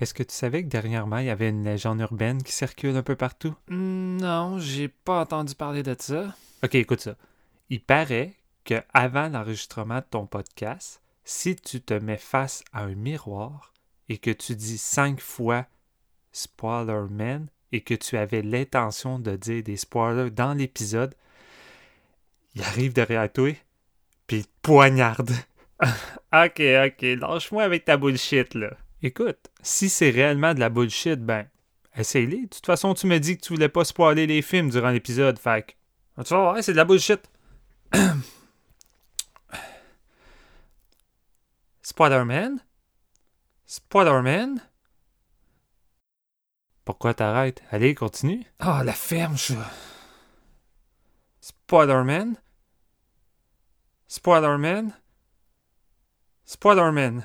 Est-ce que tu savais que dernièrement, il y avait une légende urbaine qui circule un peu partout? Non, j'ai pas entendu parler de ça. Ok, écoute ça. Il paraît que avant l'enregistrement de ton podcast, si tu te mets face à un miroir et que tu dis cinq fois Spoiler Man et que tu avais l'intention de dire des spoilers dans l'épisode, il arrive derrière toi puis il te poignarde. ok, ok, lâche-moi avec ta bullshit là. Écoute, si c'est réellement de la bullshit, ben, essaye-les. De toute façon, tu me dis que tu voulais pas spoiler les films durant l'épisode, fait que... Tu vas voir, c'est de la bullshit. Spider-Man? Spider-Man? Pourquoi t'arrêtes? Allez, continue. Ah, la ferme, je... Spider-Man? Spider-Man? Spider-Man?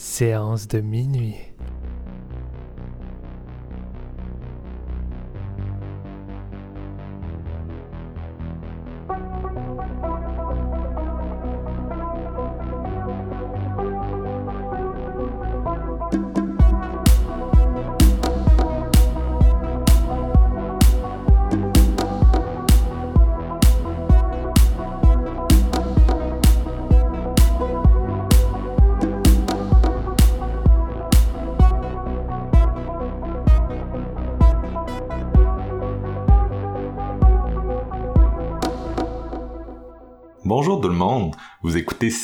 Séance de minuit.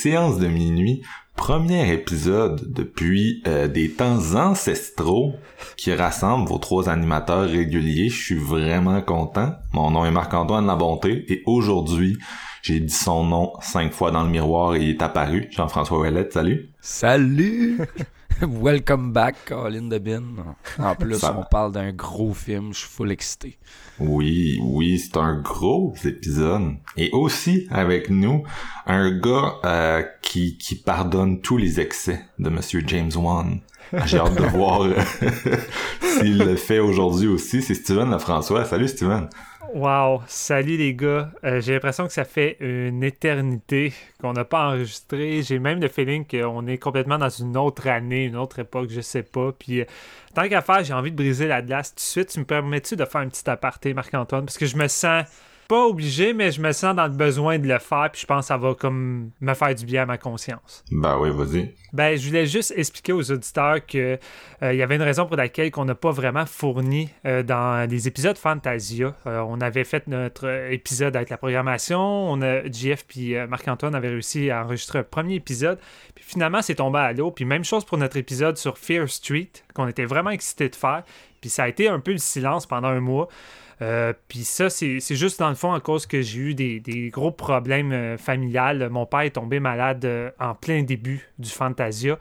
Séance de minuit, premier épisode depuis euh, des temps ancestraux qui rassemble vos trois animateurs réguliers. Je suis vraiment content. Mon nom est Marc-Antoine Labonté et aujourd'hui, j'ai dit son nom cinq fois dans le miroir et il est apparu. Jean-François Ouellette, salut. Salut! Welcome back, Colin Debin. En plus, Ça- on parle d'un gros film, je suis full excité. Oui, oui, c'est un gros épisode. Et aussi avec nous, un gars euh, qui, qui pardonne tous les excès de Monsieur James Wan. J'ai hâte de voir euh, s'il le fait aujourd'hui aussi. C'est Steven Lefrançois. Salut Steven. Wow, salut les gars. Euh, j'ai l'impression que ça fait une éternité qu'on n'a pas enregistré. J'ai même le feeling qu'on est complètement dans une autre année, une autre époque, je sais pas. Puis euh, tant qu'à faire, j'ai envie de briser la glace tout de suite. Tu me permets-tu de faire un petit aparté, Marc-Antoine? Parce que je me sens pas obligé, mais je me sens dans le besoin de le faire. Puis je pense que ça va comme me faire du bien à ma conscience. Ben oui, vas-y. Ben, je voulais juste expliquer aux auditeurs que euh, il y avait une raison pour laquelle qu'on n'a pas vraiment fourni euh, dans les épisodes Fantasia. Euh, on avait fait notre euh, épisode avec la programmation, on a JF puis euh, Marc-Antoine avaient réussi à enregistrer un premier épisode, puis finalement c'est tombé à l'eau. Puis même chose pour notre épisode sur Fear Street qu'on était vraiment excités de faire. Puis ça a été un peu le silence pendant un mois. Euh, puis ça, c'est juste dans le fond à cause que j'ai eu des, gros problèmes euh, familiales. Mon père est tombé malade euh, en plein début du Fantasia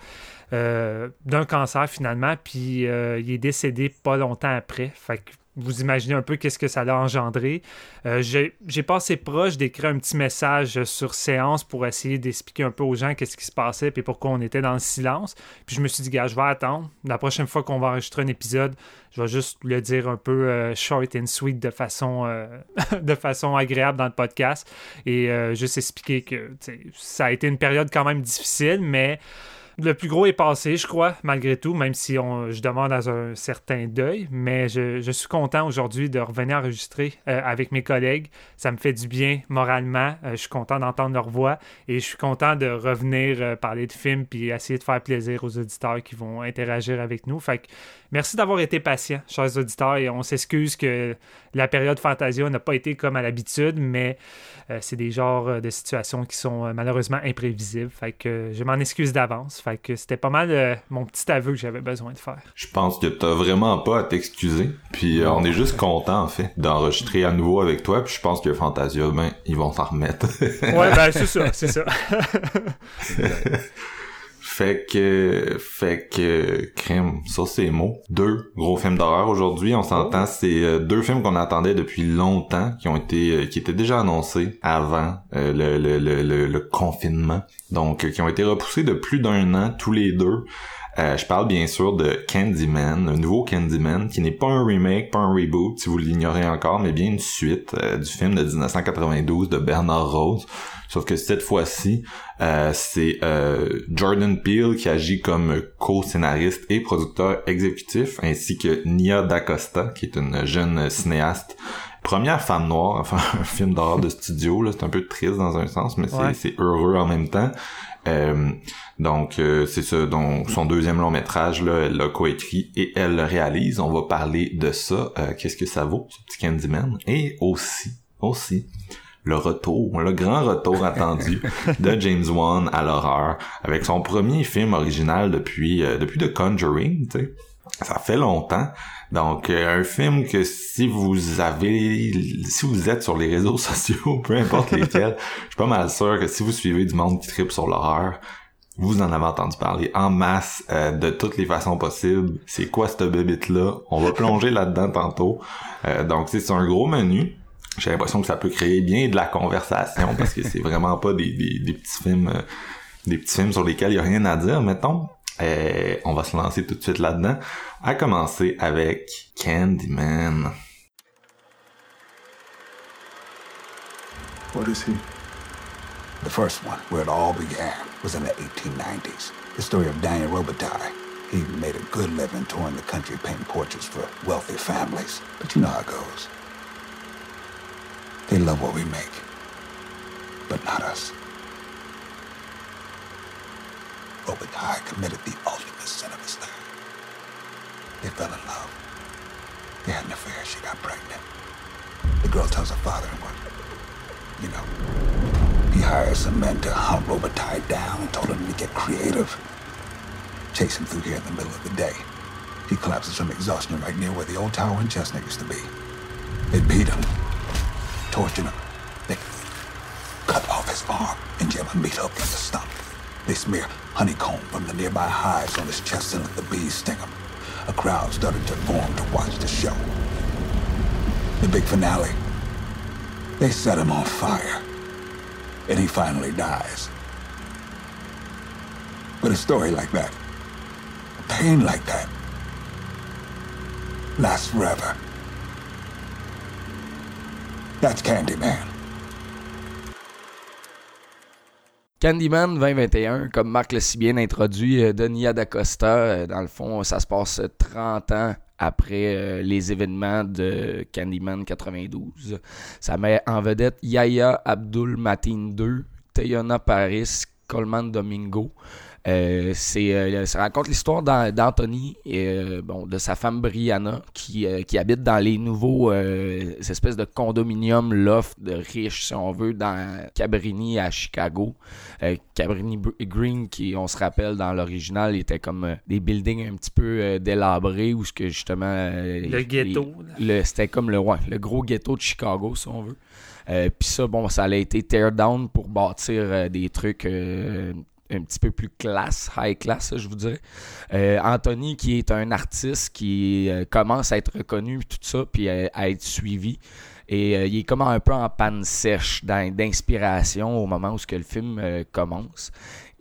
d'un cancer finalement, puis il est décédé pas longtemps après. Vous imaginez un peu qu'est-ce que ça a engendré. Euh, J'ai passé proche d'écrire un petit message sur séance pour essayer d'expliquer un peu aux gens qu'est-ce qui se passait puis pourquoi on était dans le silence. Puis je me suis dit, gars, je vais attendre. La prochaine fois qu'on va enregistrer un épisode, je vais juste le dire un peu euh, short and sweet de façon, euh, de façon agréable dans le podcast et juste expliquer que ça a été une période quand même difficile, mais le plus gros est passé, je crois, malgré tout, même si on, je demande dans un certain deuil. Mais je, je suis content aujourd'hui de revenir enregistrer euh, avec mes collègues. Ça me fait du bien moralement. Euh, je suis content d'entendre leur voix et je suis content de revenir euh, parler de films puis essayer de faire plaisir aux auditeurs qui vont interagir avec nous. Fait que merci d'avoir été patient, chers auditeurs, et on s'excuse que la période Fantasia n'a pas été comme à l'habitude, mais euh, c'est des genres euh, de situations qui sont euh, malheureusement imprévisibles. Fait que je m'en excuse d'avance. Fait que c'était pas mal euh, mon petit aveu que j'avais besoin de faire. Je pense que t'as vraiment pas à t'excuser. Puis euh, on est juste content en fait d'enregistrer à nouveau avec toi. Puis je pense que Fantasia, ben ils vont s'en remettre. Ouais, ben c'est ça, c'est ça. Fait que, fait que, crème, ça c'est mots. Deux gros films d'horreur aujourd'hui. On s'entend, c'est euh, deux films qu'on attendait depuis longtemps, qui ont été, euh, qui étaient déjà annoncés avant euh, le, le, le, le, confinement. Donc, qui ont été repoussés de plus d'un an tous les deux. je parle bien sûr de Candyman, un nouveau Candyman, qui n'est pas un remake, pas un reboot, si vous l'ignorez encore, mais bien une suite du film de 1992 de Bernard Rose. Sauf que cette fois-ci, euh, c'est euh, Jordan Peele qui agit comme co-scénariste et producteur exécutif, ainsi que Nia DaCosta, qui est une jeune cinéaste. Première femme noire, enfin un film d'horreur de studio, là, c'est un peu triste dans un sens, mais c'est heureux en même temps. Euh, donc c'est ça, donc son deuxième long métrage là, elle l'a coécrit et elle le réalise. On va parler de ça. Qu'est-ce que ça vaut, ce petit Candyman? Et aussi, aussi, le retour, le grand retour attendu de James Wan à l'horreur avec son premier film original depuis euh, depuis The Conjuring, tu sais. Ça fait longtemps. Donc euh, un film que si vous avez si vous êtes sur les réseaux sociaux, peu importe lesquels, je suis pas mal sûr que si vous suivez du monde qui tripe sur l'horreur, vous en avez entendu parler en masse euh, de toutes les façons possibles. C'est quoi cette bébite là On va plonger là-dedans tantôt. donc c'est un gros menu j'ai l'impression que ça peut créer bien de la conversation parce que c'est vraiment pas des, des, petits films euh, des petits films sur lesquels il y a rien à dire mettons euh, on va se lancer tout de suite là-dedans à commencer avec Candyman What is he? The first one, where it all began, was in the 1890s. The story of Daniel Robitaille. He made a good living touring the country painting portraits for wealthy families. But you know how it goes. They love what we make, but not us. Obadiah committed the ultimate sin of his life. They fell in love. They had an affair. She got pregnant. The girl tells her father, and what? You know, he hires some men to hunt Robitaille down and told him to get creative. Chase him through here in the middle of the day. He collapses from exhaustion right near where the old tower in Chestnut used to be. They beat him, tortured him. They cut off his arm and jam a meat hook in the stump. They smear honeycomb from the nearby hives on his chest and let the bees sting him. A crowd started to form to watch the show. The big finale. They set him on fire. And he finally dies. But a story like that, a pain like that, lasts forever. Candyman. Candyman 2021, comme Marc l'a si bien introduit, euh, Denis Adacosta, euh, dans le fond, ça se passe 30 ans après euh, les événements de Candyman 92. Ça met en vedette Yaya Abdul Matin II, Tayona Paris, Coleman Domingo. Euh, c'est, euh, ça raconte l'histoire d'Anthony et euh, bon, de sa femme Brianna qui, qui habite dans les nouveaux espèces de condominiums loft de riches, si on veut, dans Cabrini à Chicago. Cabrini Green, qui, on se rappelle, dans l'original, était comme des buildings un petit peu délabrés où ce que justement. le ghetto. c'était comme le, ouais, le gros ghetto de Chicago, si on veut. Puis ça, bon, ça a été tear down pour bâtir des trucs un petit peu plus classe, high class, je vous dirais. Euh, Anthony, qui est un artiste qui euh, commence à être reconnu, tout ça, puis à, être suivi. Et euh, il est comme un peu en panne sèche d'inspiration au moment où ce que le film commence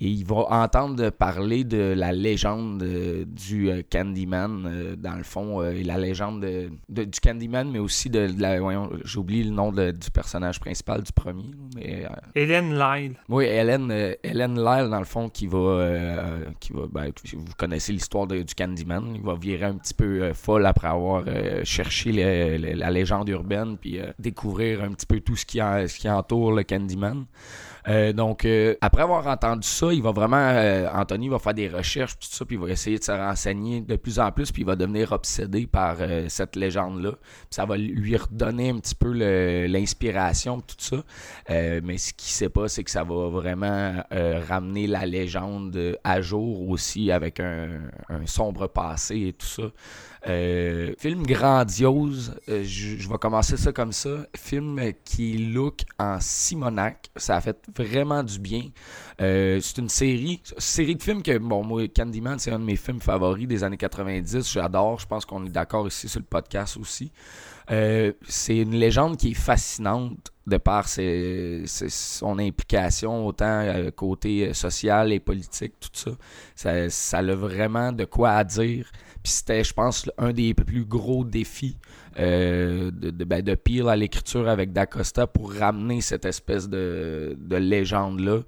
et il va entendre parler de la légende euh, du euh, Candyman, euh, dans le fond, et la légende du Candyman, mais aussi de, la. j'ai oublié le nom du personnage principal du premier. Mais, Hélène Lyle. Oui, Hélène, Hélène Lyle, dans le fond, qui va. qui va ben, vous connaissez l'histoire du Candyman. Il va virer un petit peu folle après avoir cherché la légende urbaine, puis découvrir un petit peu tout ce qui, ce qui entoure le Candyman. Euh, donc, euh, après avoir entendu ça, il va vraiment, euh, Anthony va faire des recherches, tout ça, puis il va essayer de se renseigner de plus en plus, puis il va devenir obsédé par cette légende-là. Ça va lui redonner un petit peu l'inspiration, tout ça. mais ce qu'il sait pas, c'est que ça va vraiment ramener la légende à jour aussi avec un, un sombre passé et tout ça. Euh, film grandiose, euh, je, vais commencer ça comme ça. Film qui look en Simonac. Ça a fait vraiment du bien. Euh, c'est une série, série de films que, bon, moi, Candyman, c'est un de mes films favoris des années 90. J'adore. Je pense qu'on est d'accord ici sur le podcast aussi. C'est une légende qui est fascinante de par ses, son implication autant côté social et politique, tout ça. Ça, ça a vraiment de quoi à dire. Puis c'était, je pense, un des plus gros défis euh, de, de, ben, de à l'écriture avec D'Acosta pour ramener cette espèce de, de légende-là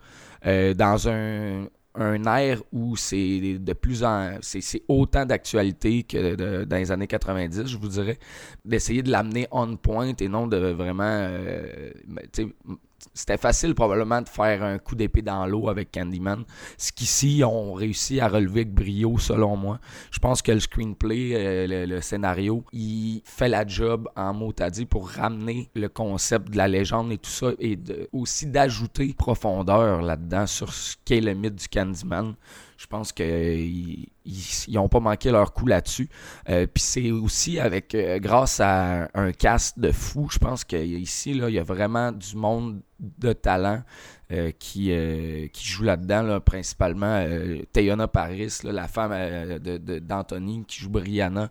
euh, dans un, un air où c'est de plus en c'est autant d'actualité que dans les années 90 je vous dirais d'essayer de l'amener on point et non de vraiment euh, ben, c'était facile probablement de faire un coup d'épée dans l'eau avec Candyman. Ce qu'ici ont réussi à relever avec brio selon moi. Je pense que le screenplay euh, le, scénario il fait la job en mot à dire pour ramener le concept de la légende et tout ça et aussi d'ajouter profondeur là-dedans sur ce qu'est le mythe du Candyman je pense qu'ils n'ont pas manqué leur coup là-dessus. Euh, Puis c'est aussi avec euh, grâce à un cast de fous, je pense qu'ici, il y a vraiment du monde de talent euh, qui, euh, joue là-dedans, là, principalement euh, Tayona Paris, la femme euh, de- d'Anthony qui joue Brianna.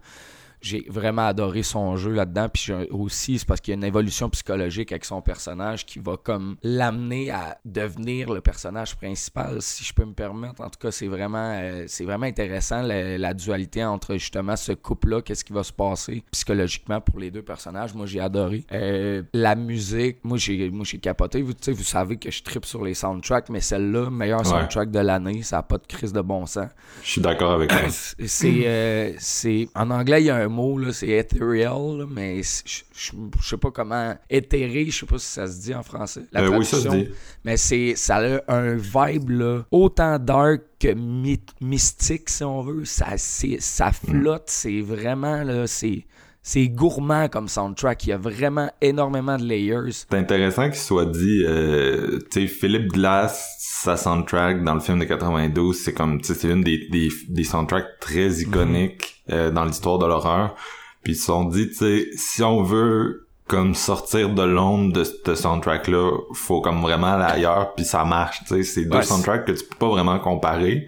J'ai vraiment adoré son jeu là-dedans. Puis aussi, c'est parce qu'il y a une évolution psychologique avec son personnage qui va comme l'amener à devenir le personnage principal, si je peux me permettre. En tout cas, c'est vraiment, euh, c'est vraiment intéressant la, la dualité entre justement ce couple-là, qu'est-ce qui va se passer psychologiquement pour les deux personnages. Moi, j'ai adoré. Euh, la musique, moi, j'ai, moi, j'ai capoté. Vous, savez que je tripe sur les soundtracks, mais celle-là, meilleur Ouais. soundtrack de l'année, ça n'a pas de crise de bon sens. Je suis d'accord avec toi. C'est, euh, c'est- en anglais, il y a un mot, là, c'est ethereal, là, mais je sais pas comment. Éthéré, je sais pas si ça se dit en français. La Euh, oui, ça se traduction. dit. Mais c'est, ça a un vibe, là, autant dark que my- mystique, si on veut. Ça, ça flotte, c'est vraiment, là, c'est, c'est gourmand comme soundtrack. Il y a vraiment énormément de layers. C'est intéressant qu'il soit dit, euh, tu sais, Philippe Glass, sa soundtrack dans le film de 92, c'est comme, tu sais, c'est une des, des, des soundtracks très iconiques euh, dans l'histoire de l'horreur. Puis ils se sont dit, tu sais, si on veut comme sortir de l'ombre de ce soundtrack-là, faut comme vraiment aller ailleurs, puis ça marche, tu sais. C'est deux soundtracks que tu peux pas vraiment comparer,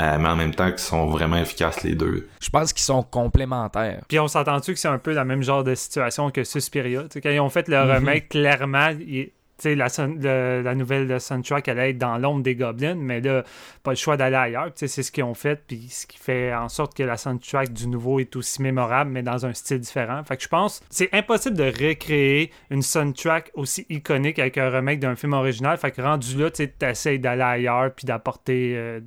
euh, mais en même temps qui sont vraiment efficaces les deux. Je pense qu'ils sont complémentaires. Puis on s'entend-tu que c'est un peu la même genre de situation que Suspiria? Tu sais, quand ils ont fait le Mhm. remake, clairement, il- tu sais, la, le- la nouvelle de soundtrack allait être dans l'ombre des Goblins, mais là, pas le choix d'aller ailleurs. Tu sais, C'est ce qu'ils ont fait, puis ce qui fait en sorte que la soundtrack du nouveau est aussi mémorable, mais dans un style différent. Fait que je pense c'est impossible de recréer une soundtrack aussi iconique avec un remake d'un film original. Fait que rendu là, tu essaies d'aller ailleurs, puis d'apporter... euh,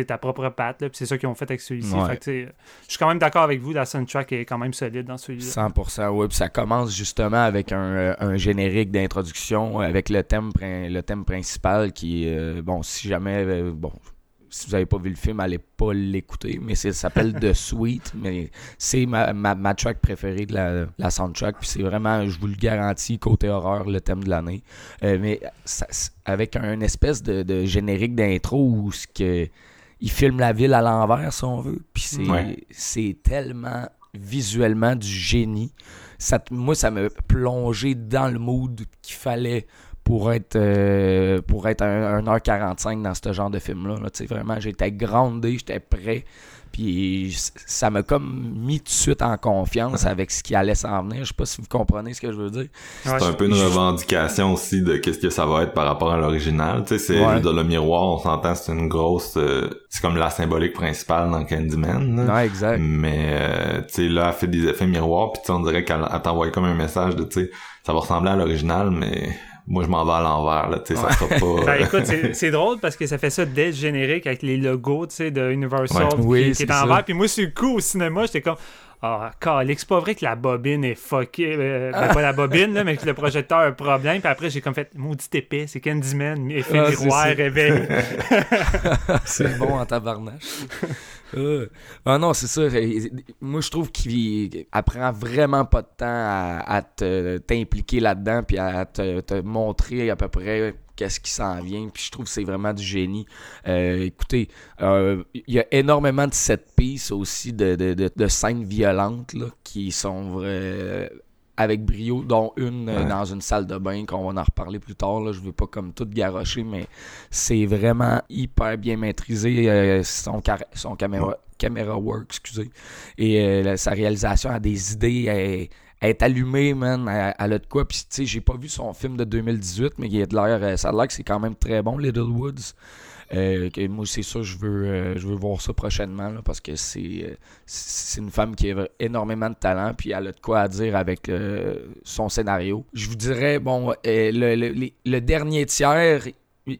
ta propre patte, là, puis c'est ça qu'ils ont fait avec celui-ci. Ouais. Je suis quand même d'accord avec vous, la soundtrack est quand même solide dans celui-là. 100% oui, puis ça commence justement avec un, euh, un générique d'introduction euh, avec le thème le thème principal qui euh, bon si jamais euh, bon si vous avez pas vu le film, allez pas l'écouter, mais ça s'appelle The Sweet, mais c'est ma, ma, ma track préférée de la, la soundtrack, puis c'est vraiment, je vous le garantis, côté horreur, le thème de l'année. Euh, mais ça- avec un espèce de, de générique d'intro où ce que il filme la ville à l'envers, si on veut, puis c'est Ouais. tellement visuellement du génie. Ça, moi, ça m'a plongé dans le mood qu'il fallait pour être euh, pour être un, 1h45 dans ce genre de film-là. là. Vraiment, j'étais groundé, j'étais prêt. Puis ça m'a comme mis tout de suite en confiance avec ce qui allait s'en venir. Je sais pas si vous comprenez ce que je veux dire. Ouais, C'est un je- peu une revendication aussi de qu'est-ce que ça va être par rapport à l'original. Tu sais, c'est Ouais. de le miroir, on s'entend, c'est une grosse, euh, c'est comme la symbolique principale dans Candyman. là. Non, exact. Mais euh, tu sais là, elle fait des effets miroirs, puis tu sais, on dirait qu'elle elle t'envoie comme un message de tu sais, ça va ressembler à l'original, mais moi je m'en vais à l'envers là, tu sais, ça sera pas. Ben, écoute, c'est- drôle parce que ça fait ça dès le générique avec les logos tu sais, de Universal Ouais. qui, Oui, qui c'est est en vert. Puis moi, sur le coup, au cinéma, j'étais comme. Ah, calix, c'est pas vrai que la bobine est fuckée. euh, ben, pas la bobine, là, mais que le projecteur a un problème. Puis après, j'ai comme fait, maudit épais, c'est Candyman, effet Ah, miroir, réveil. c'est bon en tabarnache. Euh, ah non, c'est ça. Moi, je trouve qu'il apprend vraiment pas de temps à, t'impliquer là-dedans puis à te, te montrer à peu près qu'est-ce qui s'en vient. Puis je trouve que c'est vraiment du génie. Euh, écoutez, euh, il y a énormément de set pieces aussi de, de, de, de scènes violentes là, qui sont vra- avec brio, dont une euh, Ouais. dans une salle de bain, qu'on va en reparler plus tard. Là. Je veux pas comme tout garocher, mais c'est vraiment hyper bien maîtrisé. euh, son, caméra, caméra work, excusez. Et euh, sa réalisation a des idées. Elle, est allumée, man. Elle, a de quoi. Puis, tu sais, j'ai pas vu son film de 2018, mais il a de l'air, euh, ça a l'air que c'est quand même très bon, Little Woods. Euh, moi, c'est ça, je veux, euh, veux voir ça prochainement là, parce que c'est une femme qui a énormément de talent, puis elle a de quoi à dire avec son scénario. Je vous dirais, bon, le, le- le dernier tiers,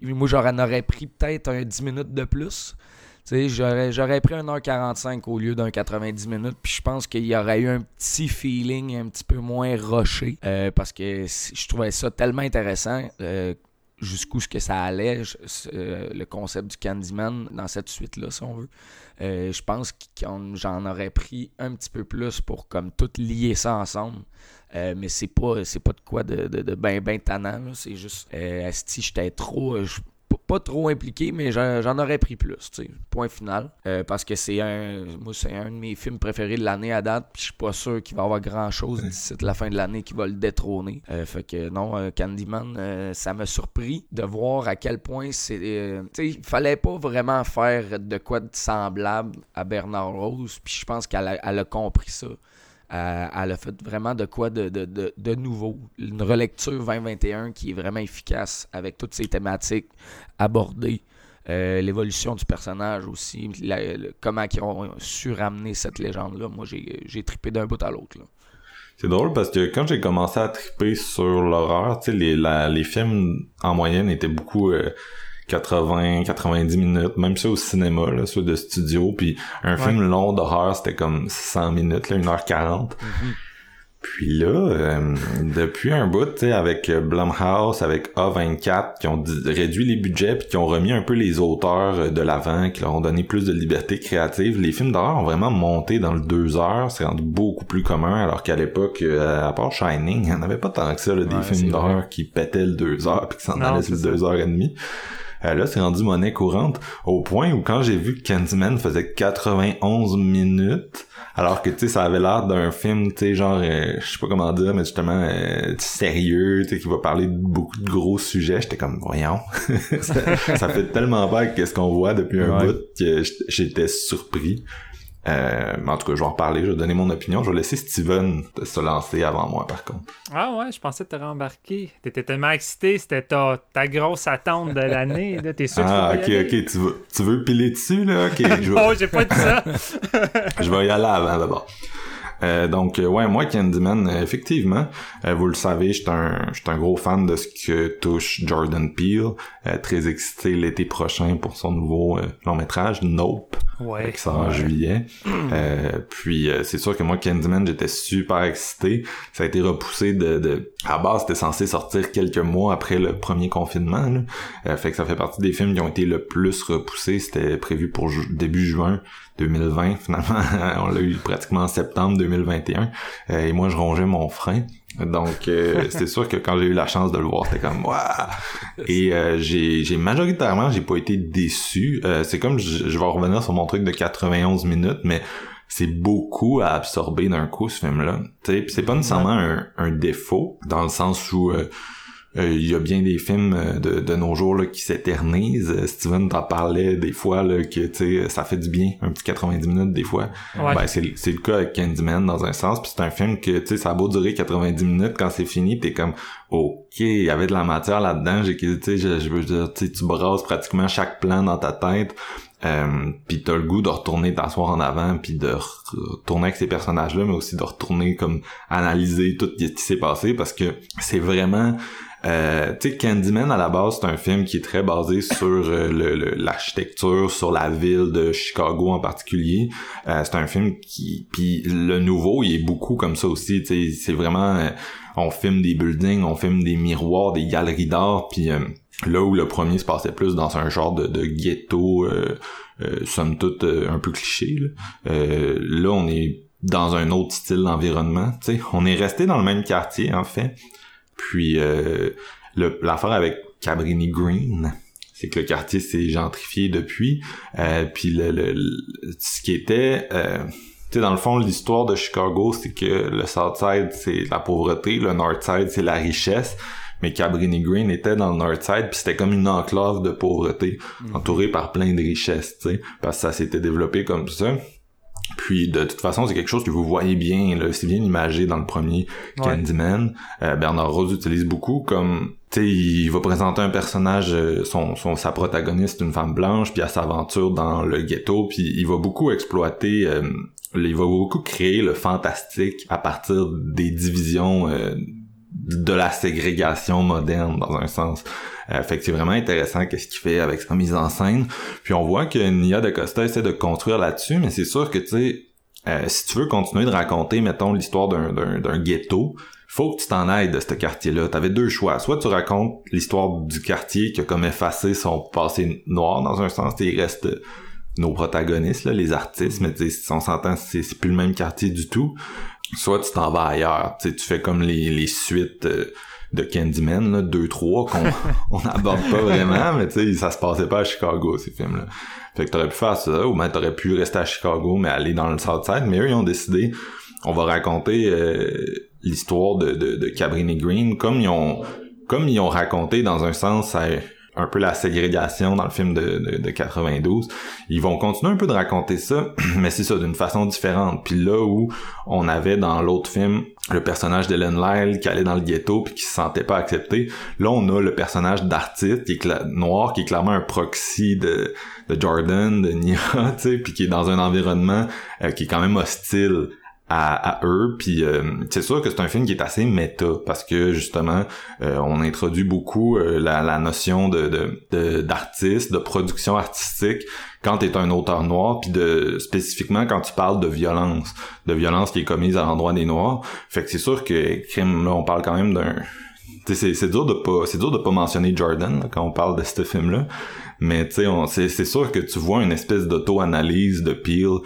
moi, j'en aurais pris peut-être un 10 minutes de plus. J'aurais, j'aurais pris un 1h45 au lieu d'un 90 minutes, puis je pense qu'il y aurait eu un petit feeling un petit peu moins rushé, euh, parce que je trouvais ça tellement intéressant. euh, jusqu'où ce que ça allait, euh, le concept du Candyman dans cette suite-là, si on veut. Je pense que j'en aurais pris un petit peu plus pour comme tout lier ça ensemble. Mais c'est pas c'est pas de quoi de, de, de ben ben tannant. C'est juste asti, j'étais trop. Pas- trop impliqué, mais j'en aurais pris plus, tu sais. Point final. Euh, parce que c'est un. Moi, c'est un de mes films préférés de l'année à date. Puis je suis pas sûr qu'il va y avoir grand chose d'ici la fin de l'année qui va le détrôner. Euh, fait que non, euh, Candyman, euh, ça m'a surpris de voir à quel point c'est. tu sais, il fallait pas vraiment faire de quoi de semblable à Bernard Rose. Puis je pense qu'elle a, elle a compris ça. Euh, elle a fait vraiment de quoi de, de, de, nouveau. Une relecture 2021 qui est vraiment efficace avec toutes ces thématiques abordées. Euh, L'évolution du personnage aussi. comment ils ont su ramener cette légende-là. Moi, j'ai trippé d'un bout à l'autre. C'est drôle parce que quand j'ai commencé à triper sur l'horreur, les, les films en moyenne étaient beaucoup euh, 80, 90 minutes, même ça au cinéma, là, ceux de studio, puis un Ouais. film long d'horreur, c'était comme 100 minutes, là, 1h40. Puis là, euh, depuis un bout, tu sais, avec Blumhouse, avec A24, qui ont réduit les budgets puis qui ont remis un peu les auteurs euh, de l'avant, qui leur ont donné plus de liberté créative, les films d'horreur ont vraiment monté dans le deux heures, c'est rendu beaucoup plus commun, alors qu'à l'époque, euh, à part Shining, il n'y en avait pas tant que ça, là, des Ouais, films d'horreur qui pétaient le deux heures puis qui s'en allaient sur le ça. deux heures et demie. Euh, là, c'est rendu monnaie courante au point où quand j'ai vu que Candyman faisait 91 minutes, alors que tu sais ça avait l'air d'un film tu sais genre euh, je sais pas comment dire mais justement euh, sérieux tu sais qui va parler de beaucoup de gros sujets j'étais comme voyons ça, ça fait tellement peur qu'est-ce qu'on voit depuis un Ouais. bout que j'étais surpris euh, mais en tout cas je vais en reparler je vais donner mon opinion je vais laisser Steven se lancer avant moi par contre Ah ouais, je pensais te rembarquer. T'étais tellement excité, c'était ta, ta grosse attente de l'année. là. T'es sûr ah que ok tu y aller? ok tu veux tu veux piler dessus là? Ok je vais- Non, j'ai pas dit ça. je vais y aller avant d'abord. Euh, donc euh, ouais moi Candyman effectivement euh, vous le savez j'étais un j'étais un gros fan de ce que touche Jordan Peele très excité l'été prochain pour son nouveau euh, long métrage Nope Ouais. qui sort en juillet. Euh, puis euh, c'est sûr que moi Candyman j'étais super excité. Ça a été repoussé de, de... à base c'était censé sortir quelques mois après le premier confinement là. Euh, fait que ça fait partie des films qui ont été le plus repoussés. C'était prévu pour ju- début juin 2020 finalement. On l'a eu pratiquement en septembre 2021 Euh, et moi je rongeais mon frein donc euh, c'est sûr que quand j'ai eu la chance de le voir c'était comme waouh et euh, j'ai j'ai majoritairement j'ai pas été déçu. Euh, c'est comme je, je vais revenir sur mon truc de 91 minutes mais c'est beaucoup à absorber d'un coup ce film là tu sais puis c'est pas nécessairement un, un défaut dans le sens où euh, il y a bien des films euh, de, de nos jours là, qui s'éternisent. Euh, Steven t'en parlait des fois là, que tu sais ça fait du bien, un petit 90 minutes des fois. Ouais. Ben, c'est, c'est le cas avec Candyman dans un sens. Puis c'est un film que tu sais ça a beau durer 90 minutes quand c'est fini, t'es comme ok, il y avait de la matière là-dedans. J'ai tu sais je, je veux dire tu brasses pratiquement chaque plan dans ta tête. Euh, puis t'as le goût de retourner t'asseoir en avant puis de retourner avec ces personnages là mais aussi de retourner comme analyser tout ce qui s'est passé parce que c'est vraiment euh, tu sais, Candyman, à la base, c'est un film qui est très basé sur euh, l'architecture, sur la ville de Chicago en particulier. Euh, c'est un film qui... Puis le nouveau, il est beaucoup comme ça aussi, tu sais, c'est vraiment... euh, on filme des buildings, on filme des miroirs, des galeries d'art, puis... euh, Là où le premier se passait plus dans un genre de, ghetto, somme toute un peu cliché, là. Là, on est dans un autre style d'environnement. tu sais. On est resté dans le même quartier, en fait. Puis euh, l'affaire avec Cabrini Green, c'est que le quartier s'est gentrifié depuis. Euh, puis le, le- le- ce qui était... euh, Tu sais, dans le fond, l'histoire de Chicago, c'est que le Southside, c'est la pauvreté, le Northside, c'est la richesse. Mais Cabrini Green était dans le Northside, puis c'était comme une enclave de pauvreté, Mhm. entourée par plein de richesses, tu sais, parce que ça s'était développé comme ça. Puis de toute façon, c'est quelque chose que vous voyez bien, là, c'est bien imagé dans le premier Ouais. Candyman. Euh, Bernard Rose utilise beaucoup comme tu sais, il va présenter un personnage, euh, son, son sa protagoniste, une femme blanche, puis à sa aventure dans le ghetto, puis il va beaucoup exploiter, euh, il va beaucoup créer le fantastique à partir des divisions euh, de la ségrégation moderne dans un sens. Euh, fait que c'est vraiment intéressant qu'est-ce qu'il fait avec sa mise en scène. Puis on voit que Nia DaCosta essaie de construire là-dessus, mais c'est sûr que tu sais, euh, si tu veux continuer de raconter, mettons, l'histoire d'un, ghetto, faut que tu t'en ailles de ce quartier-là. T'avais deux choix. Soit tu racontes l'histoire du quartier qui a comme effacé son passé noir dans un sens, il reste euh, nos protagonistes, là, les artistes, mais on s'entend, c'est, plus le même quartier du tout. Soit tu t'en vas ailleurs. Tu fais comme les, les suites euh, de Candyman, là, 2-3, qu'on on n'aborde pas vraiment, mais tu sais, ça se passait pas à Chicago, ces films-là. Fait que t'aurais pu faire ça, ou même t'aurais pu rester à Chicago, mais aller dans le Southside, mais eux, ils ont décidé, on va raconter euh, l'histoire de, de, de Cabrini Green, comme ils ont comme ils ont raconté dans un sens euh, un peu la ségrégation dans le film de, de, de 92, ils vont continuer un peu de raconter ça, mais c'est ça, d'une façon différente. Puis là où on avait dans l'autre film le personnage d'Ellen Lyle qui allait dans le ghetto puis qui se sentait pas accepté, là on a le personnage d'artiste qui est noir, qui est clairement un proxy de, de Jordan, de Nia, tu sais, puis qui est dans un environnement euh, qui est quand même hostile à, à eux. Euh, c'est sûr que c'est un film qui est assez méta parce que justement euh, on introduit beaucoup euh, la, la notion de de- de- d'artiste de, production artistique quand t'es un auteur noir puis de spécifiquement quand tu parles de violence de violence qui est commise à l'endroit des noirs. Fait que c'est sûr que crime là on parle quand même d'un tu c'est dur de pas c'est dur de pas mentionner Jordan là, quand on parle de ce film là mais tu sais c'est sûr que tu vois une espèce d'auto-analyse de Peel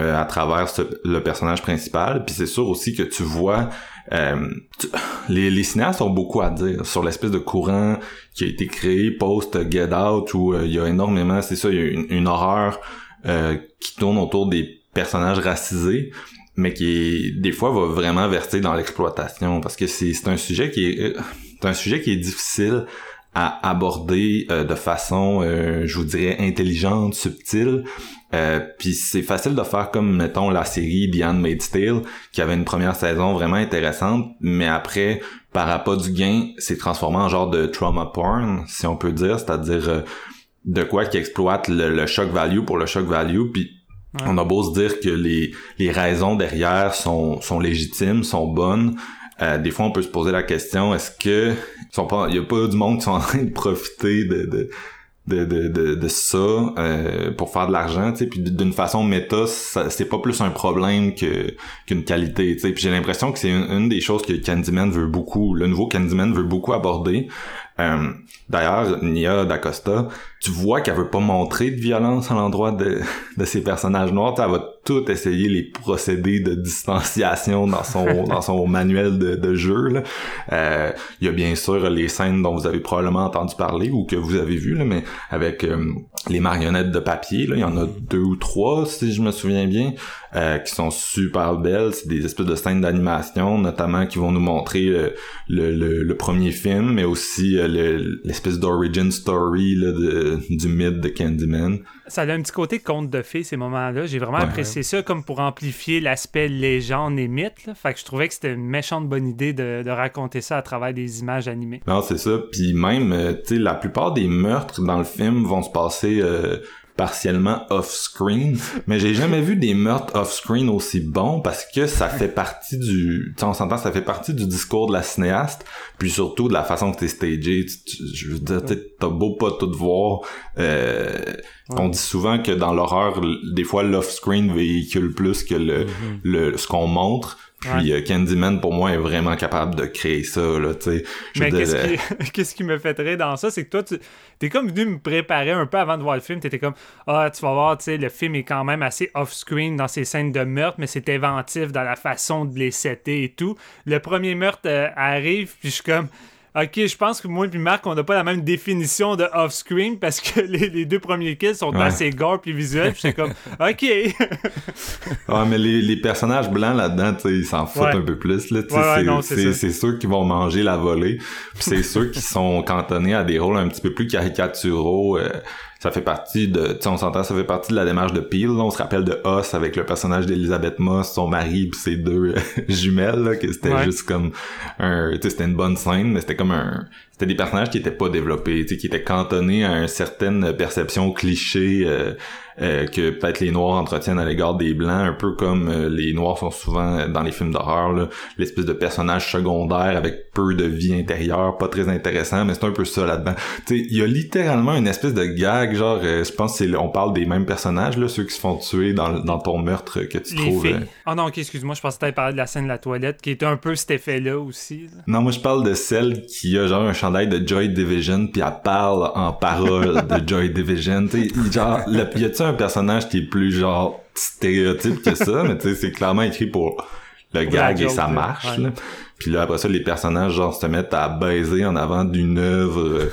euh, à travers ce- le personnage principal. Puis c'est sûr aussi que tu vois... euh, tu- les, les cinéastes ont beaucoup à dire sur l'espèce de courant qui a été créé post-Get Out où euh, il y a énormément, c'est ça, il y a une, une horreur euh, qui tourne autour des personnages racisés mais qui des fois va vraiment verser dans l'exploitation parce que c'est c'est un sujet qui est euh, c'est un sujet qui est difficile à aborder euh, de façon euh, je vous dirais intelligente subtile euh, puis c'est facile de faire comme mettons la série The Handmaid's Tale qui avait une première saison vraiment intéressante mais après par appât du gain c'est transformé en genre de trauma porn si on peut dire c'est-à-dire euh, de quoi qui exploite le, le shock value pour le shock value puis Ouais. on a beau se dire que les, les raisons derrière sont, sont légitimes, sont bonnes. euh, des fois, on peut se poser la question est-ce que ils sont pas, y a pas du monde qui sont en train de profiter de de de de, de, de ça euh, pour faire de l'argent, tu sais, puis d'une façon méta, c'est pas plus un problème que qu'une qualité, tu sais. Puis j'ai l'impression que c'est une, une des choses que Candyman veut beaucoup, le nouveau Candyman veut beaucoup aborder. Euh, D'ailleurs, Nia D'Acosta, tu vois qu'elle veut pas montrer de violence à l'endroit de, de ses personnages noirs. Elle va tout essayer les procédés de distanciation dans son dans son manuel de, de jeu. Euh, Il y a bien sûr les scènes dont vous avez probablement entendu parler ou que vous avez vu, là, mais avec euh, les marionnettes de papier. Il y en a deux ou trois, si je me souviens bien, euh, qui sont super belles. C'est des espèces de scènes d'animation, notamment qui vont nous montrer le, le, le- le premier film, mais aussi euh, le- l'espèce d'origin story là, de, du mythe de Candyman. Ça a un petit côté conte de fées, ces moments-là. J'ai vraiment Ouais. apprécié ça comme pour amplifier l'aspect légende et mythe. là. Fait que je trouvais que c'était une méchante bonne idée de, de raconter ça à travers des images animées. Non, c'est ça. Puis même, euh, tu sais, la plupart des meurtres dans le film vont se passer euh, partiellement off-screen, mais j'ai jamais vu des meurtres off-screen aussi bons parce que ça fait partie du, tu sais, on s'entend, ça fait partie du discours de la cinéaste, puis surtout de la façon que t'es stagé. Je veux dire, t'as beau pas tout voir, euh, on dit souvent que dans l'horreur, des fois l'off-screen véhicule plus que le, le ce qu'on montre. Puis euh, Candyman pour moi est vraiment capable de créer ça là, tu sais. Mais qu'est-ce qui, me fait rire dans ça, c'est que toi, tu es comme venu me préparer un peu avant de voir le film. Tu étais comme, ah, tu vas voir, tu sais, le film est quand même assez off-screen dans ses scènes de meurtre, mais c'est inventif dans la façon de les setter et tout. Le premier meurtre euh, arrive, puis je suis comme, Ok, je pense que moi et Marc, on n'a pas la même définition de off-screen parce que les, les deux premiers kills sont Ouais. assez gore puis visuels. puis J'étais comme, ok. Ouais, mais les, les personnages blancs là-dedans, ils s'en foutent Ouais. un peu plus, là. Ouais, c'est- c'est c'est, c'est ceux qui vont manger la volée. Puis c'est ceux qui sont cantonnés à des rôles un petit peu plus caricaturaux. euh, ça fait partie de, tu sais, on s'entend, ça fait partie de la démarche de Peel. là. On se rappelle de Us avec le personnage d'Elizabeth Moss, son mari puis ses deux jumelles, là, que c'était Ouais. juste comme un, tu sais, c'était une bonne scène, mais c'était comme un, c'était des personnages qui étaient pas développés, tu sais, qui étaient cantonnés à une certaine perception cliché euh, euh, que peut-être les noirs entretiennent à l'égard des blancs, un peu comme euh, les noirs sont souvent euh, dans les films d'horreur, l'espèce de personnage secondaire avec peu de vie intérieure, pas très intéressant, mais c'est un peu ça là-dedans. Tu sais, il y a littéralement une espèce de gag, genre, euh, je pense que c'est, on parle des mêmes personnages, là, ceux qui se font tuer dans, dans ton meurtre que tu les trouves. euh, Oh non, ok, excuse-moi, je pensais que t'avais parlé de la scène de la toilette qui était un peu cet effet-là aussi. là. Non, moi je parle de celle qui a genre un chandail de Joy Division puis elle parle en parole de Joy Division. Tu sais, genre, le- y a-tu un personnage qui est plus genre stéréotype que ça, mais tu sais, c'est clairement écrit pour le Pour gag et ça marche. Ouais. là. Puis là après ça, les personnages genre se mettent à baiser en avant d'une œuvre euh,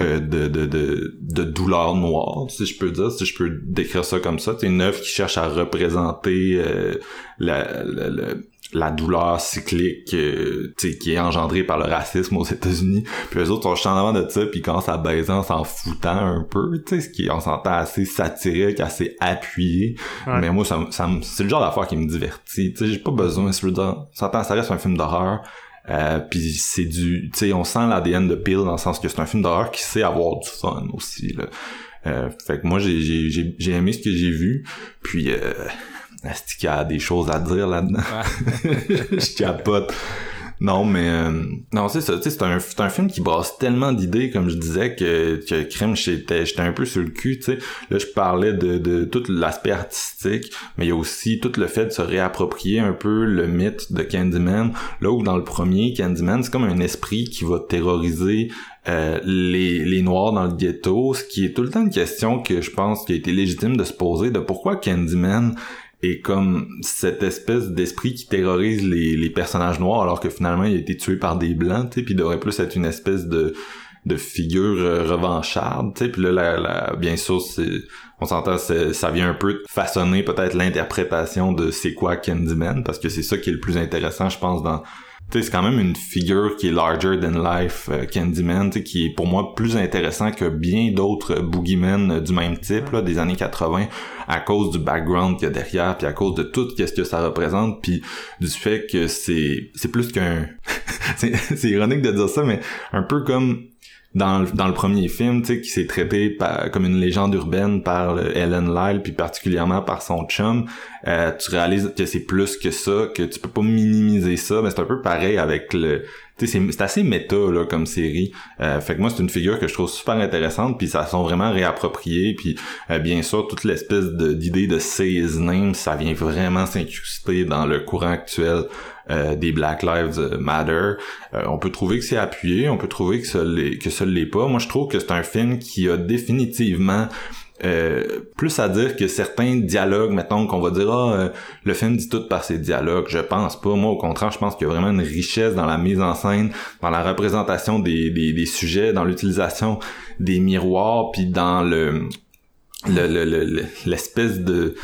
euh, de, de, de, de douleur noire, si je peux dire, si je peux décrire ça comme ça. C'est une œuvre qui cherche à représenter euh, la, la, la, la douleur cyclique euh, qui est engendrée par le racisme aux États-Unis. Puis les autres sont juste en avant de ça, puis quand ça baiser en s'en foutant un peu, tu sais, ce qui on s'entend assez satirique, assez appuyé. Ouais. Mais moi, ça, me- ça, c'est le genre d'affaire qui me divertit. Tu sais, j'ai pas besoin, je veux dire, s'entend, ça reste un film d'horreur. Euh, puis c'est du, tu sais, on sent l'ADN de Peel dans le sens que c'est un film d'horreur qui sait avoir du fun aussi. Là. Euh, fait que moi j'ai j'ai j'ai j'ai aimé ce que j'ai vu. Puis euh, est-ce qu'il y a des choses à dire là-dedans? Je capote. Non, mais euh, non, c'est ça. Tu sais, c'est un, un film qui brasse tellement d'idées, comme je disais, que, que crime, j'étais, j'étais un peu sur le cul. Tu sais, là, je parlais de, de tout l'aspect artistique, mais il y a aussi tout le fait de se réapproprier un peu le mythe de Candyman. Là où dans le premier, Candyman, c'est comme un esprit qui va terroriser euh, les, les noirs dans le ghetto, ce qui est tout le temps une question que je pense qui a été légitime de se poser de pourquoi Candyman est comme cette espèce d'esprit qui terrorise les, personnages noirs alors que finalement il a été tué par des blancs, tu puis il devrait plus être une espèce de de figure euh, revancharde, tu puis là, bien sûr, c'est, on s'entend, ça vient un peu façonner peut-être l'interprétation de c'est quoi Candyman, parce que c'est ça qui est le plus intéressant, je pense, dans, c'est quand même une figure qui est larger than life, euh, Candyman, qui est pour moi plus intéressant que bien d'autres boogeymen euh, du même type, là, des années 80, à cause du background qu'il y a derrière, puis à cause de tout qu'est-ce que ça représente, puis du fait que c'est, c'est plus qu'un, c'est ironique de dire ça, mais un peu comme dans le, dans le premier film, tu sais, qui s'est traité par, comme une légende urbaine par Ellen Lyle, puis particulièrement par son chum, euh, tu réalises que c'est plus que ça, que tu peux pas minimiser ça, mais c'est un peu pareil avec le... C'est- assez méta, là, comme série. Euh, fait que moi, c'est une figure que je trouve super intéressante, puis ça sont vraiment réappropriés, puis euh, bien sûr, toute l'espèce de- d'idée de name, ça vient vraiment s'incruster dans le courant actuel euh, des Black Lives Matter. Euh, on peut trouver que c'est appuyé, on peut trouver que ça l'est, que ça l'est pas. Moi, je trouve que c'est un film qui a définitivement euh, plus à dire que certains dialogues, mettons qu'on va dire ah euh, le film dit tout par ses dialogues. Je pense pas. Moi, au contraire, je pense qu'il y a vraiment une richesse dans la mise en scène, dans la représentation des, des, des sujets, dans l'utilisation des miroirs, puis dans le le- le- le- le- l'espèce de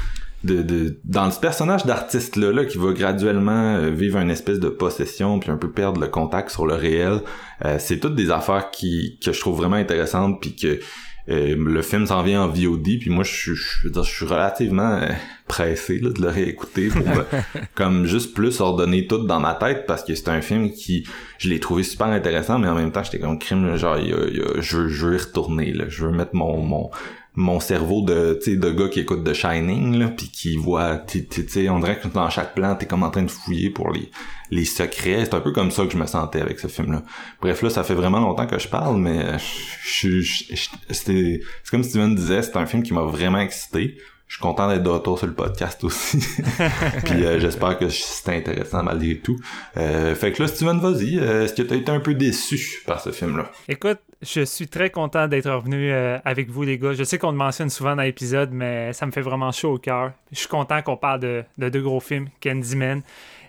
de, de dans ce personnage d'artiste là, là qui va graduellement euh, vivre une espèce de possession puis un peu perdre le contact sur le réel euh, c'est toutes des affaires qui que je trouve vraiment intéressantes puis que euh, le film s'en vient en VOD puis moi je suis je dire, je suis relativement euh, pressé là, de le réécouter pour comme juste plus ordonner tout dans ma tête parce que c'est un film qui je l'ai trouvé super intéressant mais en même temps j'étais comme crime genre y a- y a- je, veux- je veux y retourner là. Je veux mettre mon mon mon cerveau de de gars qui écoute The Shining puis qui voit tu sais on dirait que dans chaque plan t'es comme en train de fouiller pour les les secrets. C'est un peu comme ça que je me sentais avec ce film là bref là ça fait vraiment longtemps que je parle mais je je- c'est comme Steven disait c'est un film qui m'a vraiment excité je suis content d'être de retour sur le podcast aussi. Puis euh, j'espère que c'était intéressant malgré tout. Euh, fait que là, Steven, vas-y. Euh, est-ce que tu as été un peu déçu par ce film-là? Écoute, je suis très content d'être revenu avec vous, les gars. Je sais qu'on le mentionne souvent dans l'épisode, mais ça me fait vraiment chaud au cœur. Je suis content qu'on parle de, de, deux gros films, Candyman.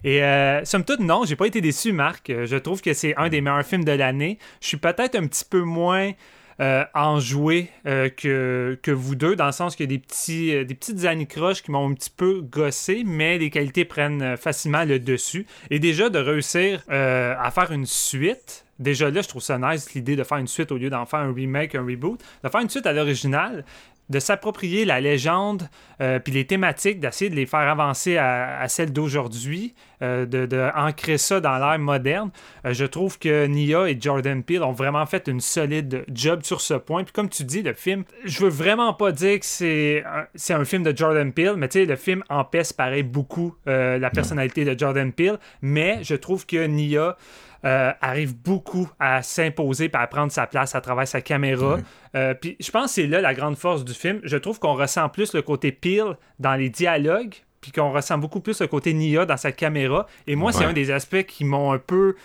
Et somme toute, non, j'ai pas été déçu, Marc. Je trouve que c'est un des meilleurs films de l'année. Je suis peut-être un petit peu moins euh, enjoué euh, que, vous deux, dans le sens qu'il y des, petits, euh, des petites anicroches qui m'ont un petit peu gossé, mais les qualités prennent facilement le dessus. Et déjà, de réussir à faire une suite, déjà là, je trouve ça nice l'idée de faire une suite au lieu d'en faire un remake, un reboot, de faire une suite à l'original, de s'approprier la légende euh, puis les thématiques, d'essayer de les faire avancer à, à celles d'aujourd'hui, euh, de, de, ancrer ça dans l'ère moderne. Euh, je trouve que Nia et Jordan Peele ont vraiment fait une solide job sur ce point. Puis comme tu dis, le film, je veux vraiment pas dire que c'est un, un film de Jordan Peele, mais tu sais, le film empêche pareil beaucoup la personnalité de Jordan Peele, mais je trouve que Nia euh, arrive beaucoup à s'imposer et à prendre sa place à travers sa caméra. Euh, puis je pense que c'est là la grande force du film. Je trouve qu'on ressent plus le côté Peel dans les dialogues, puis qu'on ressent beaucoup plus le côté Nia dans sa caméra. Et moi, c'est un des aspects qui m'ont un peu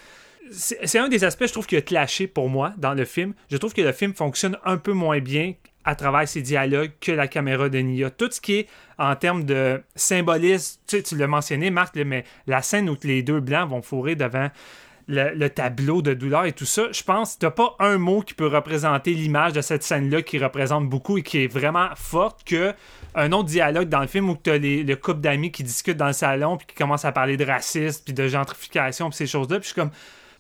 c'est un des aspects, je trouve, qui a clashé pour moi dans le film. Je trouve que le film fonctionne un peu moins bien à travers ses dialogues que la caméra de Nia. Tout ce qui est en termes de symbolisme, tu, sais, tu l'as mentionné, Marc, mais la scène où les deux blancs vont fourrer devant le, tableau de douleur et tout ça, je pense que t'as pas un mot qui peut représenter l'image de cette scène-là qui représente beaucoup et qui est vraiment forte que un autre dialogue dans le film où tu as le couple d'amis qui discutent dans le salon puis qui commencent à parler de racisme puis de gentrification puis ces choses-là. Puis je suis comme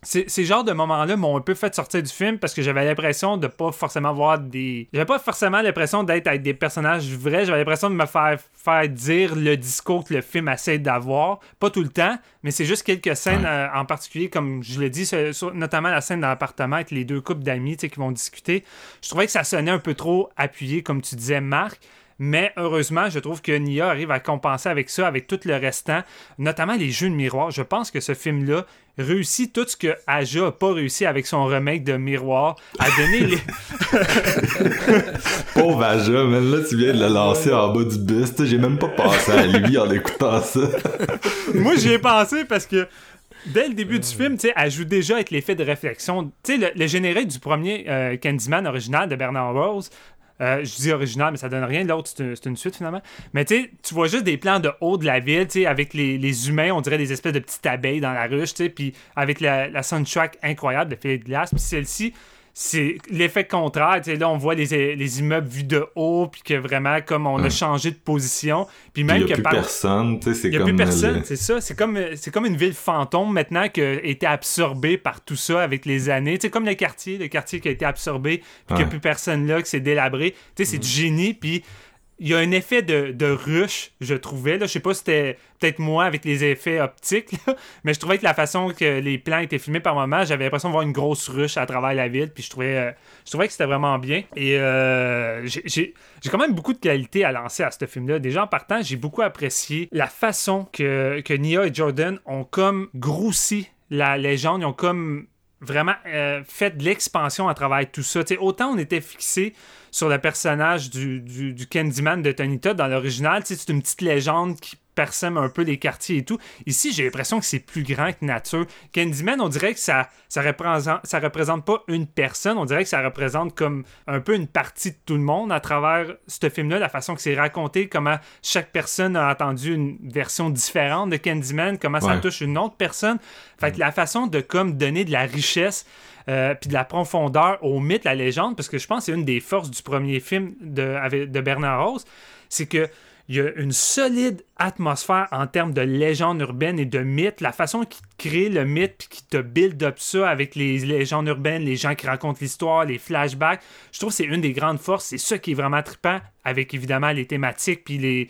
ces genres de moments-là m'ont un peu fait sortir du film parce que j'avais l'impression de pas forcément voir des. J'avais pas forcément l'impression d'être avec des personnages vrais. J'avais l'impression de me faire faire dire le discours que le film essaie d'avoir. Pas tout le temps, mais c'est juste quelques scènes euh, en particulier, comme je l'ai dit, notamment la scène dans l'appartement avec les deux couples d'amis qui vont discuter. Je trouvais que ça sonnait un peu trop appuyé, comme tu disais, Marc. Mais heureusement, je trouve que Nia arrive à compenser avec ça, avec tout le restant, notamment les jeux de miroir. Je pense que ce film-là réussit tout ce que Aja n'a pas réussi avec son remake de Miroir, à donner les... Pauvre Aja, mais là, tu viens de le lancer en bas du bus. J'ai même pas pensé à lui en écoutant ça. Moi, j'y ai pensé parce que dès le début du film, tu sais, elle joue déjà avec l'effet de réflexion. Tu sais, le, générique du premier euh, Candyman original de Bernard Rose, euh, je dis original, mais ça donne rien. L'autre, c'est une, suite finalement. Mais tu tu vois juste des plans de haut de la ville, tu avec les, humains, on dirait des espèces de petites abeilles dans la ruche, tu puis avec la, la soundtrack incroyable de Philippe Glass. Puis celle-ci, c'est l'effet contraire. là, on voit les, les, immeubles vus de haut, puis que vraiment, comme on a changé de position. Puis même il n'y a plus personne, tu sais, c'est comme... Il n'y a plus personne, c'est ça. C'est comme, c'est comme une ville fantôme maintenant qui a été absorbée par tout ça avec les années. Tu sais, comme le quartier, le quartier qui a été absorbé, puis qu'il n'y a plus personne là, que c'est délabré. Tu sais, c'est du génie, puis il y a un effet de, ruche, je trouvais. Là. Je sais pas si c'était peut-être moi avec les effets optiques, mais je trouvais que la façon que les plans étaient filmés par moment, j'avais l'impression de voir une grosse ruche à travers la ville, puis je trouvais, euh, je trouvais que c'était vraiment bien. Et euh, j'ai quand même beaucoup de qualité à lancer à ce film-là. Déjà en partant, j'ai beaucoup apprécié la façon que, que Nia et Jordan ont comme grossi la légende, ils ont comme vraiment euh, fait de l'expansion à travers tout ça. autant on était fixé sur le personnage du, du, du Candyman de Tony Todd dans l'original, c'est une petite légende qui persème un peu les quartiers et tout. Ici, j'ai l'impression que c'est plus grand que nature. Candyman, on dirait que ça, ça, représente, ça représente pas une personne, on dirait que ça représente comme un peu une partie de tout le monde à travers ce film-là, la façon que c'est raconté, comment chaque personne a entendu une version différente de Candyman, comment ça touche une autre personne. Fait que la façon de comme donner de la richesse euh, puis de la profondeur au mythe, la légende, parce que je pense que c'est une des forces du premier film de, de Bernard Rose, c'est que il y a une solide atmosphère en termes de légende urbaine et de mythe. La façon qu'il crée le mythe puis qu'il te build up ça avec les légendes urbaines, les gens qui racontent l'histoire, les flashbacks, je trouve que c'est une des grandes forces. C'est ça qui est vraiment trippant avec évidemment les thématiques puis les,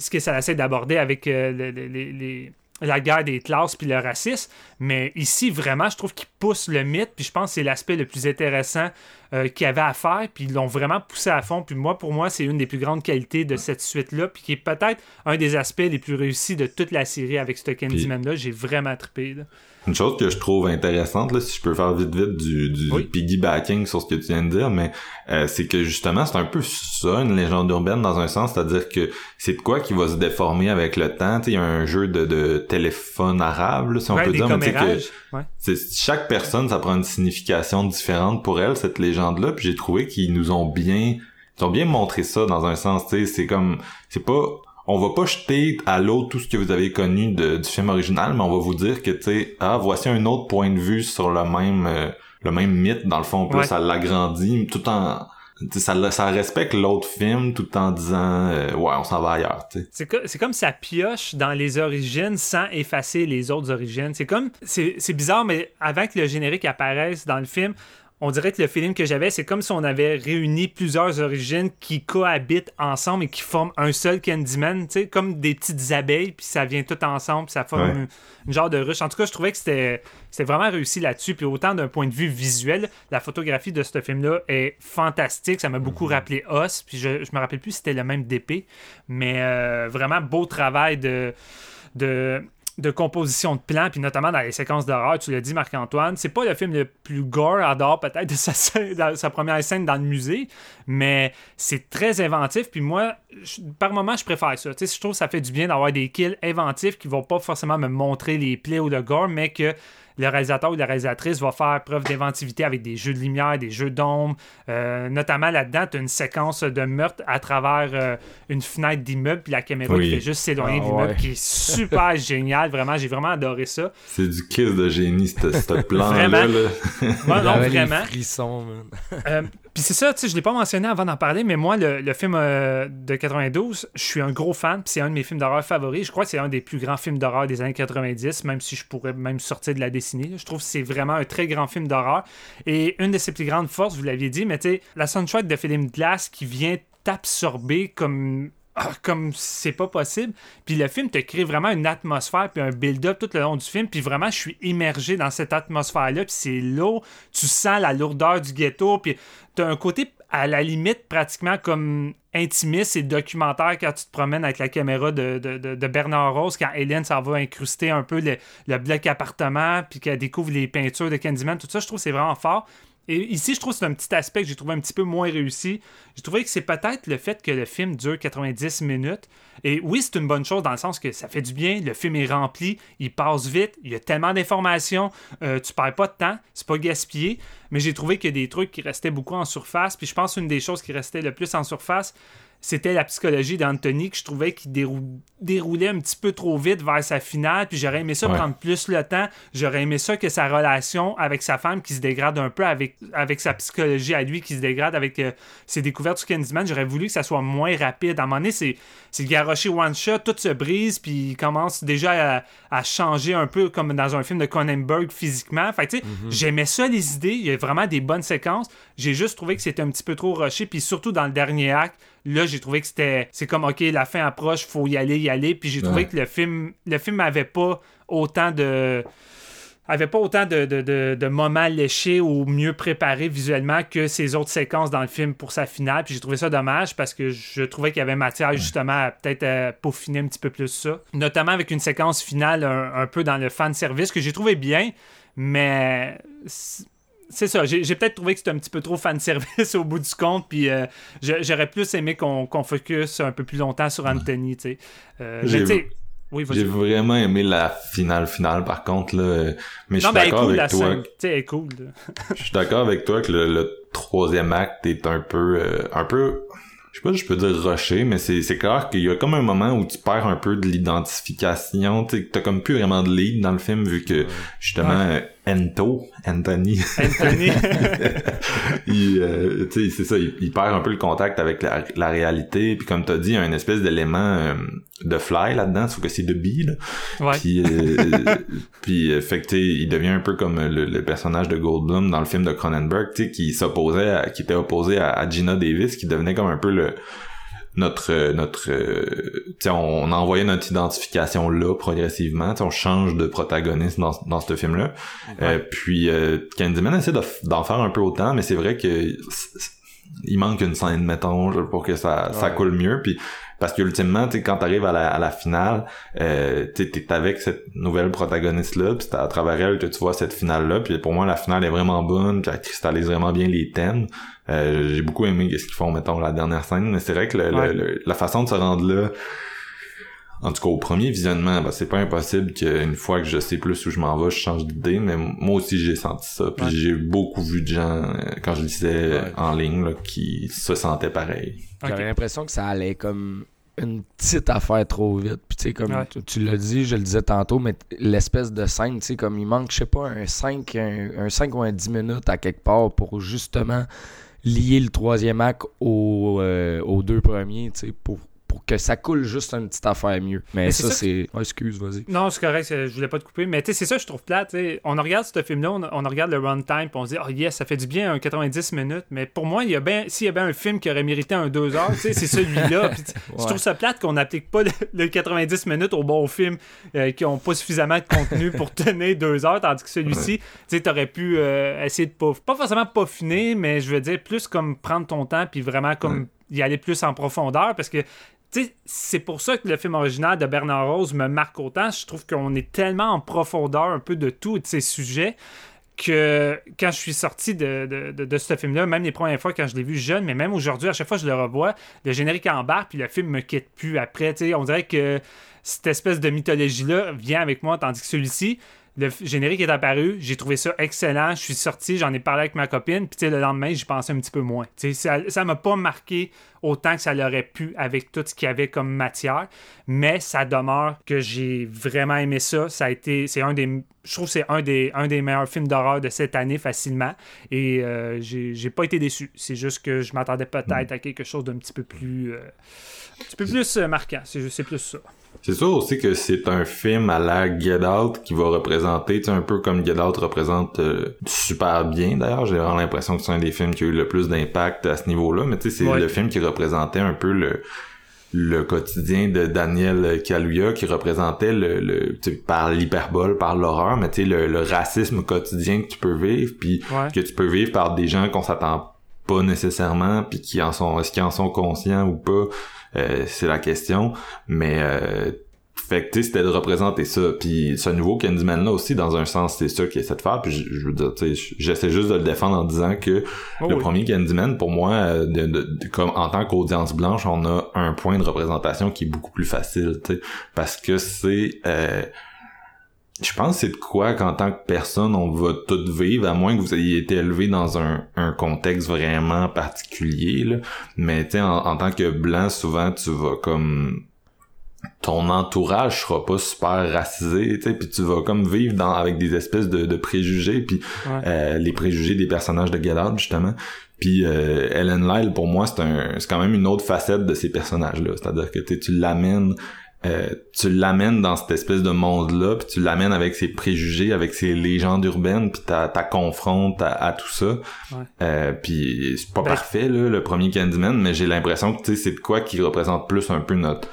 ce que ça essaie d'aborder avec euh, les la guerre des classes puis le racisme. Mais ici, vraiment, je trouve qu'il pousse le mythe. Puis je pense que c'est l'aspect le plus intéressant euh, qu'il y avait à faire, puis ils l'ont vraiment poussé à fond. Puis moi, pour moi, c'est une des plus grandes qualités de cette suite-là, puis qui est peut-être un des aspects les plus réussis de toute la série avec ce Candyman-là. J'ai vraiment trippé. Là. Une chose que je trouve intéressante, là, si je peux faire vite vite du, du piggybacking sur ce que tu viens de dire, mais euh, c'est que justement, c'est un peu ça, une légende urbaine dans un sens, c'est-à-dire que c'est de quoi qui va se déformer avec le temps. Il y a un jeu de, de téléphone arabe, si on peut dire, mais que chaque personne, ça prend une signification différente pour elle, cette légende-là, puis j'ai trouvé qu'ils nous ont bien ils ont bien montré ça dans un sens, tu sais, c'est comme c'est pas on va pas jeter à l'autre tout ce que vous avez connu de, du film original, mais on va vous dire que tu sais, ah voici un autre point de vue sur le même euh, le même mythe dans le fond, plus ça l'agrandit tout en ça, ça respecte l'autre film tout en disant euh, ouais on s'en va ailleurs c'est c'est comme ça pioche dans les origines sans effacer les autres origines. C'est comme c'est bizarre mais avant que le générique apparaisse dans le film on dirait que le feeling que j'avais, c'est comme si on avait réuni plusieurs origines qui cohabitent ensemble et qui forment un seul Candyman, tu sais, comme des petites abeilles, puis ça vient tout ensemble, puis ça forme une, genre de ruche. En tout cas, je trouvais que c'était vraiment réussi là-dessus, puis autant d'un point de vue visuel, la photographie de ce film-là est fantastique, ça m'a beaucoup mhm. rappelé Os, puis je, je me rappelle plus si c'était le même DP, mais euh, vraiment beau travail de... de de composition de plans, puis notamment dans les séquences d'horreur, tu l'as dit Marc-Antoine, c'est pas le film le plus gore à peut-être de sa, première scène dans le musée, mais c'est très inventif, puis moi, par moment, je préfère ça. Tu sais, je trouve que ça fait du bien d'avoir des kills inventifs qui vont pas forcément me montrer les plaies ou le gore, mais que le réalisateur ou la réalisatrice va faire preuve d'inventivité avec des jeux de lumière, des jeux d'ombre. Euh, notamment là-dedans, tu as une séquence de meurtre à travers euh, une fenêtre d'immeuble, puis la caméra qui fait juste s'éloigner de ah, l'immeuble, qui est super génial. Vraiment, j'ai vraiment adoré ça. C'est du kiss de génie, ce plan-là. Vraiment. non, vraiment. Euh, puis c'est ça, tu sais, je l'ai pas mentionné avant d'en parler, mais moi, le, film euh, de 92, je suis un gros fan, puis c'est un de mes films d'horreur favoris. Je crois que c'est un des plus grands films d'horreur des années 90, même si je pourrais même sortir de la décennie. Je trouve que c'est vraiment un très grand film d'horreur. Et une de ses plus grandes forces, vous l'aviez dit, mais tu sais, la soundtrack de Philippe Glass qui vient t'absorber comme ah, comme c'est pas possible. Puis le film te crée vraiment une atmosphère puis un build-up tout le long du film. Puis vraiment, je suis immergé dans cette atmosphère-là. Puis c'est lourd. Tu sens la lourdeur du ghetto. Puis t'as un côté à la limite pratiquement comme intimiste et documentaire quand tu te promènes avec la caméra de, Bernard Rose, quand Hélène s'en va incruster un peu le, le bloc appartement, puis qu'elle découvre les peintures de Candyman, tout ça, je trouve c'est vraiment fort. Et ici, je trouve que c'est un petit aspect que j'ai trouvé un petit peu moins réussi. J'ai trouvé que c'est peut-être le fait que le film dure 90 minutes. Et oui, c'est une bonne chose dans le sens que ça fait du bien, le film est rempli, il passe vite, il y a tellement d'informations, euh, tu perds pas de temps, c'est pas gaspillé. Mais j'ai trouvé qu'il y a des trucs qui restaient beaucoup en surface. Puis je pense une des choses qui restait le plus en surface, c'était la psychologie d'Anthony que je trouvais qu'il déroulait un petit peu trop vite vers sa finale. Puis j'aurais aimé ça prendre plus le temps. J'aurais aimé ça que sa relation avec sa femme qui se dégrade un peu avec, avec sa psychologie à lui qui se dégrade avec euh, ses découvertes sur Candyman. J'aurais voulu que ça soit moins rapide. À un moment donné, c'est, c'est garoché one shot, tout se brise, puis il commence déjà à, changer un peu comme dans un film de Cronenberg physiquement. Fait tu sais, mm-hmm. j'aimais ça les idées. Il y a vraiment des bonnes séquences. J'ai juste trouvé que c'était un petit peu trop rushé. Puis surtout dans le dernier acte Là, j'ai trouvé que c'était. C'est comme, OK, la fin approche, faut y aller, y aller. Puis j'ai trouvé que le film le film avait pas autant de avait pas autant de, de, moments léchés ou mieux préparés visuellement que ces autres séquences dans le film pour sa finale. Puis j'ai trouvé ça dommage parce que je trouvais qu'il y avait matière justement à peut-être peaufiner un petit peu plus ça. Notamment avec une séquence finale un, un peu dans le fan service que j'ai trouvé bien, mais c'est ça, j'ai peut-être trouvé que c'était un petit peu trop fan service au bout du compte, puis euh, j'aurais plus aimé qu'on focus un peu plus longtemps sur Anthony, tu sais. Euh, j'ai vraiment aimé la finale finale, par contre, là. Mais je suis d'accord avec toi. cool, je suis d'accord avec toi que le, troisième acte est un peu, euh, un peu, je sais pas si je peux dire rusher, mais c'est clair qu'il y a comme un moment où tu perds un peu de l'identification, tu t'as comme plus vraiment de lead dans le film vu que justement Ento, Anthony. Anthony. il, euh, tu sais, c'est ça, il, perd un peu le contact avec la, la réalité. Puis comme t'as dit, il y a une espèce d'élément euh, de fly là-dedans, sauf que c'est de bee, là. Ouais. Puis, euh, puis euh, fait que, il devient un peu comme le, personnage de Goldblum dans le film de Cronenberg, tu sais, qui s'opposait, qui était opposé à, Gina Davis, qui devenait comme un peu le notre euh, notre euh, on, on envoyait notre identification là progressivement. On change de protagoniste dans, dans ce film là euh, puis euh, Candyman essaie d'en faire un peu autant mais c'est vrai que il manque une scène mettons pour que ça ça coule mieux. Puis parce que ultimement tu quand t'arrives à la, à la finale euh, t'es t'es avec cette nouvelle protagoniste là puis c'est à travers elle que tu vois cette finale là puis pour moi la finale est vraiment bonne puis elle cristallise vraiment bien les thèmes j'ai beaucoup aimé ce qu'ils font mettons la dernière scène mais c'est vrai que le- le- Ouais. le- la façon de se rendre là en tout cas au premier visionnement ben, c'est pas impossible qu'une fois que je sais plus où je m'en vais je change d'idée mais moi aussi j'ai senti ça puis Ouais. j'ai beaucoup vu de gens euh, quand je lisais euh, Ouais. en ligne là, qui se sentaient pareil J'avais l'impression que ça allait comme une petite affaire trop vite. Puis tu sais, comme Ouais. tu, tu l'as dit, je le disais tantôt, mais l'espèce de scène, tu sais, comme il manque, je sais pas, un 5, un, un 5 ou un 10 minutes à quelque part pour justement lier le troisième acte au, euh, aux deux premiers, tu sais, pour, pour que ça coule juste une petite affaire mieux. Mais, ça, c'est... Ouais, excuse, vas-y. Non, c'est correct, je voulais pas te couper, mais tu sais, c'est ça, je trouve plate. On regarde ce film-là, on, on regarde le runtime, puis on se dit, oh yes, ça fait du bien un 90 minutes, mais pour moi, il y a bien, s'il y a bien un film qui aurait mérité un 2 heures, c'est celui-là. Sais, Je Ouais. trouve ça plate qu'on n'applique pas le, le 90 minutes aux bons films euh, qui ont pas suffisamment de contenu pour tenir 2 heures, tandis que celui-ci, tu sais, t'aurais pu euh, essayer de pas, pas forcément peaufiner, mais je veux dire, plus comme prendre ton temps, puis vraiment comme y aller plus en profondeur, parce que c'est pour ça que le film original de Bernard Rose me marque autant. Je trouve qu'on est tellement en profondeur un peu de tout de ces sujets que quand je suis sorti de, ce film-là, même les premières fois quand je l'ai vu jeune, mais même aujourd'hui, à chaque fois je le revois, le générique embarque, puis le film me quitte plus après. On dirait que cette espèce de mythologie-là vient avec moi, tandis que celui-ci, le générique est apparu, j'ai trouvé ça excellent, je suis sorti, j'en ai parlé avec ma copine, puis le lendemain, j'y pensais un petit peu moins. Tu sais, ça m'a pas marqué autant que ça l'aurait pu avec tout ce qu'il y avait comme matière, mais ça demeure que j'ai vraiment aimé ça. Ça a été, c'est un des, je trouve que c'est un des, un des meilleurs films d'horreur de cette année facilement, et euh, j'ai pas été déçu. C'est juste que je m'attendais peut-être à quelque chose d'un petit peu plus, euh, un petit peu plus euh, marquant. C'est plus ça. C'est sûr aussi que c'est un film à la Get Out qui va représenter, tu sais, un peu comme Get Out représente euh, super bien d'ailleurs. J'ai vraiment l'impression que c'est un des films qui a eu le plus d'impact à ce niveau-là. Mais tu sais, c'est Ouais. le film qui représentait un peu le le quotidien de Daniel Kaluuya qui représentait le, le par l'hyperbole, par l'horreur, mais tu sais, le, le racisme quotidien que tu peux vivre, puis Ouais. que tu peux vivre par des gens qu'on s'attend pas nécessairement, puis qui en sont, est-ce qu'ils en sont conscients ou pas, euh, c'est la question. Mais euh, fait que tu sais, c'était de représenter ça. Puis ce nouveau Candyman là aussi, dans un sens, c'est ça qu'il essaie de faire. Puis je, je veux dire, j'essaie juste de le défendre en disant que Oh le oui. premier Candyman, pour moi, euh, de, de- de- comme en tant qu'audience blanche, on a un point de représentation qui est beaucoup plus facile, tu sais, parce que c'est euh, je pense que c'est de quoi qu'en tant que personne, on va tout vivre, à moins que vous ayez été élevé dans un, un contexte vraiment particulier. Là. Mais tu sais, en, en tant que blanc, souvent, tu vas comme ton entourage sera pas super racisé, tu sais, puis tu vas comme vivre dans avec des espèces de, de préjugés, puis Ouais. euh, les préjugés des personnages de Get Out, justement. Puis euh, Ellen Lyle, pour moi, c'est un c'est quand même une autre facette de ces personnages-là. C'est-à-dire que tu l'amènes euh, tu l'amènes dans cette espèce de monde-là, puis tu l'amènes avec ses préjugés, avec ses légendes urbaines, puis t'as t'as confrontes à, à tout ça. Ouais. Euh, puis c'est pas Ben- parfait là, le premier Candyman, mais j'ai l'impression que c'est de quoi qui représente plus un peu notre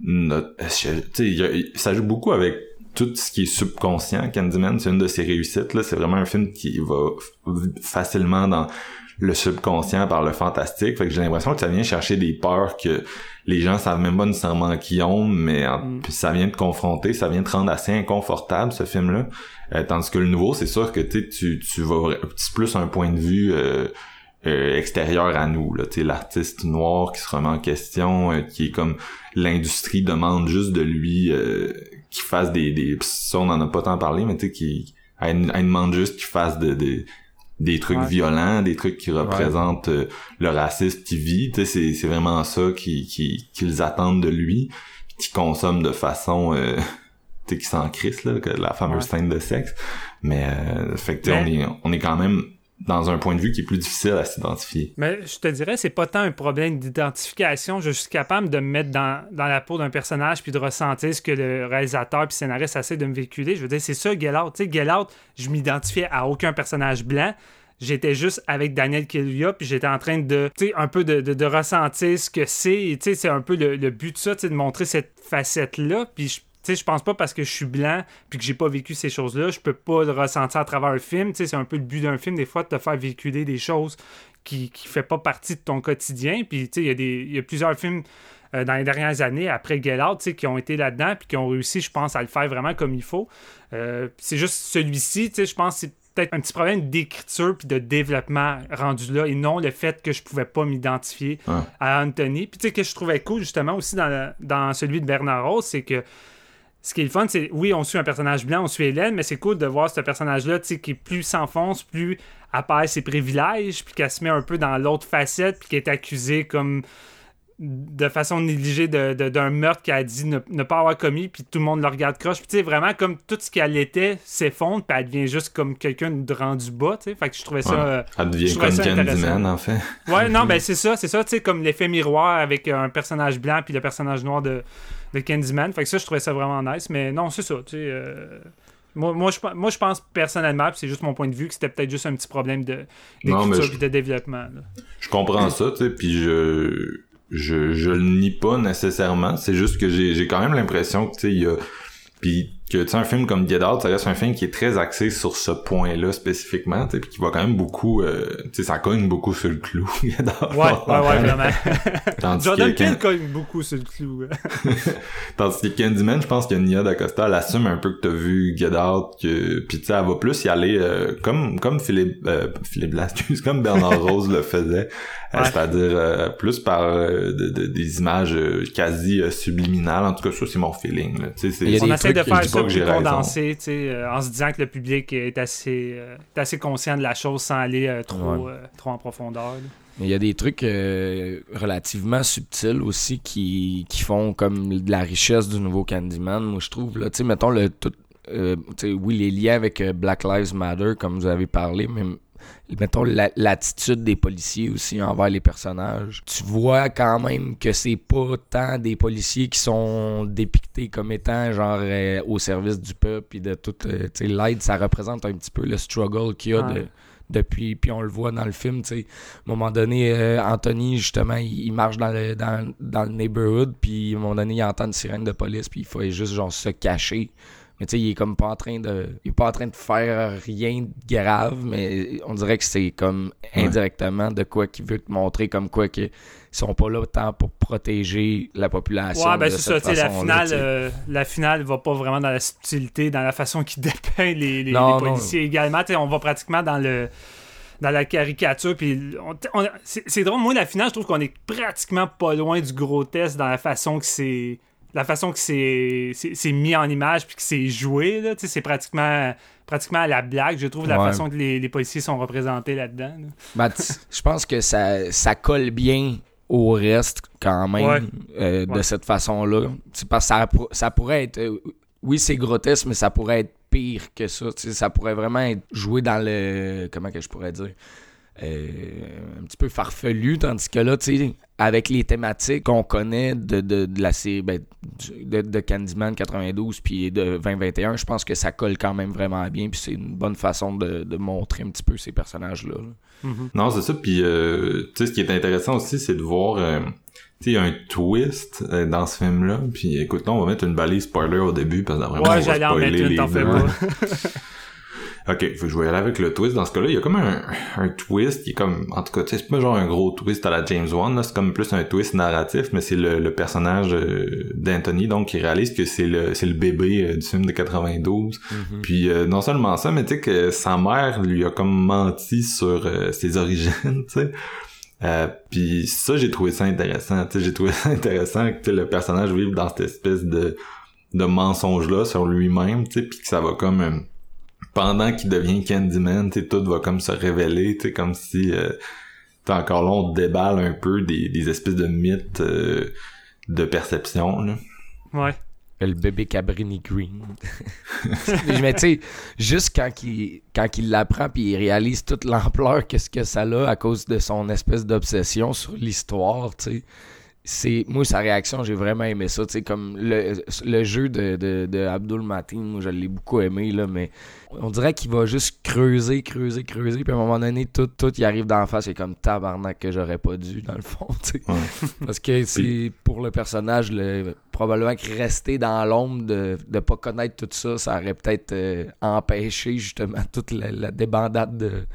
notre je- tu sais, il y a- ça joue beaucoup avec tout ce qui est subconscient. Candyman, c'est une de ses réussites là. C'est vraiment un film qui va facilement dans le subconscient par le fantastique. Fait que j'ai l'impression que ça vient chercher des peurs que les gens savent même pas nécessairement qu'ils ont, mais en- Mm. puis ça vient te confronter, ça vient te rendre assez inconfortable ce film-là. Euh, tandis que le nouveau, c'est sûr que tu tu vas c'est plus un point de vue euh, euh, extérieur à nous l'artiste noir qui se remet en question, qui est comme l'industrie demande juste de lui euh, qu'il fasse des des ça on en a pas tant parlé, mais tu sais qui elle, elle demande juste qu'il fasse de, de- des trucs Ouais. violents, des trucs qui représentent euh, le racisme qui vit, tu sais c'est c'est vraiment ça qui qui qu'ils attendent de lui, qui consomme de façon euh, tu sais qui s'en crisse là, la fameuse Ouais. scène de sexe, mais euh, fait que on est on est quand même dans un point de vue qui est plus difficile à s'identifier. Mais je te dirais, c'est pas tant un problème d'identification. Je suis capable de me mettre dans, dans la peau d'un personnage puis de ressentir ce que le réalisateur puis scénariste essaie de me véhiculer. Je veux dire, c'est ça, Get Out. Tu sais, Get Out, je m'identifiais à aucun personnage blanc. j'étais juste avec Daniel Kaluuya, puis j'étais en train de, tu sais, un peu de, de, ressentir ce que c'est. Tu sais, c'est un peu le, le but de ça, tu sais, de montrer cette facette-là. Puis, je- sais, je pense pas parce que je suis blanc puis que j'ai pas vécu ces choses-là, je peux pas le ressentir à travers un film. Tu sais, c'est un peu le but d'un film, des fois, de te faire véhiculer des choses qui qui fait pas partie de ton quotidien. Puis, tu sais, il y, y a plusieurs films euh, dans les dernières années, après Get Out, tu sais, qui ont été là-dedans puis qui ont réussi, je pense, à le faire vraiment comme il faut. Euh, c'est juste celui-ci, tu sais, je pense que c'est peut-être un petit problème d'écriture puis de développement rendu là et non le fait que je pouvais pas m'identifier Ouais. à Anthony. Puis tu sais, que je trouvais cool justement aussi dans, le- dans celui de Bernard Rose, c'est que ce qui est le fun, c'est oui, on suit un personnage blanc, on suit Hélène, mais c'est cool de voir ce personnage-là, tu sais, qui plus s'enfonce, plus apparaît ses privilèges, puis qu'elle se met un peu dans l'autre facette, puis qui est accusée comme de façon négligée de- de- d'un meurtre qu'elle a dit ne, ne pas avoir commis, puis tout le monde le regarde croche. Puis tu sais, vraiment, comme tout ce qu'elle était s'effondre, puis elle devient juste comme quelqu'un de rendu bas, tu sais. Fait que je trouvais ça... Ouais. euh, Elle je devient comme ça Candyman, intéressant. en fait. Ouais, non, ben c'est ça, c'est ça, tu sais, comme l'effet miroir avec un personnage blanc puis le personnage noir de, de Candyman. Fait que ça, je trouvais ça vraiment nice, mais non, c'est ça, tu sais. euh, moi, moi, je, moi, je pense personnellement, puis c'est juste mon point de vue, que c'était peut-être juste un petit problème de, d'écriture je- puis de développement. là. Je comprends ça, tu sais, puis je, je, je le nie pas nécessairement. C'est juste que j'ai, j'ai quand même l'impression que, tu sais, il y a... Puis que, tu sais, un film comme Get Out, ça reste un film qui est très axé sur ce point-là spécifiquement, tu sais, puis qui va quand même beaucoup... euh, tu sais, ça cogne beaucoup sur le clou, Get Out. Ouais, ouais, ouais, vraiment. Jordan Peele cogne beaucoup sur le clou. Tandis que Candyman, je pense que Nia DaCosta, elle assume un peu que t'as vu Get Out, que puis tu sais, elle va plus y aller euh, comme comme Philippe euh, Philippe Blas, comme Bernard Rose le faisait, Ouais. c'est-à-dire euh, plus par euh, de- de- des images euh, quasi euh, subliminales. En tout cas, ça c'est mon feeling. Là. On des essaie de faire ça pas que j'ai plus condensé, euh, en se disant que le public est assez, euh, est assez conscient de la chose sans aller euh, trop, Ouais. euh, trop en profondeur. là. Il y a des trucs euh, relativement subtils aussi qui, qui font comme de la richesse du nouveau Candyman, moi je trouve. Là, tu sais, mettons le tout. euh, tu sais, oui, les liens avec Black Lives Matter, comme vous avez parlé, mais mettons la- l'attitude des policiers aussi envers les personnages. Tu vois quand même que c'est pas tant des policiers qui sont dépictés comme étant genre euh, au service du peuple et de toute euh, tu sais, l'aide, ça représente un petit peu le struggle qu'il y a de- depuis, puis on le voit dans le film, tu sais. À un moment donné, euh, Anthony, justement, il, il marche dans le, dans, dans le neighborhood, puis à un moment donné, il entend une sirène de police, puis il faut juste genre se cacher. Mais tu sais, il est comme pas en train de. Il est pas en train de faire rien de grave, mais on dirait que c'est comme indirectement de quoi qu'il veut te montrer, comme quoi qu'ils sont pas là tant pour protéger la population. Ouais, ben c'est ça, cette tu sais, la finale, euh, la finale va pas vraiment dans la subtilité, dans la façon qu'il dépeint les, les- Non, les non. policiers également. Tu sais, on va pratiquement dans le dans la caricature. Puis c'est drôle, moi, la finale, je trouve qu'on est pratiquement pas loin du grotesque dans la façon que c'est. La façon que c'est mis en image puis que c'est joué, c'est pratiquement, pratiquement à la blague, je trouve, la façon que les, les policiers sont représentés là-dedans. là. Ben, je pense que ça, ça colle bien au reste quand même Ouais. euh, de cette façon-là. C'est parce que ça, pour- ça pourrait être. euh, oui, c'est grotesque, mais ça pourrait être pire que ça. Ça pourrait vraiment être joué dans le. Comment que je pourrais dire? Un petit peu farfelu, tandis que là, tu sais, avec les thématiques qu'on connaît de, de, de la sé- ben, de, de Candyman 92 puis de 2021, je pense que ça colle quand même vraiment bien, puis c'est une bonne façon de, de montrer un petit peu ces personnages-là. là. Non, c'est ça. Puis, euh, tu sais, ce qui est intéressant aussi, c'est de voir, euh, tu sais, un twist euh, dans ce film-là. Puis, écoute, là, on va mettre une balise spoiler au début parce que vraiment, on va Ouais, j'allais en spoiler mettre une, les Ok, je vais aller avec le twist. Dans ce cas-là, il y a comme un, un twist qui est comme, en tout cas, tu sais, c'est pas genre un gros twist à la James Wan, là, c'est comme plus un twist narratif, mais c'est le, le personnage euh, d'Anthony, donc, qui réalise que c'est le, c'est le bébé euh, du film de 92. Puis, euh, non seulement ça, mais tu sais que sa mère lui a comme menti sur ses origines, tu sais. Euh, puis ça, j'ai trouvé ça intéressant. Tu sais, j'ai trouvé ça intéressant que tu sais, le personnage vive dans cette espèce de, de mensonge-là sur lui-même, tu sais, puis que ça va comme... pendant qu'il devient Candyman, tout va comme se révéler, tu sais, comme si... Euh, t'sais, encore là, on déballe un peu des, des espèces de mythes euh, de perception, là. Ouais. Le bébé Cabrini Green. mais tu sais, juste quand il, quand il l'apprend puis il réalise toute l'ampleur qu'est-ce que ça a à cause de son espèce d'obsession sur l'histoire, tu sais. C'est moi sa réaction j'ai vraiment aimé ça tu sais comme le, le jeu de, de, de Abdul Mateen moi je l'ai beaucoup aimé là mais on dirait qu'il va juste creuser creuser creuser puis à un moment donné tout tout il arrive d'en face c'est comme tabarnak que j'aurais pas dû dans le fond tu sais. Parce que c'est pour le personnage le, probablement que rester dans l'ombre de de pas connaître tout ça ça aurait peut-être euh, empêché justement toute la, la débandade de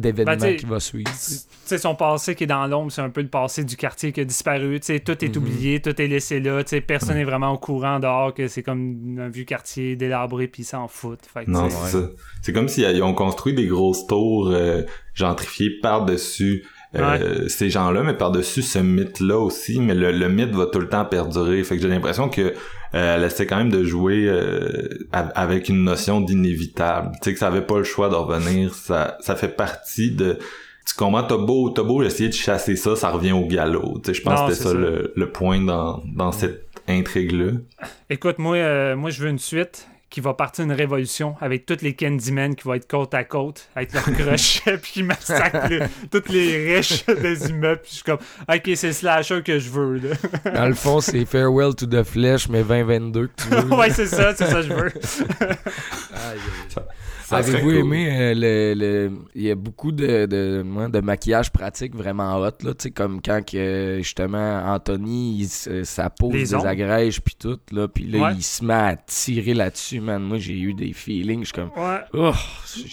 d'événements Ben, t'sais, qui va suivre. Tu sais, son passé qui est dans l'ombre, c'est un peu le passé du quartier qui a disparu. Tu sais, tout est Mhm. oublié, tout est laissé là. Tu sais, personne n'est vraiment au courant dehors que c'est comme un vieux quartier délabré puis ils s'en foutent. Fait que, Non, c'est ça. C'est comme s'ils ont construit des grosses tours euh, gentrifiées par-dessus euh, ces gens-là, mais par-dessus ce mythe-là aussi. Mais le, le mythe va tout le temps perdurer. Fait que j'ai l'impression que euh, elle essaie quand même de jouer euh, av- avec une notion d'inévitable. Tu sais que ça avait pas le choix de revenir. Ça, ça fait partie de... Tu comprends? T'as beau, t'as beau essayer de chasser ça, ça revient au galop. Tu sais, je pense Non, que c'était c'est ça, ça. Le, le point dans, dans cette intrigue-là. Écoute, moi, euh, moi, je veux une suite qui va partir une révolution avec toutes les Candymen qui vont être côte à côte avec leurs crochets puis qui massacrent les- toutes les riches des immeubles. Puis je suis comme, ok, c'est le slasher que je veux. Là. Dans le fond, c'est Farewell to the Flesh, mais 2022 que tu veux. ouais, c'est ça, c'est ça que je veux. Ça serait Avez-vous cool. aimé euh, le, le- Il y a beaucoup de, de, de maquillage pratique vraiment hot, là, tu sais, comme quand que, justement Anthony, il se- sa peau Les se désagrège puis tout, là, puis là, Ouais. il se met à tirer là-dessus, man. Moi, j'ai eu des feelings, je suis comme... Ouais. Oh,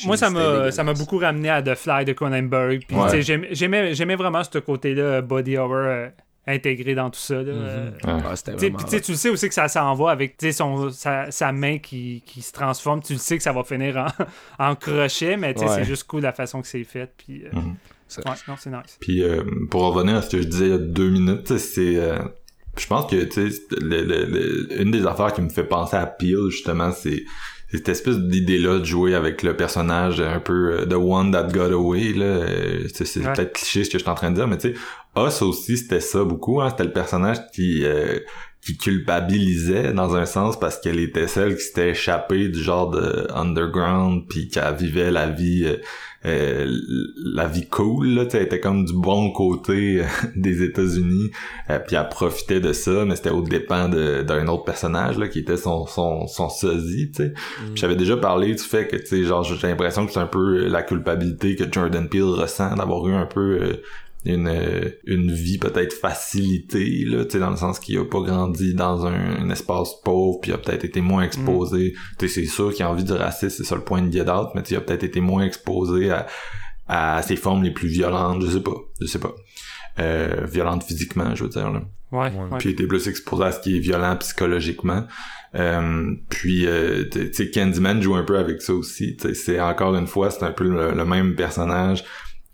Moi, ça m'a, dégueulasse. ça m'a beaucoup ramené à The Fly de Cronenberg. Puis, Ouais. tu sais, j'aimais, j'aimais, vraiment ce côté-là, body horror euh, intégré dans tout ça. Là. Euh, Mhm. Ouais. Ah, Tu le sais aussi que ça s'en va avec tu sais, son, sa, sa main qui, qui se transforme. Tu le sais que ça va finir en, en crochet, mais tu sais, Ouais. c'est juste cool la façon que c'est fait. Puis, euh, Mhm. ouais, non, c'est nice. Puis euh, pour revenir à ce que je disais il y a deux minutes, c'est euh, je pense que tu sais le- le- le- une des affaires qui me fait penser à Peel justement, c'est cette espèce d'idée-là de jouer avec le personnage un peu euh, The One That Got Away là, euh, c'est Ouais. peut-être cliché ce que je suis en train de dire, mais tu sais, Us aussi c'était ça beaucoup, hein, c'était le personnage qui euh, qui culpabilisait dans un sens parce qu'elle était celle qui s'était échappée du genre de underground puis qui vivait la vie euh, euh, la vie cool là, elle était comme du bon côté euh, des États-Unis euh, puis elle profitait de ça mais c'était au dépens d'un autre personnage là qui était son son son sosie tu sais. Puis j'avais déjà parlé du fait que tu sais genre j'ai l'impression que c'est un peu la culpabilité que Jordan Peele ressent d'avoir eu un peu euh, une euh, une vie peut-être facilitée là tu sais dans le sens qu'il a pas grandi dans un, un espace pauvre puis il a peut-être été moins exposé tu sais c'est sûr qu'il a envie du racisme c'est ça le point de Get Out mais tu sais il a peut-être été moins exposé à à ses formes les plus violentes je sais pas je sais pas euh, violentes physiquement je veux dire là Ouais, ouais. puis il était plus exposé à ce qui est violent psychologiquement. Euh, puis, euh, tu sais, Candyman joue un peu avec ça aussi. tu sais, C'est encore une fois, c'est un peu le, le même personnage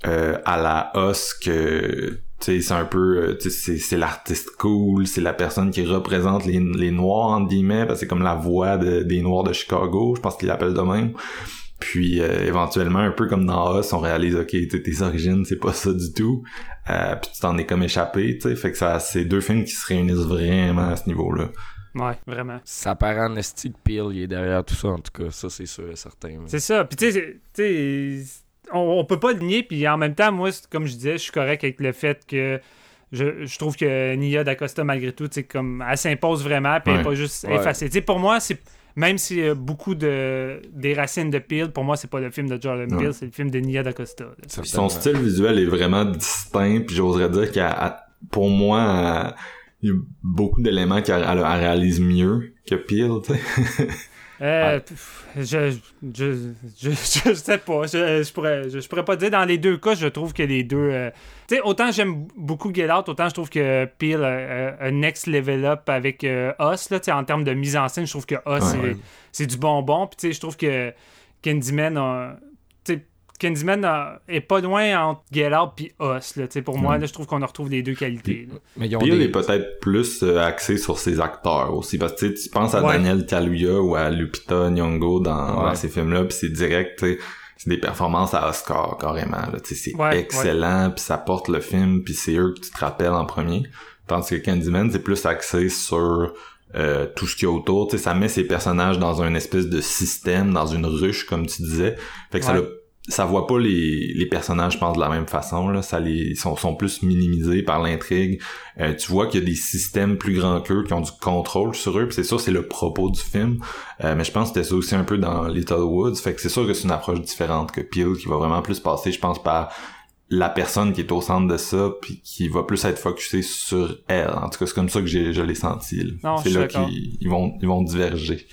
euh, à la os que... Tu sais, c'est un peu... euh, tu sais, c'est, c'est l'artiste cool, c'est la personne qui représente les, les Noirs, entre guillemets, parce que c'est comme la voix de- des Noirs de Chicago, je pense qu'il l'appelle de même. Puis euh, éventuellement, un peu comme dans Us, on réalise, ok, tu sais, tes origines, c'est pas ça du tout. Euh, puis tu t'en es comme échappé, tu sais. Fait que ça, c'est deux films qui se réunissent vraiment à ce niveau-là. Ouais, vraiment. Ça paraît en Peel, il est derrière tout ça, en tout cas. Ça, c'est sûr et certain. mais- C'est ça. Puis tu sais, tu sais, on, on peut pas le nier. Puis en même temps, moi, comme je disais, je suis correct avec le fait que je, je trouve que Nia D'Acosta, malgré tout, tu sais, comme elle s'impose vraiment. Puis elle pas juste Ouais. effacée. Tu sais, pour moi, c'est même si euh, beaucoup de des racines de Peel, pour moi, c'est pas le film de Jordan Ouais. Peele, c'est le film de Nia D'Acosta. son style visuel est vraiment distinct, puis j'oserais dire qu'à pour moi, il y a beaucoup d'éléments qu'elle elle- elle réalise mieux que Peel. Euh, pff, je, je, je, je sais pas. Je, je, pourrais, je, je pourrais pas dire. Dans les deux cas, je trouve que les deux. euh, tu sais, autant j'aime beaucoup Get Out, autant je trouve que Peel a a un next level up avec euh, Us. Là, tu sais, en termes de mise en scène, je trouve que Us, Ouais. c'est- c'est du bonbon. Puis, tu sais, je trouve que Candyman a. tu Candyman a- est pas loin entre Get Out puis Us. Là, pour moi, là, je trouve qu'on retrouve les deux qualités. là. Mais ils ont des- est peut-être plus euh, axé sur ses acteurs aussi, parce que tu penses à Ouais. Daniel Kaluuya ou à Lupita Nyong'o dans, Ouais. dans ces films-là, puis c'est direct, c'est des performances à Oscar carrément, c'est Ouais, excellent, puis ça porte le film, puis c'est eux que tu te rappelles en premier. Tandis que Candyman, c'est plus axé sur euh, tout ce qu'il y a autour, tu sais, ça met ses personnages dans un espèce de système, dans une ruche, comme tu disais. Fait que ça Ouais. Ça voit pas les, les personnages, je pense, de la même façon. Là. Ça les sont, sont plus minimisés par l'intrigue. Euh, tu vois qu'il y a des systèmes plus grands qu'eux qui ont du contrôle sur eux. C'est sûr, c'est le propos du film. Euh, mais je pense que c'était ça aussi un peu dans Little Woods. Fait que c'est sûr que c'est une approche différente que Peel qui va vraiment plus passer, je pense, par la personne qui est au centre de ça puis qui va plus être focusée sur elle. En tout cas, c'est comme ça que j'ai, je l'ai senti. C'est là qu'ils ils vont, ils vont diverger.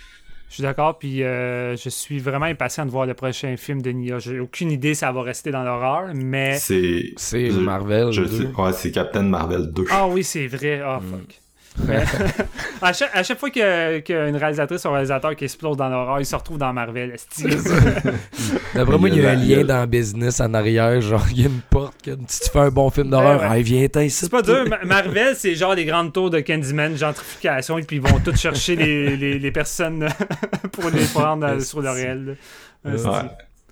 Je suis d'accord, puis euh, je suis vraiment impatient de voir le prochain film de Nia. J'ai aucune idée si ça va rester dans l'horreur, mais... C'est... C'est Marvel. Je ouais, c'est Captain Marvel 2. Ah oui, c'est vrai. Ah, Mm. fuck. Mais- à, chaque, à chaque fois qu'il y a- qu'il y a une réalisatrice ou un réalisateur qui explose dans l'horreur, il se retrouve dans Marvel. D'après moi, il y a un lien dans le business en arrière. Genre, il y a une porte. Que, si tu fais un bon film d'horreur, Ouais, ouais. hey, viens t'en ici. C'est pas dur. Ma- Marvel, c'est genre les grandes tours de Candyman, gentrification, et puis ils vont tous chercher les, les, les personnes pour les prendre euh, sur le réel. Ouais.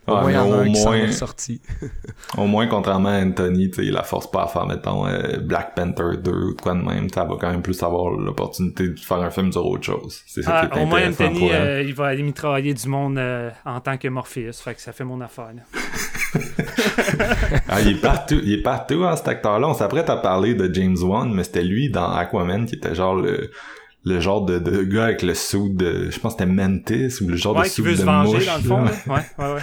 Au Ouais, moins, au un moins, sorti. au moins, contrairement à Anthony, tu il la force pas à faire, mettons, euh, Black Panther 2 ou de quoi de même. Ça va quand même plus avoir l'opportunité de faire un film sur autre chose. C'est ça Ah, qui est au moins, Anthony, euh, il va aller mitrailler du monde euh, en tant que Morpheus. Fait que ça fait mon affaire. là. Ah, il est partout, il est partout, hein, cet acteur-là. On s'apprête à parler de James Wan, mais c'était lui dans Aquaman qui était genre le, le genre de, de gars avec le sou de, je pense que c'était Mantis ou le genre Ouais, de sou veut de se venger mouche. dans le fond. là. là. Ouais, ouais, ouais.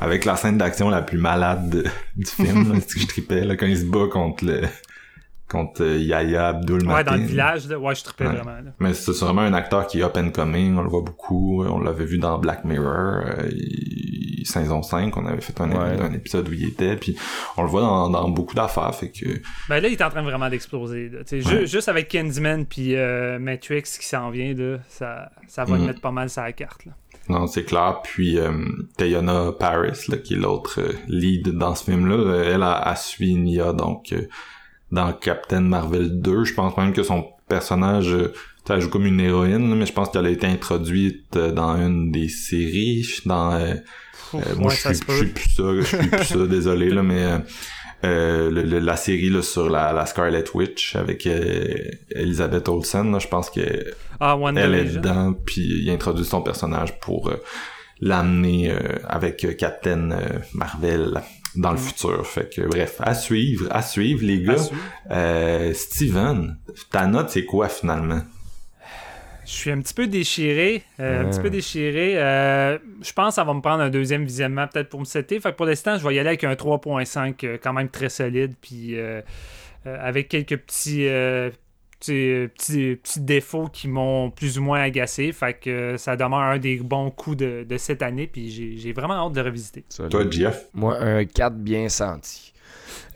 Avec la scène d'action la plus malade de- du film, là, que je tripais, là, quand il se bat contre le, contre euh, Yahya Abdul Ouais, dans le village, là. Ouais, je trippais Ouais. vraiment. Là. Mais c'est vraiment un acteur qui est up and coming, on le voit beaucoup, on l'avait vu dans Black Mirror, euh, il- saison 5, on avait fait un, Ouais. un épisode où il était, puis on le voit dans, dans beaucoup d'affaires, fait que Ben là, il est en train vraiment d'exploser. ju-. Juste avec Candyman puis euh, Matrix qui s'en vient, là, ça, ça va le Mhm. mettre pas mal sur la carte. Là. Non, c'est clair. Puis euh, Tayona Paris, là, qui est l'autre euh, lead dans ce film-là, euh, elle a, a suivi Nia, donc euh, dans Captain Marvel 2, je pense même que son personnage, euh, elle joue comme une héroïne, là, mais je pense qu'elle a été introduite euh, dans une des séries, dans... euh, Ouf, Euh, moi, ouais, je suis, je suis plus ça, je suis plus ça, désolé, là, mais euh, le- le- la série là, sur la, la Scarlet Witch avec euh, Elizabeth Olsen, là, je pense que Ah, elle est dedans, puis il introduit son personnage pour euh, l'amener euh, avec euh, Captain Marvel dans le Mm. futur. Fait que bref, à suivre, à suivre les gars. suivre. Euh, Steven, ta note c'est quoi finalement? Je suis un petit peu déchiré. euh, Un petit peu déchiré. euh, je pense que ça va me prendre un deuxième visionnement peut-être pour me setter. Fait que pour l'instant, je vais y aller avec un 3.5 euh, quand même très solide. Puis euh, euh, avec quelques petits, euh, petits, petits, petits défauts qui m'ont plus ou moins agacé. Fait que ça demeure un des bons coups de, de cette année. Puis j'ai- j'ai vraiment hâte de revisiter. Toi, Jeff? Moi, un 4 bien senti.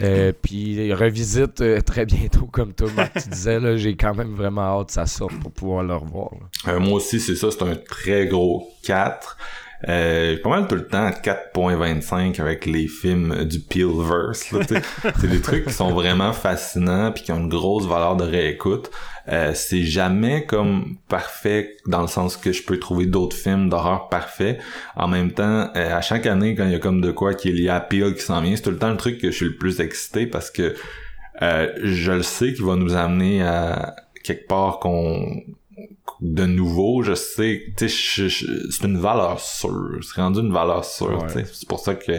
Euh, puis revisite euh, très bientôt, comme toi, Marc, tu disais, là, j'ai quand même vraiment hâte que ça sorte pour pouvoir le revoir. Euh, moi aussi, c'est ça, c'est un très gros 4. Euh, pas mal tout le temps 4.25 avec les films du Peelverse. c'est des trucs qui sont vraiment fascinants puis qui ont une grosse valeur de réécoute. Euh, c'est jamais comme parfait dans le sens que je peux trouver d'autres films d'horreur parfaits. En même temps, euh, à chaque année, quand il y a comme de quoi qui est lié à Peel qui s'en vient, c'est tout le temps le truc que je suis le plus excité parce que euh, je le sais qu'il va nous amener à quelque part qu'on de nouveau, je sais, c'est une valeur sûre. C'est rendu une valeur sûre, Ouais. C'est pour ça que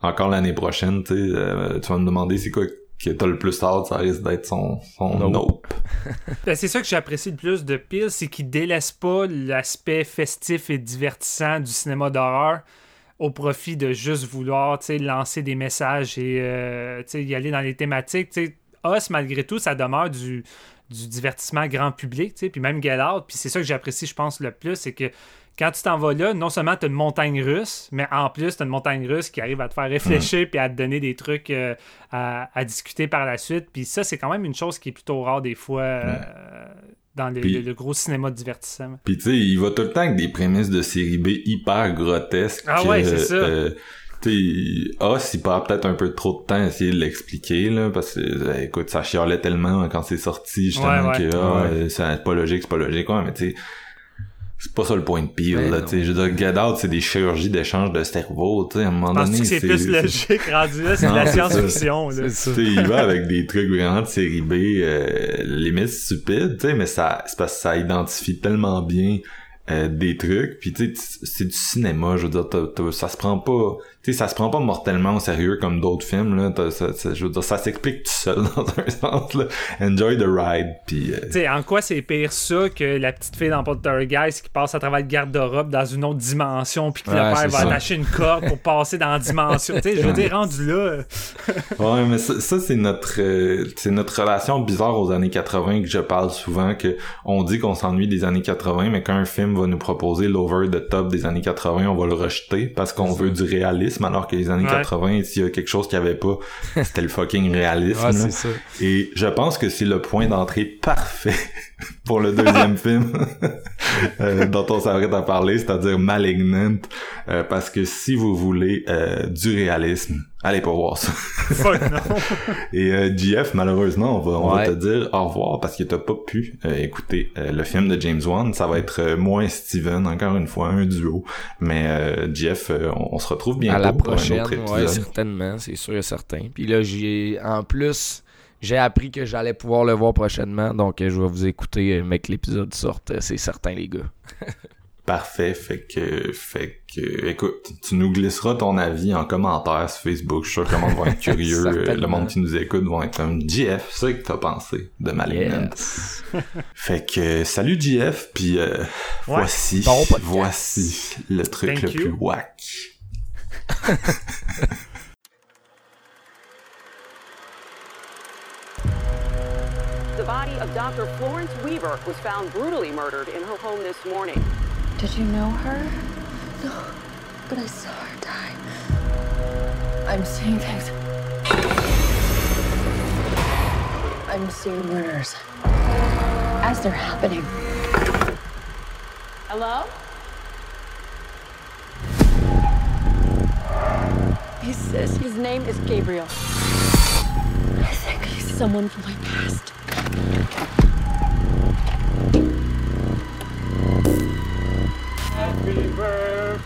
encore l'année prochaine, euh, tu vas me demander c'est quoi que t'as le plus hâte, ça risque d'être son, son Nope. nope. Ben, c'est ça que j'apprécie le plus de Peel, c'est qu'il délaisse pas l'aspect festif et divertissant du cinéma d'horreur au profit de juste vouloir tu sais, lancer des messages et euh, tu sais, y aller dans les thématiques. tu sais. Us, malgré tout, ça demeure du, du divertissement grand public, tu sais, puis même Get Out, puis c'est ça que j'apprécie, je pense, le plus, c'est que quand tu t'en vas là, non seulement tu as une montagne russe, mais en plus, tu as une montagne russe qui arrive à te faire réfléchir puis à te donner des trucs euh, à, à discuter par la suite. Puis ça, c'est quand même une chose qui est plutôt rare des fois euh, dans le, le- le gros cinéma de divertissement. Puis tu sais, il va tout le temps avec des prémices de série B hyper grotesques. Ah ouais, c'est ça. euh, tu sais, Us, il perd peut-être un peu trop de temps à essayer de l'expliquer, là, parce que, euh, écoute, ça chialait tellement quand c'est sorti, justement, Ouais, ouais. que, ah, Ouais. euh, c'est pas logique, c'est pas logique, ouais, mais tu sais, c'est pas ça le point de pile, Ben là, tu sais, je veux dire, Get Out, c'est des chirurgies d'échange de cerveau, tu sais, à un moment donné, c'est plus logique rendu là? C'est de la science-fiction. là? C'est ça. tu sais, il va avec des trucs vraiment de série B, euh, limite stupides, tu sais, mais ça, c'est parce que ça identifie tellement bien euh, des trucs, puis tu sais, t- c'est du cinéma, je veux dire, t'as- t'as- ça se prend pas, sais, ça se prend pas mortellement au sérieux comme d'autres films, là. Ça, ça- je veux dire, ça s'explique tout seul dans un sens, là. Enjoy the ride, puis euh, Tu sais, en quoi c'est pire ça que la petite fille dans Poltergeist qui passe à travers le garde-robe dans une autre dimension puis que le père va ça. attacher une corde pour passer dans la dimension? Tu sais, je veux dire, rendu là. Ouais, mais ça, ça, c'est notre euh, c'est notre relation bizarre aux années 80 que je parle souvent que on dit qu'on s'ennuie des années 80 mais quand un film va nous proposer l'over the top des années 80, on va le rejeter parce qu'on veut du réalisme alors que les années Ouais. 80 s'il y a quelque chose qu'il y avait pas, c'était le fucking réalisme. Ouais, ça. Et je pense que c'est le point d'entrée parfait pour le deuxième film euh, dont on s'arrête à parler, c'est-à-dire Malignant, euh, parce que si vous voulez euh, du réalisme, allez pas voir ça. Fuck non. Et euh, JF, malheureusement, on va, on va Ouais. te dire au revoir parce que t'as pas pu euh, écouter euh, le film de James Wan. Ça va être euh, moins Steven, encore une fois, un duo. Mais euh, JF, euh, on, on se retrouve bientôt à la pour un prochaine, autre ouais, épisode. certainement, c'est sûr et certain. Puis là, j'ai en plus, j'ai appris que j'allais pouvoir le voir prochainement, donc euh, je vais vous écouter, euh, mais que l'épisode sorte, euh, c'est certain, les gars. Parfait, fait que, fait que, écoute, tu nous glisseras ton avis en commentaire sur Facebook. Je suis sûr que le monde va être curieux. Le monde qui nous écoute va être comme JF, c'est que t'as pensé de Malignant. Yes. Fait que, salut JF, puis euh, voici, voici le truc Thank le you. plus whack. Body of Dr. Florence Weaver was found brutally murdered in her home this morning. Did you know her? No, but I saw her die. I'm seeing things. I'm seeing murders as they're happening. Hello? He says His name is Gabriel. I think he's someone from my past.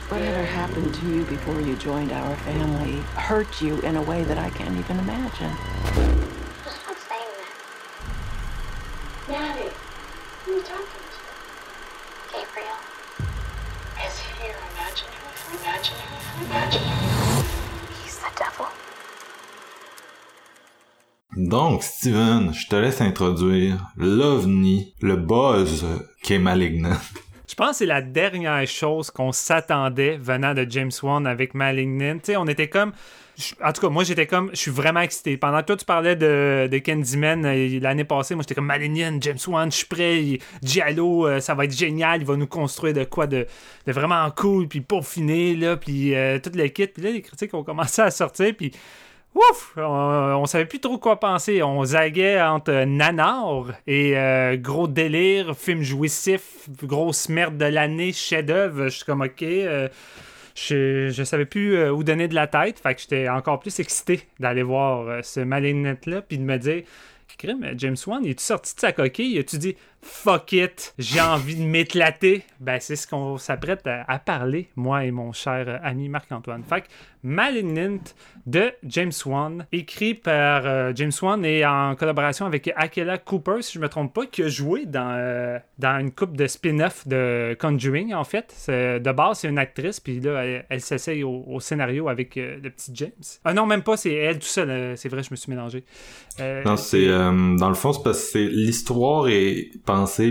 Whatever happened to you before you joined our family hurt you in a way that I can't even imagine. Donc, Steven, je te laisse introduire l'OVNI, le buzz qui est malignant. Je pense que c'est la dernière chose qu'on s'attendait venant de James Wan avec Malignant. Tu sais, on était comme. En tout cas, moi, j'étais comme. Je suis vraiment excité. Pendant que toi, tu parlais de, de Candyman euh, l'année passée, moi, j'étais comme Malignant, James Wan, je suis prêt. Giallo, euh, ça va être génial. Il va nous construire de quoi de, de vraiment cool. Puis pour finir, là. Puis euh, toute l'équipe. Puis là, les critiques ont commencé à sortir. Puis. Ouf! On, savait plus trop quoi penser. On zaguait entre nanar et euh, gros délire, film jouissif, grosse merde de l'année, chef-d'œuvre. Je suis comme ok. euh, je, savais plus euh, où donner de la tête. Fait que j'étais encore plus excité d'aller voir ce Malignant-là puis de me dire. Crime, James Wan, est sorti de sa coquille? Il a-tu dit fuck it, j'ai envie de m'éclater? Ben, c'est ce qu'on s'apprête à, parler, moi et mon cher ami Marc-Antoine. Fait que Malignant de James Wan, écrit par euh, James Wan et en collaboration avec Akela Cooper, si je me trompe pas, qui a joué dans, euh, dans une coupe de spin-off de Conjuring, en fait. De base, c'est une actrice, puis là, elle, s'essaye au, scénario avec euh, le petit James. Ah non, même pas, c'est elle tout seul. c'est vrai, je me suis mélangé. Non, c'est dans le fond, c'est parce que l'histoire est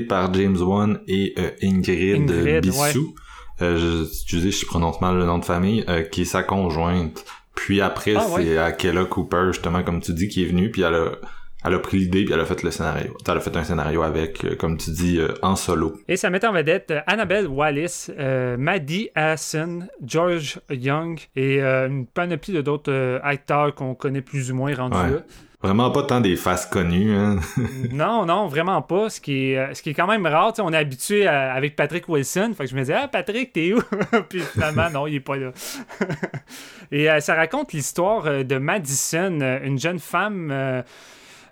par James Wan et euh, Ingrid, Ingrid, Bissou. Euh, je, excusez, je prononce mal le nom de famille, euh, qui est sa conjointe. Puis après, Ah, c'est Akela Cooper, justement, comme tu dis, qui est venue, puis elle a, elle a pris l'idée, puis elle a fait le scénario. Elle a fait un scénario avec, euh, comme tu dis, euh, en solo. Et ça met en vedette euh, Annabelle Wallis, euh, Maddie Hassan, George Young et euh, une panoplie de d'autres euh, acteurs qu'on connaît plus ou moins rendus Ouais. là. Vraiment pas tant des faces connues, hein. Non, non, vraiment pas. Ce qui est, euh, ce qui est quand même rare. tu sais, On est habitué à- avec Patrick Wilson. Fait que je me disais, ah, Patrick, t'es où? Puis finalement, non, il est pas là. Et euh, ça raconte l'histoire euh, de Madison, une jeune femme. euh,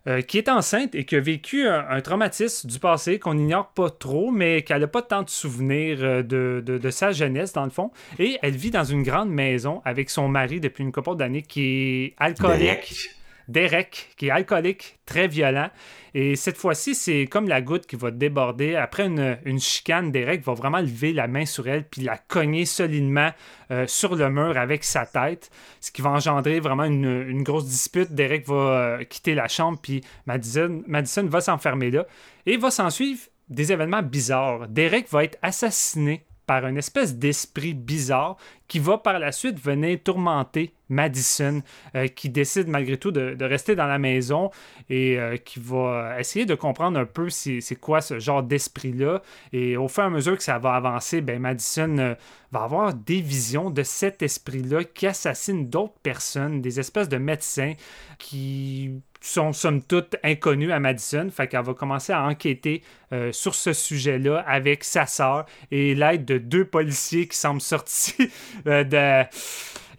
euh, qui est enceinte et qui a vécu un, un traumatisme du passé qu'on n'ignore pas trop, mais qu'elle n'a pas tant de souvenirs de, de- de sa jeunesse, dans le fond. Et elle vit dans une grande maison avec son mari depuis une couple d'années qui est alcoolique. Derek, qui est alcoolique, très violent. Et cette fois-ci, c'est comme la goutte qui va déborder. Après une, chicane, Derek va vraiment lever la main sur elle puis la cogner solidement euh, sur le mur avec sa tête, ce qui va engendrer vraiment une, grosse dispute. Derek va euh, quitter la chambre puis Madison, Madison va s'enfermer là. Et va s'en suivre des événements bizarres. Derek va être assassiné par une espèce d'esprit bizarre qui va par la suite venir tourmenter Madison, euh, qui décide malgré tout de, rester dans la maison et euh, qui va essayer de comprendre un peu c'est quoi ce genre d'esprit-là. Et au fur et à mesure que ça va avancer, ben Madison euh, va avoir des visions de cet esprit-là qui assassine d'autres personnes, des espèces de médecins qui sont somme toute inconnus à Madison. Fait qu'elle va commencer à enquêter euh, sur ce sujet-là avec sa sœur et l'aide de deux policiers qui semblent sortis euh, de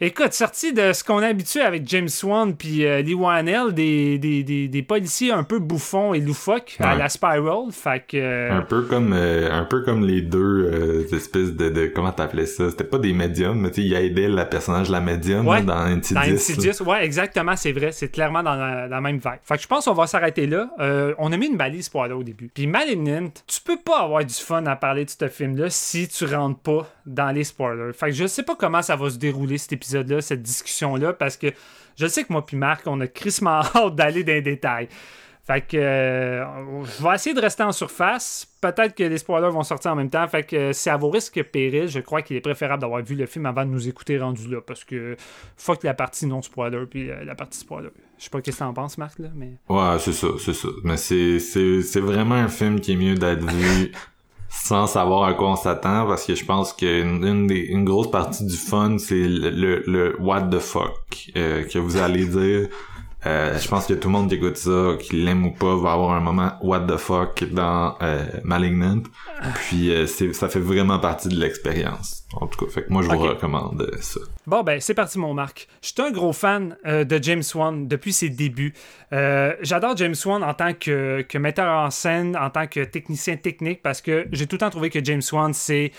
Écoute, sorti de ce qu'on est habitué avec James Wan puis euh, Lee Wanell, des, des, des, des, policiers un peu bouffons et loufoques à la Spiral. Fait que, euh, un, peu comme, euh, un peu comme les deux espèces de, de comment t'appelais ça? C'était pas des médiums, mais tu sais, il aidait le personnage de la médium ouais, dans Insidious. Dans Insidious, ouais, exactement, c'est vrai. C'est clairement dans la, la, même vibe. Fait que je pense qu'on va s'arrêter là. on a mis une balise spoiler au début. Puis Malignant, tu peux pas avoir du fun à parler de ce film-là si tu rentres pas dans les spoilers. Fait que je sais pas comment ça va se dérouler cet épisode là cette discussion-là, parce que je sais que moi puis Marc, on a crissement hâte d'aller dans les détails. Fait que euh, je vais essayer de rester en surface. Peut-être que les spoilers vont sortir en même temps. Fait que c'est à vos risques et périls. Je crois qu'il est préférable d'avoir vu le film avant de nous écouter rendu là. Parce que fuck la partie non spoiler puis euh, la partie spoiler. Je sais pas qu'est-ce que t'en penses, Marc, là, mais. Ouais, c'est ça, c'est ça. Mais c'est, c'est, c'est vraiment un film qui est mieux d'être vu sans savoir à quoi on s'attend parce que je pense qu'une une, grosse partie du fun c'est le, le, le, what the fuck euh, que vous allez dire euh, je pense que tout le monde qui écoute ça, qu'il l'aime ou pas, va avoir un moment what the fuck dans euh, Malignant. Puis euh, ça fait vraiment partie de l'expérience. En tout cas, fait que moi je vous okay. recommande ça. Bon ben c'est parti mon Marc. Je suis un gros fan de James Wan depuis ses débuts. J'adore James Wan en tant que, que metteur en scène, en tant que technicien technique parce que j'ai tout le temps trouvé que James Wan c'est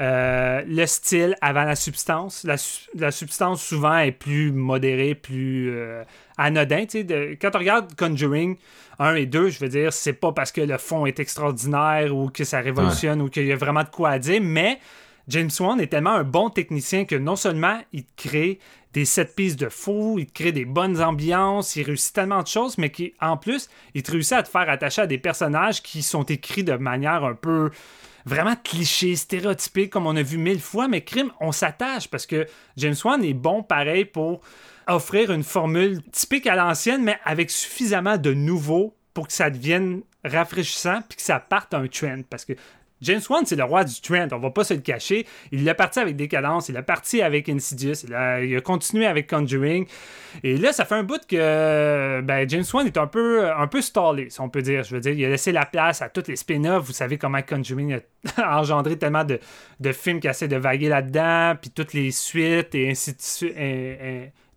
euh, le style avant la substance. La, la, substance souvent est plus modérée, plus euh, anodin. De, quand on regarde Conjuring 1 et 2, je veux dire, c'est pas parce que le fond est extraordinaire ou que ça révolutionne ouais. ou qu'il y a vraiment de quoi à dire, mais James Wan est tellement un bon technicien que non seulement il crée des set pistes de fou, il te crée des bonnes ambiances, il réussit tellement de choses, mais qui, en plus, il te réussit à te faire attacher à des personnages qui sont écrits de manière un peu vraiment cliché, stéréotypé, comme on a vu mille fois, mais crime, on s'attache parce que James Wan est bon pareil pour offrir une formule typique à l'ancienne, mais avec suffisamment de nouveau pour que ça devienne rafraîchissant puis que ça parte un trend. Parce que James Wan, c'est le roi du trend, on va pas se le cacher. Il l'a parti avec Décadence, il l'a parti avec Insidious, il a, continué avec Conjuring. Et là, ça fait un bout que ben, James Wan est un peu, un peu stallé, si on peut dire. Je veux dire, il a laissé la place à tous les spin-offs. Vous savez comment Conjuring a engendré tellement de, de films qui essaient de vaguer là-dedans, puis toutes les suites et ainsi de suite.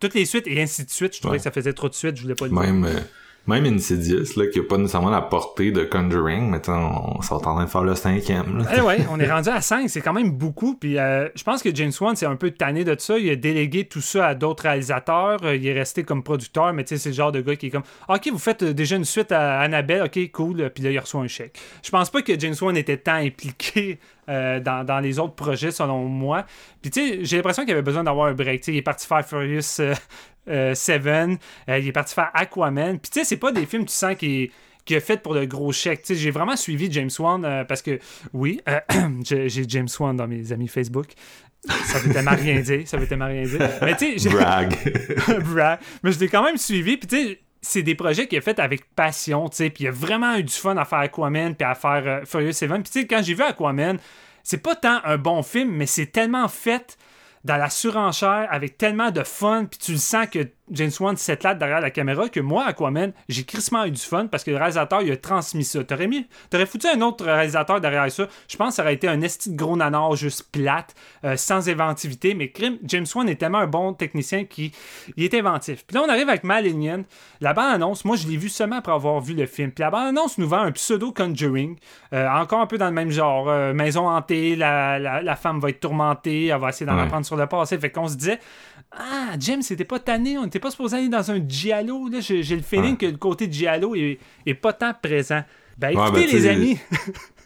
Toutes les suites et ainsi de suite. Je trouvais ouais. que ça faisait trop de suite, je voulais pas le Même, dire. Euh même Insidious, là, qui a pas nécessairement la portée de Conjuring, mais on, on s'est en train de faire le cinquième. Là. Eh ouais, on est rendu à 5, c'est quand même beaucoup. Puis euh, je pense que James Wan s'est un peu tanné de ça. Il a délégué tout ça à d'autres réalisateurs. Il est resté comme producteur, mais tu sais, c'est le genre de gars qui est comme Ok, vous faites déjà une suite à Annabelle, ok, cool. Puis là, il reçoit un chèque. Je pense pas que James Wan était tant impliqué euh, dans, dans, les autres projets, selon moi. Puis tu sais, j'ai l'impression qu'il avait besoin d'avoir un break. T'sais, il est parti faire Furious euh, euh, Seven, euh, il est parti faire Aquaman. Puis tu sais, c'est pas des films, tu sens qui qui a fait pour le gros chèque. Tu sais, j'ai vraiment suivi James Wan euh, parce que, oui, j'ai James Wan dans mes amis Facebook. Ça veut tellement rien dire. Ça veut tellement rien dire. Mais tu sais, brag. brag. Mais je l'ai quand même suivi. Puis tu sais, c'est des projets qu'il a fait avec passion, tu sais, puis il a vraiment eu du fun à faire Aquaman puis à faire euh, Furious Seven. Puis tu sais, quand j'ai vu Aquaman, c'est pas tant un bon film, mais c'est tellement fait dans la surenchère avec tellement de fun, puis tu le sens que James Wan s'éclate derrière la caméra que moi, Aquaman, j'ai crissement eu du fun parce que le réalisateur, il a transmis ça. T'aurais mis, t'aurais foutu un autre réalisateur derrière ça? Je pense que ça aurait été un esti de gros nanar juste plate, euh, sans inventivité. Mais James Wan est tellement un bon technicien qui il est inventif. Puis là, on arrive avec Malignant. La bande-annonce, moi, je l'ai vu seulement après avoir vu le film. Puis la bande-annonce nous vend un pseudo-Conjuring, euh, encore un peu dans le même genre. Euh, maison hantée, la, la, la, femme va être tourmentée, elle va essayer d'en ouais. apprendre sur le passé. Fait qu'on se disait, ah, James, c'était pas tanné, on était pas supposé aller dans un giallo. Là. J'ai, le feeling Ouais. que le côté giallo est, est pas tant présent. Ben Ouais, écoutez, ben, les amis.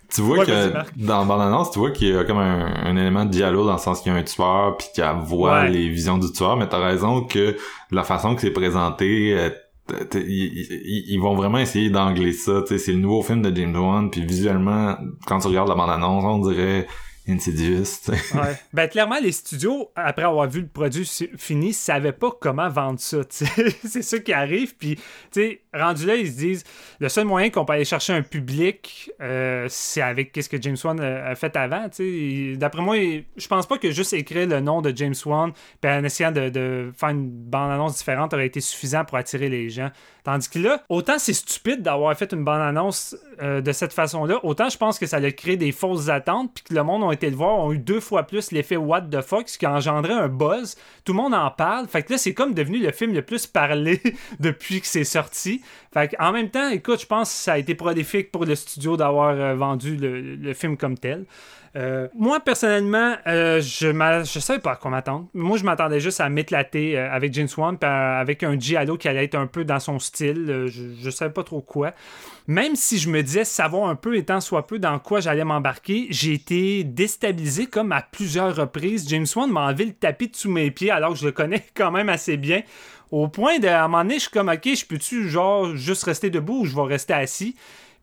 Tu vois Ouais, que dans dans l'annonce, tu vois qu'il y a comme un, un élément de dialogue dans le sens qu'il y a un tueur puis qu'elle voit Ouais. les visions du tueur, mais t'as raison que la façon que c'est présenté, euh, ils, vont vraiment essayer d'angler ça. tu sais, C'est le nouveau film de James Wan, puis visuellement, quand tu regardes la bande-annonce, on dirait Insidious. Ouais. Ben, clairement, les studios, après avoir vu le produit fini, savaient pas comment vendre ça. c'est ça qui arrive. Puis, rendu là, ils se disent le seul moyen qu'on peut aller chercher un public, euh, c'est avec qu'est-ce que James Wan a, fait avant. D'après moi, je pense pas que juste écrire le nom de James Wan puis en essayant de, de faire une bande-annonce différente aurait été suffisant pour attirer les gens. Tandis que là, autant c'est stupide d'avoir fait une bande-annonce euh, de cette façon-là, autant je pense que ça a créé des fausses attentes, puis que le monde a été le voir, ont eu deux fois plus l'effet What the fuck, ce qui a engendré un buzz. Tout le monde en parle. Fait que là, c'est comme devenu le film le plus parlé depuis que c'est sorti. Fait en même temps, écoute, je pense que ça a été prolifique pour le studio d'avoir euh, vendu le, film comme tel. Euh, moi, personnellement, euh, je ne savais pas à quoi m'attendre. Moi, je m'attendais juste à m'éclater avec James Wan, avec un Giallo qui allait être un peu dans son style. Je ne savais pas trop quoi. Même si je me disais savoir un peu, étant soit peu, dans quoi j'allais m'embarquer, j'ai été déstabilisé comme à plusieurs reprises. James Wan m'a enlevé le tapis de sous mes pieds alors que je le connais quand même assez bien. Au point de, moment donné, je suis comme, OK, je peux-tu, juste rester debout ou je vais rester assis?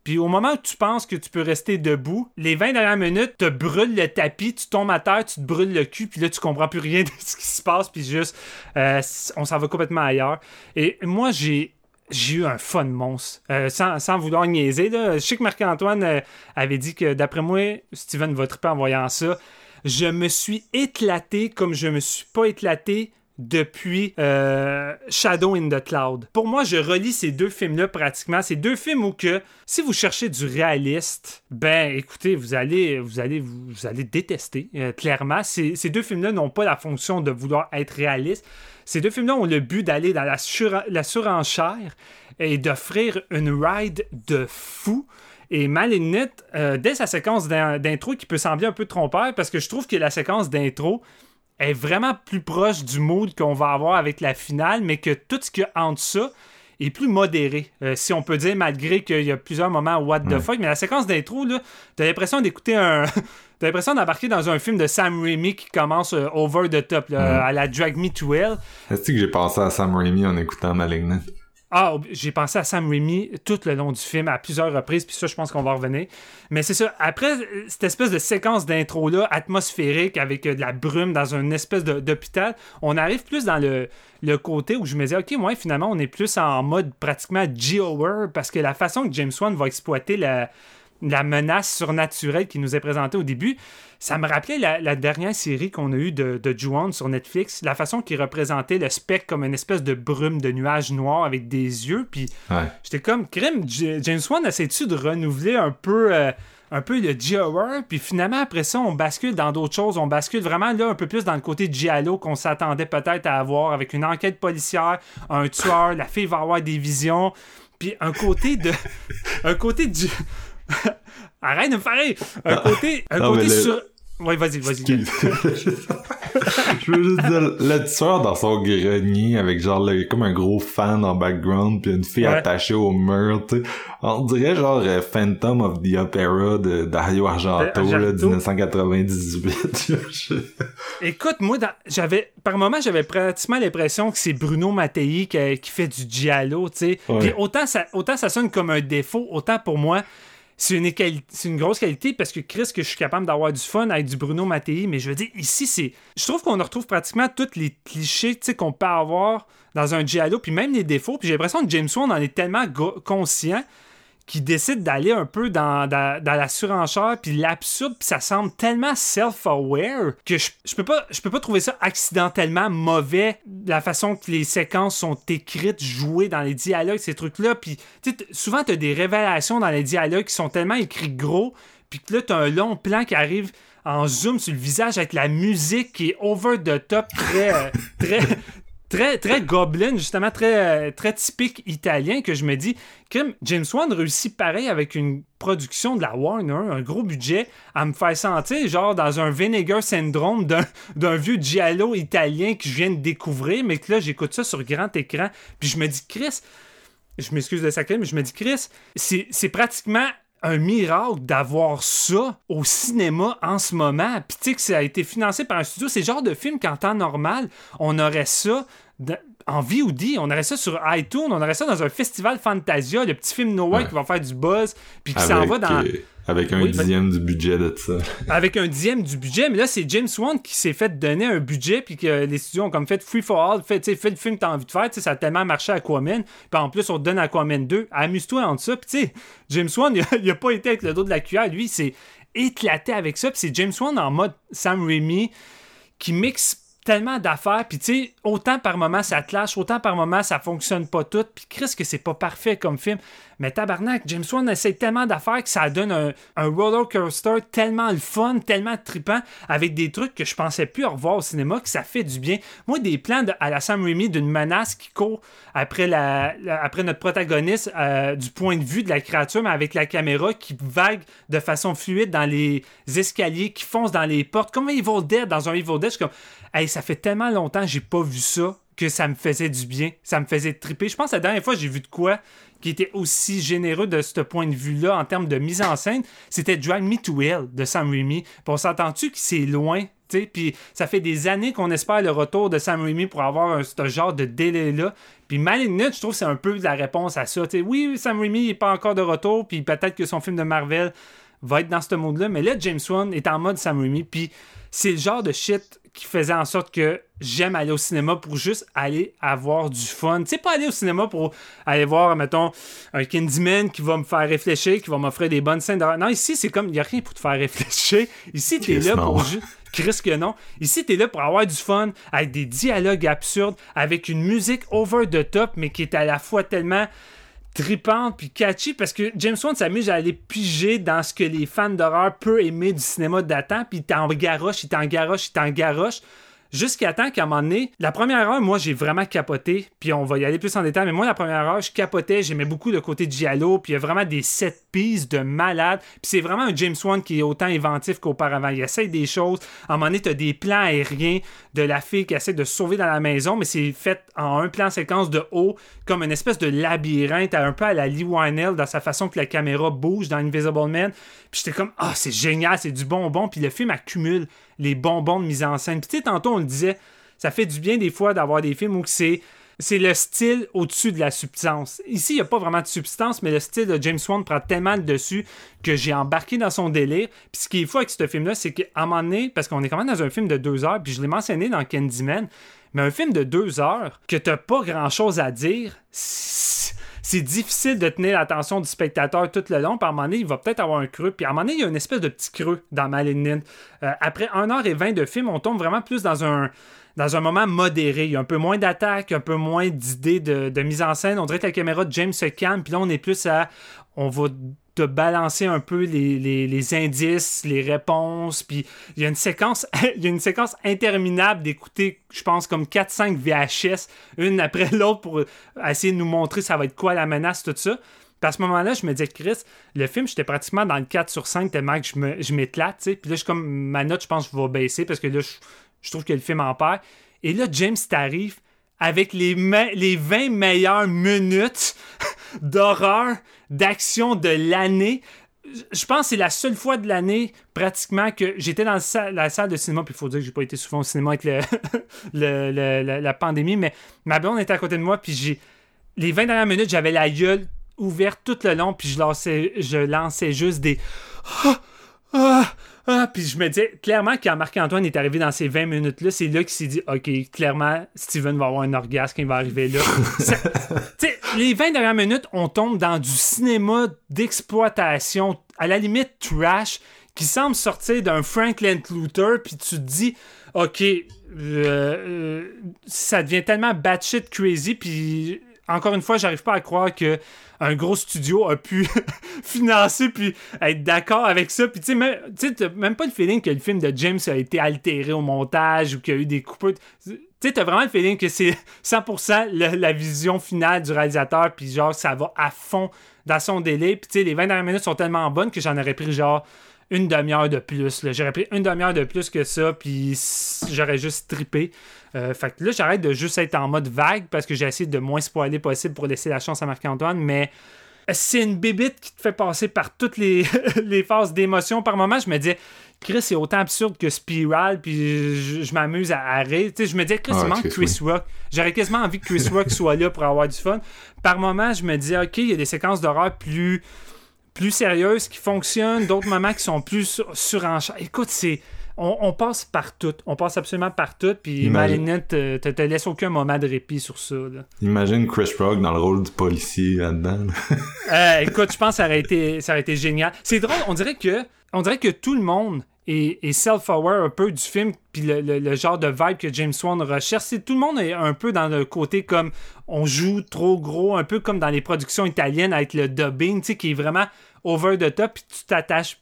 Puis au moment où tu penses que tu peux rester debout, les 20 dernières minutes te brûlent le tapis, tu tombes à terre, tu te brûles le cul, puis là tu comprends plus rien de ce qui se passe, puis juste euh, on s'en va complètement ailleurs. Et moi j'ai j'ai eu un fun monstre. Euh, sans, sans vouloir niaiser, là. je sais que Marc-Antoine euh, avait dit que d'après moi, Steven va triper en voyant ça. Je me suis éclaté comme je me suis pas éclaté depuis euh, Shadow in the Cloud. Pour moi, je relis ces deux films-là pratiquement. Ces deux films où que si vous cherchez du réaliste, ben écoutez, vous allez vous allez vous, allez détester euh, clairement. Ces, ces deux films-là n'ont pas la fonction de vouloir être réaliste. Ces deux films-là ont le but d'aller dans la, sur- la surenchère et d'offrir une ride de fou. Et Malignite, euh, dès sa séquence d'in- d'intro qui peut sembler un peu trompeur, parce que je trouve que la séquence d'intro est vraiment plus proche du mood qu'on va avoir avec la finale, mais que tout ce qu'il y a entre ça est plus modéré, euh, si on peut dire, malgré qu'il y a plusieurs moments what the Ouais. fuck. Mais la séquence d'intro, là, t'as l'impression d'écouter un... T'as l'impression d'embarquer dans un film de Sam Raimi qui commence euh, over the top, là, Ouais. à la Drag Me to Hell. Est-ce que j'ai pensé à Sam Raimi en écoutant Malignant? Ah, j'ai pensé à Sam Raimi tout le long du film, à plusieurs reprises, puis ça, je pense qu'on va revenir. Mais c'est ça, après euh, cette espèce de séquence d'intro-là, atmosphérique, avec euh, de la brume dans une espèce d'hôpital, on arrive plus dans le, côté où je me disais, OK, moi, finalement, on est plus en mode pratiquement G-Horror, parce que la façon que James Wan va exploiter la, la menace surnaturelle qui nous est présentée au début, ça me rappelait la, la dernière série qu'on a eue de, de Ju-On sur Netflix, la façon qu'il représentait le spectre comme une espèce de brume de nuages noirs avec des yeux, puis Ouais. j'étais comme, crime, James Wan essaie-tu de renouveler un peu... euh, un peu le G-Horror, puis finalement, après ça, on bascule dans d'autres choses. On bascule vraiment là un peu plus dans le côté Giallo qu'on s'attendait peut-être à avoir avec une enquête policière, un tueur, la fille va avoir des visions, puis un côté de. un côté du. Arrête de me faire rire! Un côté. Un Non, côté mais le- sur. Ouais, vas-y, vas-y. Je veux juste dire, le tueur dans son grenier avec genre comme un gros fan en background puis une fille Ouais. attachée au mur, tu sais. On dirait genre euh, Phantom of the Opera de Dario Argento, De là, Argento. 1998. Je- Écoute, moi, dans- j'avais par moment, j'avais pratiquement l'impression que c'est Bruno Mattei qui, qui fait du giallo, tu sais. Ouais. Puis autant ça, autant ça sonne comme un défaut, autant pour moi, c'est une, grosse qualité parce que Chris, que je suis capable d'avoir du fun avec du Bruno Mattei, mais je veux dire, ici, c'est. Je trouve qu'on retrouve pratiquement tous les clichés, qu'on peut avoir dans un giallo, puis même les défauts. Puis j'ai l'impression que James Wan en est tellement conscient qui décide d'aller un peu dans, dans, dans la surenchère puis l'absurde puis ça semble tellement self-aware que je, je peux pas je peux pas trouver ça accidentellement mauvais la façon que les séquences sont écrites jouées dans les dialogues ces trucs là puis tu sais, t- souvent t'as des révélations dans les dialogues qui sont tellement écrits gros puis que là t'as un long plan qui arrive en zoom sur le visage avec la musique qui est over the top très très très, très goblin, justement, très, euh, très typique italien, que je me dis, James Wan réussit pareil avec une production de la Warner, un gros budget, à me faire sentir genre dans un vinegar syndrome d'un, vieux giallo italien que je viens de découvrir, mais que là, j'écoute ça sur grand écran, puis je me dis, Chris, je m'excuse de sacrer, mais je me dis, Chris, c'est pratiquement un miracle d'avoir ça au cinéma en ce moment. Puis tu sais que ça a été financé par un studio. C'est le genre de film qu'en temps normal, on aurait ça en VOD. On aurait ça sur iTunes. On aurait ça dans un festival Fantasia, le petit film Noah Ouais. qui va faire du buzz. Puis qui s'en va dans... euh, avec un Oui, ben- dixième du budget de ça. avec un dixième du budget, mais là, c'est James Wan qui s'est fait donner un budget, puis que les studios ont comme fait free for all, fait, le film que t'as envie de faire, ça a tellement marché à Aquaman, puis en plus, on te donne Aquaman 2, amuse-toi entre ça, puis tu sais, James Wan, il a, il a pas été avec le dos de la cuillère, lui, il s'est éclaté avec ça, puis c'est James Wan en mode Sam Raimi, qui mixe tellement d'affaires, puis tu sais, autant par moment ça clash, autant par moment ça fonctionne pas tout, puis Chris que c'est pas parfait comme film, mais tabarnak, James Wan essaie tellement d'affaires que ça donne un, roller coaster tellement le fun, tellement trippant, avec des trucs que je pensais plus revoir au cinéma, que ça fait du bien. Moi, des plans à la Sam Raimi d'une menace qui court après, la, après notre protagoniste euh, du point de vue de la créature, mais avec la caméra qui vague de façon fluide dans les escaliers, qui fonce dans les portes, comme un Evil Dead, dans un Evil Dead, je comme, hey, ça fait tellement longtemps que j'ai pas vu ça que ça me faisait du bien, ça me faisait triper. Je pense que la dernière fois j'ai vu de quoi qui était aussi généreux de ce point de vue-là en termes de mise en scène, c'était Drive Me to Hell de Sam Raimi. Puis on s'entend-tu que c'est loin, tu puis ça fait des années qu'on espère le retour de Sam Raimi pour avoir un- ce genre de délai-là. Puis Malignant, je trouve c'est un peu la réponse à ça. Tu sais, oui, Sam Raimi n'est pas encore de retour, puis peut-être que son film de Marvel va être dans ce mode-là, mais là, James Wan est en mode Sam Raimi, puis c'est le genre de shit qui faisait en sorte que j'aime aller au cinéma pour juste aller avoir du fun. Tu sais, pas aller au cinéma pour aller voir, mettons, un Candyman qui va me faire réfléchir, qui va m'offrir des bonnes scènes. Non, ici, c'est comme, il n'y a rien pour te faire réfléchir. Ici, t'es Chris, là non. pour juste... Chris que non. Ici, t'es là pour avoir du fun, avec des dialogues absurdes, avec une musique over the top, mais qui est à la fois tellement tripante puis catchy parce que James Wan s'amuse à aller piger dans ce que les fans d'horreur peuvent aimer du cinéma datant puis il t'en garoche, il t'en garoche, il t'en garoche jusqu'à temps qu'à un moment donné, la première heure, moi, j'ai vraiment capoté, puis on va y aller plus en détail, mais moi, la première heure, je capotais, j'aimais beaucoup le côté de Giallo, puis il y a vraiment des set pieces de malade, puis c'est vraiment un James Wan qui est autant inventif qu'auparavant. Il essaye des choses, à un moment donné, t'as des plans aériens de la fille qui essaie de sauver dans la maison, mais c'est fait en un plan séquence de haut, comme une espèce de labyrinthe, un peu à la Lee Wynell dans sa façon que la caméra bouge dans Invisible Man, puis j'étais comme, ah, c'est génial, c'est du bonbon, puis le film accumule les bonbons de mise en scène. Puis tu sais, tantôt, on le disait, ça fait du bien des fois d'avoir des films où c'est c'est le style au-dessus de la substance. Ici, il n'y a pas vraiment de substance, mais le style de James Wan prend tellement le dessus que j'ai embarqué dans son délire. Puis ce qui est fou avec ce film-là, c'est qu'à un moment donné, parce qu'on est quand même dans un film de deux heures, puis je l'ai mentionné dans Candyman, mais un film de deux heures que t'as pas grand-chose à dire, c'est difficile de tenir l'attention du spectateur tout le long. Puis à un moment il va peut-être avoir un creux. Puis à un moment donné, il y a une espèce de petit creux dans Malignant. Euh, après 1h20 de film, on tombe vraiment plus dans un dans un moment modéré. Il y a un peu moins d'attaque, un peu moins d'idées de, de mise en scène. On dirait que la caméra de James se calme. Puis là, on est plus à... On va te balancer un peu les, les- indices, les réponses. Puis il y a une séquence, il y a une séquence interminable d'écouter, je pense, comme 4-5 VHS, une après l'autre pour essayer de nous montrer ça va être quoi la menace, tout ça. Puis à ce moment-là, je me disais, Chris, le film, j'étais pratiquement dans le 4 sur 5 tellement que je je m'éclate, tu sais. Puis là, je comme, ma note, je pense, va baisser parce que là, je, je trouve que le film en perd. Et là, James t'arrive avec les, les 20 meilleures minutes d'horreur, d'action de l'année. Je pense que c'est la seule fois de l'année, pratiquement, que j'étais dans la salle, de cinéma. Puis il faut dire que j'ai pas été souvent au cinéma avec la, pandémie, mais ma blonde était à côté de moi. Puis j'ai. Les 20 dernières minutes, j'avais la gueule ouverte tout le long. Puis je lançais, je lançais juste des. Ah. Puis je me disais, clairement, quand Marc-Antoine est arrivé dans ces 20 minutes-là, c'est là qu'il s'est dit, OK, clairement, Steven va avoir un orgasme quand il va arriver là. Ça- les 20 dernières minutes, on tombe dans du cinéma d'exploitation, à la limite trash, qui semble sortir d'un Franklin Luther, puis tu te dis, OK, euh, euh, ça devient tellement batshit crazy, puis encore une fois, j'arrive pas à croire que un gros studio a pu financer puis être d'accord avec ça. Puis tu sais, même, même pas le feeling que le film de James a été altéré au montage ou qu'il y a eu des coupures. Tu sais, t'as vraiment le feeling que c'est 100% la, la vision finale du réalisateur, puis genre, ça va à fond dans son délai. Puis tu sais, les 20 dernières minutes sont tellement bonnes que j'en aurais pris genre une demi-heure de plus. J'aurais pris une demi-heure de plus que ça, puis j'aurais juste trippé. Euh, fait que là, j'arrête de juste être en mode vague parce que j'ai essayé de moins spoiler possible pour laisser la chance à Marc-Antoine, mais c'est une bébite qui te fait passer par toutes les, les phases d'émotion. Par moment, je me disais, Chris, c'est autant absurde que Spiral, puis je, je m'amuse à, à rire. Tu sais, je me disais, Chris, Ah, il manque Chris, Rock. J'aurais quasiment envie que Chris Rock soit là pour avoir du fun. Par moment, je me disais, OK, il y a des séquences d'horreur plus plus sérieuses qui fonctionnent, d'autres moments qui sont plus sur, surenchères. Écoute, c'est. On, on passe par tout. On passe absolument par tout. Puis Imagine- Malinette te, te, te laisse aucun moment de répit sur ça. là. Imagine Chris Rock dans le rôle du policier là-dedans. Euh, écoute, je pense que ça aurait été, ça aurait été génial. C'est drôle, on dirait que, on dirait que tout le monde est self-aware un peu du film, puis le, le- genre de vibe que James Wan recherche. C'est tout le monde est un peu dans le côté comme on joue trop gros, un peu comme dans les productions italiennes avec le dubbing, tu sais, qui est vraiment over the top, puis tu t'attaches.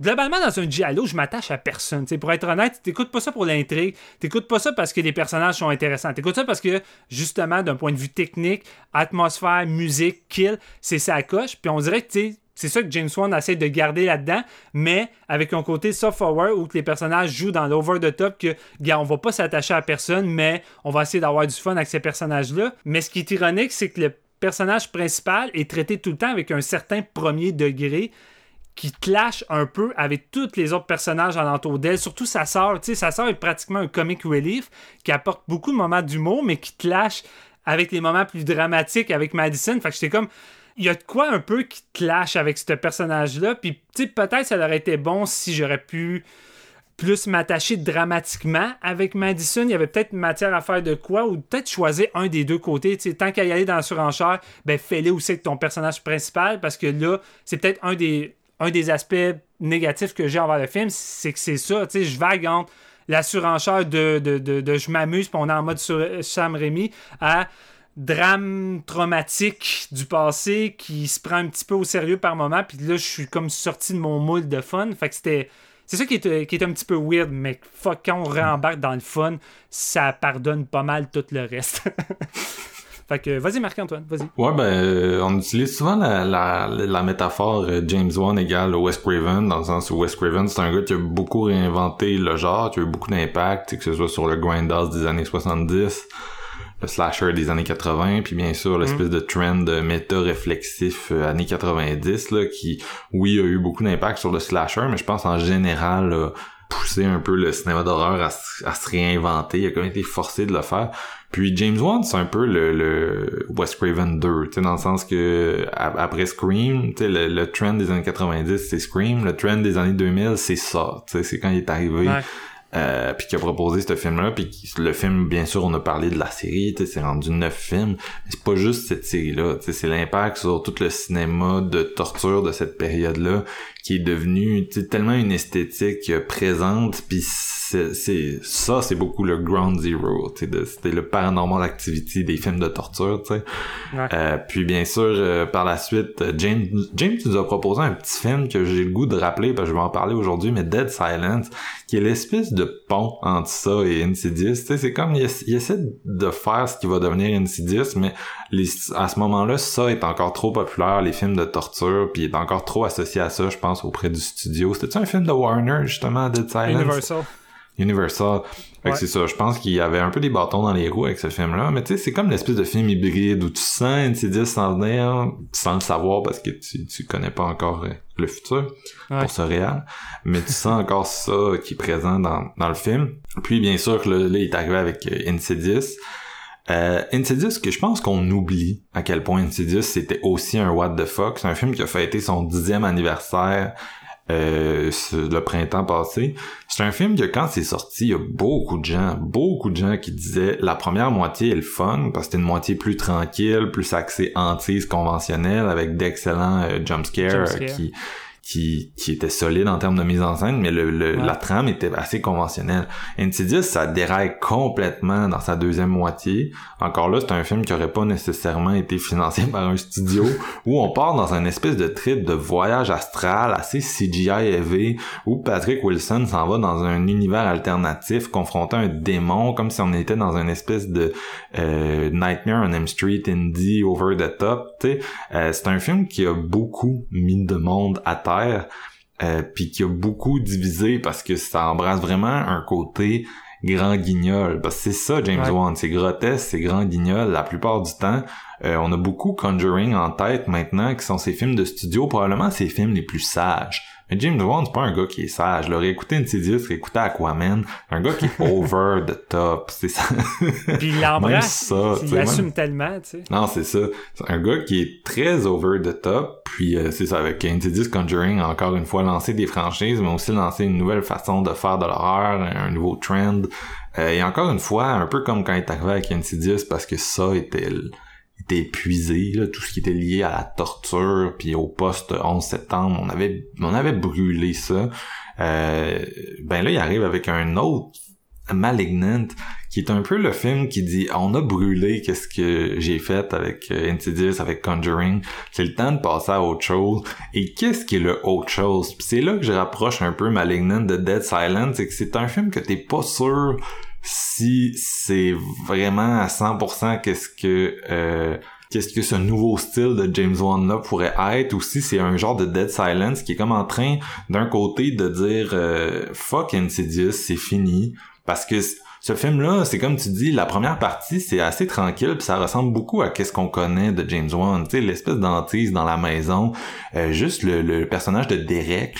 Globalement, dans un giallo, je m'attache à personne. tu sais. pour être honnête, t'écoutes pas ça pour l'intrigue, t'écoutes pas ça parce que les personnages sont intéressants. T'écoutes ça parce que, justement, d'un point de vue technique, atmosphère, musique, kill, c'est ça coche. Puis on dirait que, tu c'est ça que James Wan essaie de garder là-dedans, mais avec un côté soft-forward où que les personnages jouent dans l'over-the-top, que, gars, on va pas s'attacher à personne, mais on va essayer d'avoir du fun avec ces personnages-là. Mais ce qui est ironique, c'est que le personnage principal est traité tout le temps avec un certain premier degré qui clash un peu avec tous les autres personnages alentour d'elle, surtout sa sœur. Tu sais, sa sœur est pratiquement un comic relief qui apporte beaucoup de moments d'humour, mais qui clash avec les moments plus dramatiques avec Madison. Fait que j'étais comme. Il y a de quoi un peu qui clash avec ce personnage-là. Puis, peut-être ça aurait été bon si j'aurais pu plus m'attacher dramatiquement avec Madison. Il y avait peut-être matière à faire de quoi, ou peut-être choisir un des deux côtés. Tant qu'à y aller dans la surenchère, ben fais-le aussi avec ton personnage principal, parce que là, c'est peut-être un des, aspects négatifs que j'ai envers le film, c'est que c'est ça. Je vague entre la surenchère de, de, de, de je m'amuse, puis on est en mode sur Sam Raimi, à drame traumatique du passé qui se prend un petit peu au sérieux par moment puis là je suis comme sorti de mon moule de fun. Fait que c'était c'est ça qui est, qui est un petit peu weird mais fuck quand on réembarque dans le fun ça pardonne pas mal tout le reste. Fait que vas-y Marc-Antoine vas-y. Ouais, ben, euh, on utilise souvent la, la, la métaphore euh, James Wan égale Wes Craven, dans le sens où Wes Craven, c'est un gars qui a beaucoup réinventé le genre, qui a eu beaucoup d'impact, que ce soit sur le grindhouse des années 70, le slasher des années 80, puis bien sûr l'espèce de trend méta-réflexif euh, années 90, là, qui, oui, a eu beaucoup d'impact sur le slasher, mais je pense en général, a poussé un peu le cinéma d'horreur à, se- à se réinventer, il a quand même été forcé de le faire. Puis James Wan, c'est un peu le, le Wes Craven 2, tu sais, dans le sens que après Scream, tu sais, le, le trend des années 90, c'est Scream, le trend des années 2000, c'est ça, tu sais, c'est quand il est arrivé, Ouais. Euh, puis qui a proposé ce film-là, puis le film, bien sûr, on a parlé de la série, c'est rendu neuf films, mais c'est pas juste cette série-là, c'est l'impact sur tout le cinéma de torture de cette période-là, qui est devenu tu sais, tellement une esthétique euh, présente, puis c'est ça, c'est beaucoup le ground zero, c'était le paranormal activity des films de torture, tu sais. Ouais. Euh, puis bien sûr, euh, par la suite, euh, James, James nous a proposé un petit film que j'ai le goût de rappeler, parce que je vais en parler aujourd'hui, mais Dead Silence, qui est l'espèce de pont entre ça et Insidious. Tu sais, c'est comme, il, il essaie de faire ce qui va devenir Insidious, mais les, à ce moment-là, ça est encore trop populaire, les films de torture, puis est encore trop associé à ça, je pense, auprès du studio. C'était-tu un film de Warner, justement, Dead Silence? Universal Universal. Fait que Ouais. c'est ça. Je pense qu'il y avait un peu des bâtons dans les roues avec ce film-là. Mais tu sais, c'est comme l'espèce de film hybride où tu sens Insidious s'en venir sans le savoir parce que tu, tu connais pas encore euh, le futur Ouais. pour ce réel. Mais tu sens encore ça qui est présent dans, dans le film. Puis bien sûr que là, là, il est arrivé avec euh, Insidious. Euh, Insidious, que je pense qu'on oublie à quel point Insidious c'était aussi un what the fuck. C'est un film qui a fêté son dixième anniversaire euh, le printemps passé. C'est un film que quand c'est sorti, il y a beaucoup de gens, beaucoup de gens qui disaient la première moitié est le fun parce que c'était une moitié plus tranquille, plus axée hantise conventionnelle avec d'excellents euh, jumpscares Jumpscares. euh, qui qui, qui était solide en termes de mise en scène, mais le, le- Ouais. la trame était assez conventionnelle. Insidious, ça déraille complètement dans sa deuxième moitié. Encore là, c'est un film qui aurait pas nécessairement été financé par un studio, où on part dans un espèce de trip de voyage astral assez CGI heavy, où Patrick Wilson s'en va dans un univers alternatif, confrontant un démon, comme si on était dans une espèce de euh, Nightmare on M Street indie over the top. tu sais. Euh, c'est un film qui a beaucoup mis de monde à terre, euh, puis qui a beaucoup divisé parce que ça embrasse vraiment un côté grand guignol. Parce que c'est ça, James Ouais. Wan. C'est grotesque, c'est grand guignol la plupart du temps. Euh, on a beaucoup Conjuring en tête maintenant, qui sont ces films de studio, probablement ces films les plus sages. Mais James Wan, c'est pas un gars qui est sage. Là, réécouter Insidious, réécouter Aquaman, un gars qui est over the top. C'est ça. Puis il l'embrasse. il l'assume même- tellement, tu sais. non, c'est ça. C'est un gars qui est très over the top. Puis euh, c'est ça, avec Insidious Conjuring, encore une fois lancé des franchises, mais aussi lancé une nouvelle façon de faire de l'horreur, un nouveau trend. Euh, et encore une fois, un peu comme quand il est arrivé avec Insidious, parce que ça était, était épuisé, là, tout ce qui était lié à la torture, puis au post 11 septembre, on avait, on avait brûlé ça. Euh, ben là, il arrive avec un autre Malignant, qui est un peu le film qui dit on a brûlé qu'est-ce que j'ai fait avec euh, Insidious, avec Conjuring, c'est le temps de passer à autre chose. Et qu'est-ce qui est le autre chose? Puis c'est là que je rapproche un peu Malignant de Dead Silence, c'est que c'est un film que t'es pas sûr si c'est vraiment à 100% qu'est-ce que euh, qu'est-ce que ce nouveau style de James Wan pourrait être ou si c'est un genre de Dead Silence qui est comme en train d'un côté de dire euh, fuck Insidious c'est fini parce que ce film-là, c'est comme tu dis, la première partie, c'est assez tranquille, puis ça ressemble beaucoup à qu'est-ce qu'on connaît de James Wan, tu sais, l'espèce d'antise dans la maison, euh, juste le, le personnage de Derek,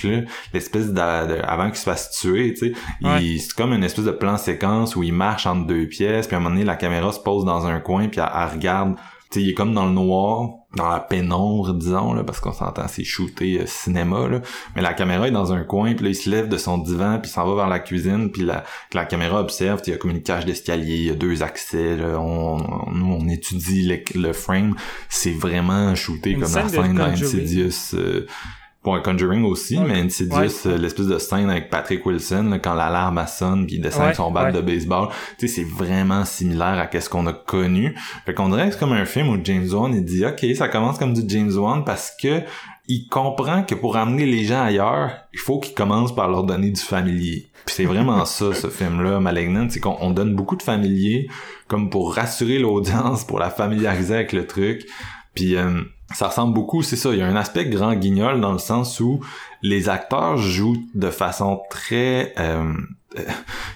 l'espèce de, avant qu'il se fasse tuer, tu sais, Ouais. c'est comme une espèce de plan séquence où il marche entre deux pièces, puis à un moment donné, la caméra se pose dans un coin, puis elle, elle regarde, il est comme dans le noir, dans la pénombre, disons, là, parce qu'on s'entend, c'est shooté euh, cinéma, là, mais la caméra est dans un coin, puis là, il se lève de son divan, puis il s'en va vers la cuisine, puis la, la caméra observe, il y a comme une cage d'escalier, il y a deux accès, là, on, nous, on étudie le, le frame, c'est vraiment shooté Une comme la scène de. Insidious, euh, Bon, Conjuring aussi, mais Insidious, Ouais. euh, l'espèce de scène avec Patrick Wilson, là, quand l'alarme sonne, puis il descend avec Ouais, son bat ouais. de baseball, tu sais, c'est vraiment similaire à qu'est-ce qu'on a connu. Fait qu'on dirait que c'est comme un film où James Wan, il dit, OK, ça commence comme du James Wan parce que il comprend que pour amener les gens ailleurs, il faut qu'il commence par leur donner du familier. Puis c'est vraiment ça, ce film-là, Malignant, c'est qu'on on donne beaucoup de familier comme pour rassurer l'audience, pour la familiariser avec le truc. Puis euh, ça ressemble beaucoup, c'est ça, il y a un aspect grand guignol dans le sens où les acteurs jouent de façon très... euh,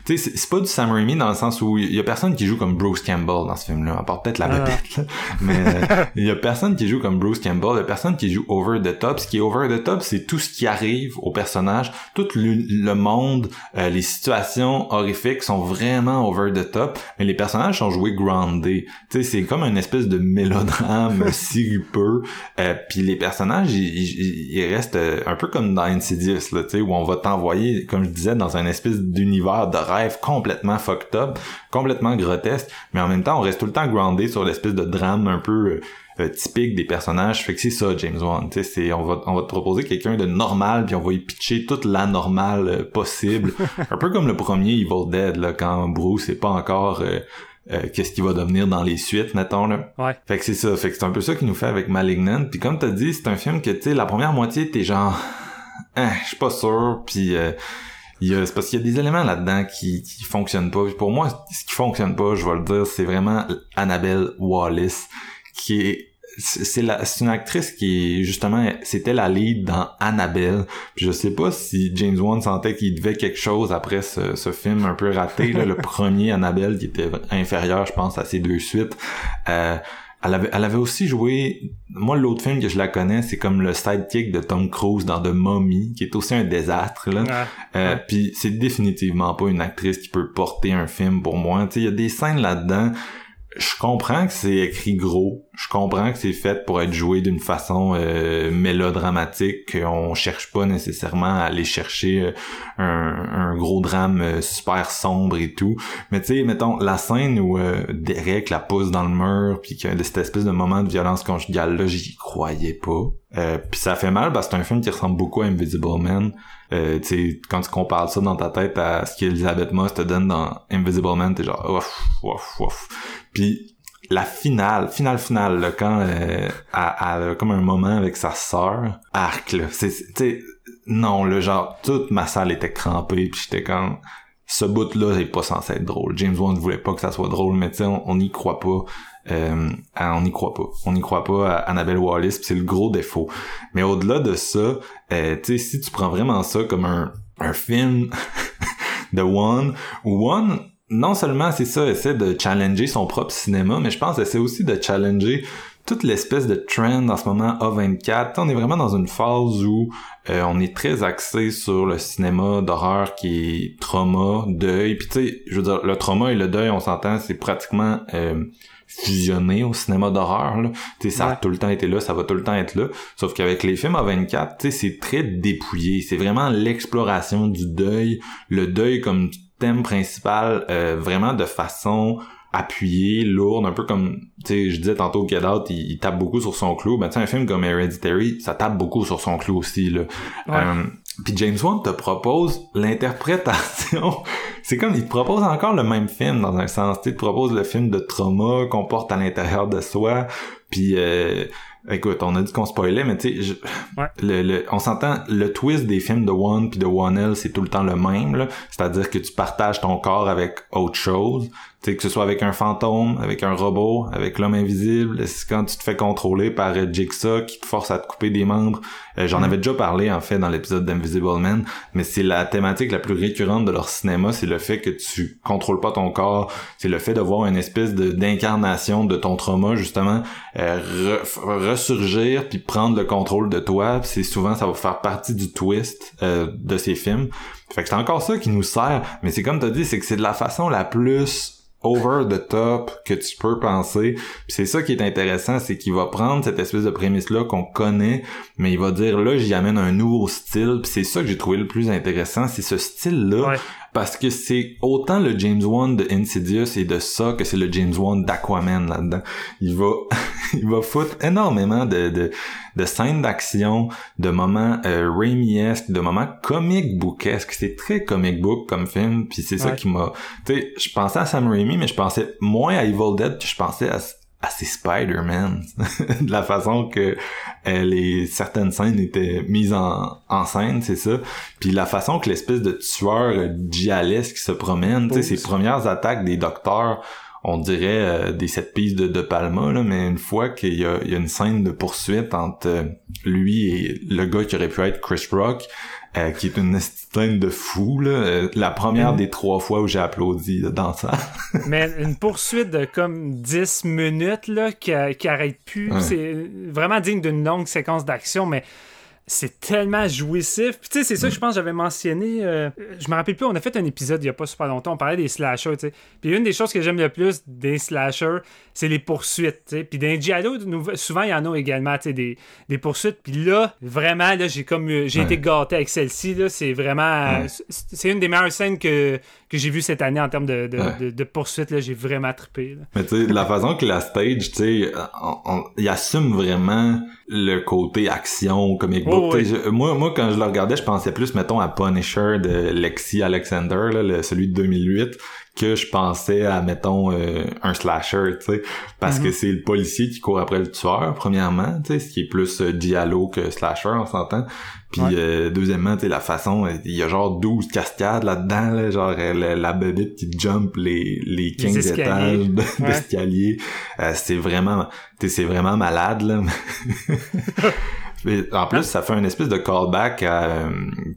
tu sais, c'est- pas du Sam Raimi dans le sens où il y a personne qui joue comme Bruce Campbell dans ce film-là, à part peut-être la Ah. bébête, là. Mais euh, il y a personne qui joue comme Bruce Campbell, il y a personne qui joue over the top. Ce qui est over the top, c'est tout ce qui arrive au personnage, tout le, le monde, euh, les situations horrifiques sont vraiment over the top, mais les personnages sont joués grounded. Tu sais, c'est comme une espèce de mélodrame sirupeux. Euh, puis les personnages, ils, restent euh, un peu comme dans Insidious, là, tu sais, où on va t'envoyer, comme je disais, dans un espèce d'univers de rêve complètement fucked up, complètement grotesque, mais en même temps, on reste tout le temps groundé sur l'espèce de drame un peu euh, euh, typique des personnages. Fait que c'est ça, James Wan. Tu sais, c'est, on va, on va te proposer quelqu'un de normal, puis on va y pitcher toute la normale euh, possible. un peu comme le premier Evil Dead, là, quand Bruce est pas encore... euh, euh, qu'est-ce qui va devenir dans les suites, mettons, là. Ouais. Fait que c'est ça. Fait que c'est un peu ça qu'il nous fait avec Malignant. Puis comme t'as dit, c'est un film que, tu sais, la première moitié, t'es genre... Hein, je suis pas sûr. Puis... euh, c'est parce qu'il y a des éléments là-dedans qui, qui fonctionnent pas. Puis pour moi, ce qui fonctionne pas, je vais le dire, c'est vraiment Annabelle Wallis, qui est c'est la c'est une actrice qui justement c'était la lead dans Annabelle Puis je sais pas si James Wan sentait qu'il devait quelque chose après ce, ce film un peu raté là, le premier Annabelle qui était inférieur je pense à ces deux suites euh, elle avait, elle avait aussi joué moi l'autre film que je la connais c'est comme le sidekick de Tom Cruise dans The Mummy qui est aussi un désastre là Ouais. euh, Ouais. Puis c'est définitivement pas une actrice qui peut porter un film pour moi. Il y a des scènes là-dedans. Je comprends que c'est écrit gros, je comprends que c'est fait pour être joué d'une façon euh, mélodramatique, qu'on cherche pas nécessairement à aller chercher euh, un, un, gros drame euh, super sombre et tout. Mais tu sais, mettons, la scène où Derek la pousse dans le mur, puis qu'il y a cette espèce de moment de violence conjugale là, j'y croyais pas. puis ça fait mal parce que c'est un film qui ressemble beaucoup à Invisible Man. Euh, tu sais, quand tu compares ça dans ta tête à ce qu'Elizabeth Moss te donne dans Invisible Man, t'es genre ouf, ouf, ouf. Puis la finale, finale, finale, là, quand euh, elle, a comme un moment avec sa sœur, arc, là, c'est, non, le genre, toute ma salle était crampée, puis j'étais comme, ce bout-là est pas censé être drôle. James Wan ne voulait pas que ça soit drôle, mais tu sais, on n'y croit pas. Euh, on n'y croit pas. On n'y croit pas à Annabelle Wallis, c'est le gros défaut. Mais au-delà de ça, euh, tu sais, si tu prends vraiment ça comme un, un film de One, One, non seulement c'est ça, essaie de challenger son propre cinéma, mais je pense essaie aussi de challenger toute l'espèce de trend en ce moment A24. On est vraiment dans une phase où euh, on est très axé sur le cinéma d'horreur qui est trauma, deuil. Puis tu sais, je veux dire, le trauma et le deuil, on s'entend, c'est pratiquement euh, fusionné au cinéma d'horreur. Tu sais, ça a tout le temps été là, ça va tout le temps être là. Sauf qu'avec les films A24, tu sais, c'est très dépouillé. C'est vraiment l'exploration du deuil, le deuil comme thème principal euh, vraiment de façon appuyée, lourde, un peu comme, tu sais, je disais tantôt Get Out, il, tape beaucoup sur son clou. Ben, tu sais, un film comme Hereditary, ça tape beaucoup sur son clou aussi, là. Euh, puis James Wan te propose l'interprétation. C'est comme, il te propose encore le même film, dans un sens. Tu te propose le film de trauma qu'on porte à l'intérieur de soi. Puis, euh, Écoute, on a dit qu'on spoilait, mais tu sais, le, le, on s'entend, le twist des films de One puis de One L, c'est tout le temps le même, C'est-à-dire que tu partages ton corps avec autre chose que ce soit avec un fantôme, avec un robot, avec l'homme invisible, c'est quand tu te fais contrôler par euh, Jigsaw qui te force à te couper des membres. Euh, j'en mm. avais déjà parlé en fait dans l'épisode d'Invisible Man, mais c'est la thématique la plus récurrente de leur cinéma, c'est le fait que tu contrôles pas ton corps, c'est le fait de voir une espèce d'incarnation de ton trauma justement euh, ressurgir puis prendre le contrôle de toi. C'est souvent ça va faire partie du twist de ces films. Fait que c'est encore ça qui nous sert, mais c'est comme t'as dit, c'est que c'est de la façon la plus over the top que tu peux penser. c'est ça qui est intéressant, c'est qu'il va prendre cette espèce de prémisse-là qu'on connaît, mais il va dire là, j'y amène un nouveau style. Puis c'est ça que j'ai trouvé le plus intéressant, c'est ce style-là parce que c'est autant le James Wan de Insidious et de ça que c'est le James Wan d'Aquaman là-dedans. Il va, il va foutre énormément de, de, de scènes d'action, de moments euh, Raimi-esque, de moments comic bookesque. C'est très comic book comme film, puis c'est ça qui m'a... Tu sais, je pensais à Sam Raimi, mais je pensais moins à Evil Dead que je pensais à à ces Spider-Man, de la façon que euh, les certaines scènes étaient mises en, en scène, c'est ça. Puis la façon que l'espèce de tueur qui se promène, tu sais, ses premières attaques des docteurs, on dirait euh, des sept pistes de, de Palma, là, mais une fois qu'il y, a, une scène de poursuite entre euh, lui et le gars qui aurait pu être Chris Rock, euh, qui est une scène de fou, là. Euh, la première mm. des trois fois où j'ai applaudi dans ça. Mais une poursuite de comme 10 minutes là, qui, qui arrête plus. C'est vraiment digne d'une longue séquence d'action, mais c'est tellement jouissif. Puis tu sais, c'est ça que je pense que j'avais mentionné. Euh, je me rappelle plus, on a fait un épisode il y a pas super longtemps, on parlait des slashers, tu sais. Puis une des choses que j'aime le plus des slashers, c'est les poursuites, tu sais. Puis dans Giallo, souvent il y en a également, tu sais, des, des poursuites. Puis là, vraiment, là, j'ai comme j'ai été gâté avec celle-ci, là. C'est vraiment... C'est une des meilleures scènes que, que j'ai vues cette année en termes de, de, de, poursuites, là. J'ai vraiment trippé, Mais tu sais, la façon que la stage, tu sais, il assume vraiment le côté action, comic book. Oh, moi, moi, quand je le regardais, je pensais plus, mettons, à Punisher de Lexi Alexander, là, celui de 2008, que je pensais à, mettons, euh, un slasher, tu sais, parce que mhm. c'est le policier qui court après le tueur, premièrement, tu sais, ce qui est plus euh, dialogue que slasher, on s'entend. Puis euh, deuxièmement, tu la façon, il y a genre 12 cascades là-dedans, là, genre la, la qui jump les, les 15 étages d'escalier. c'est vraiment, c'est vraiment malade, là. en plus, ça fait une espèce de callback à, euh,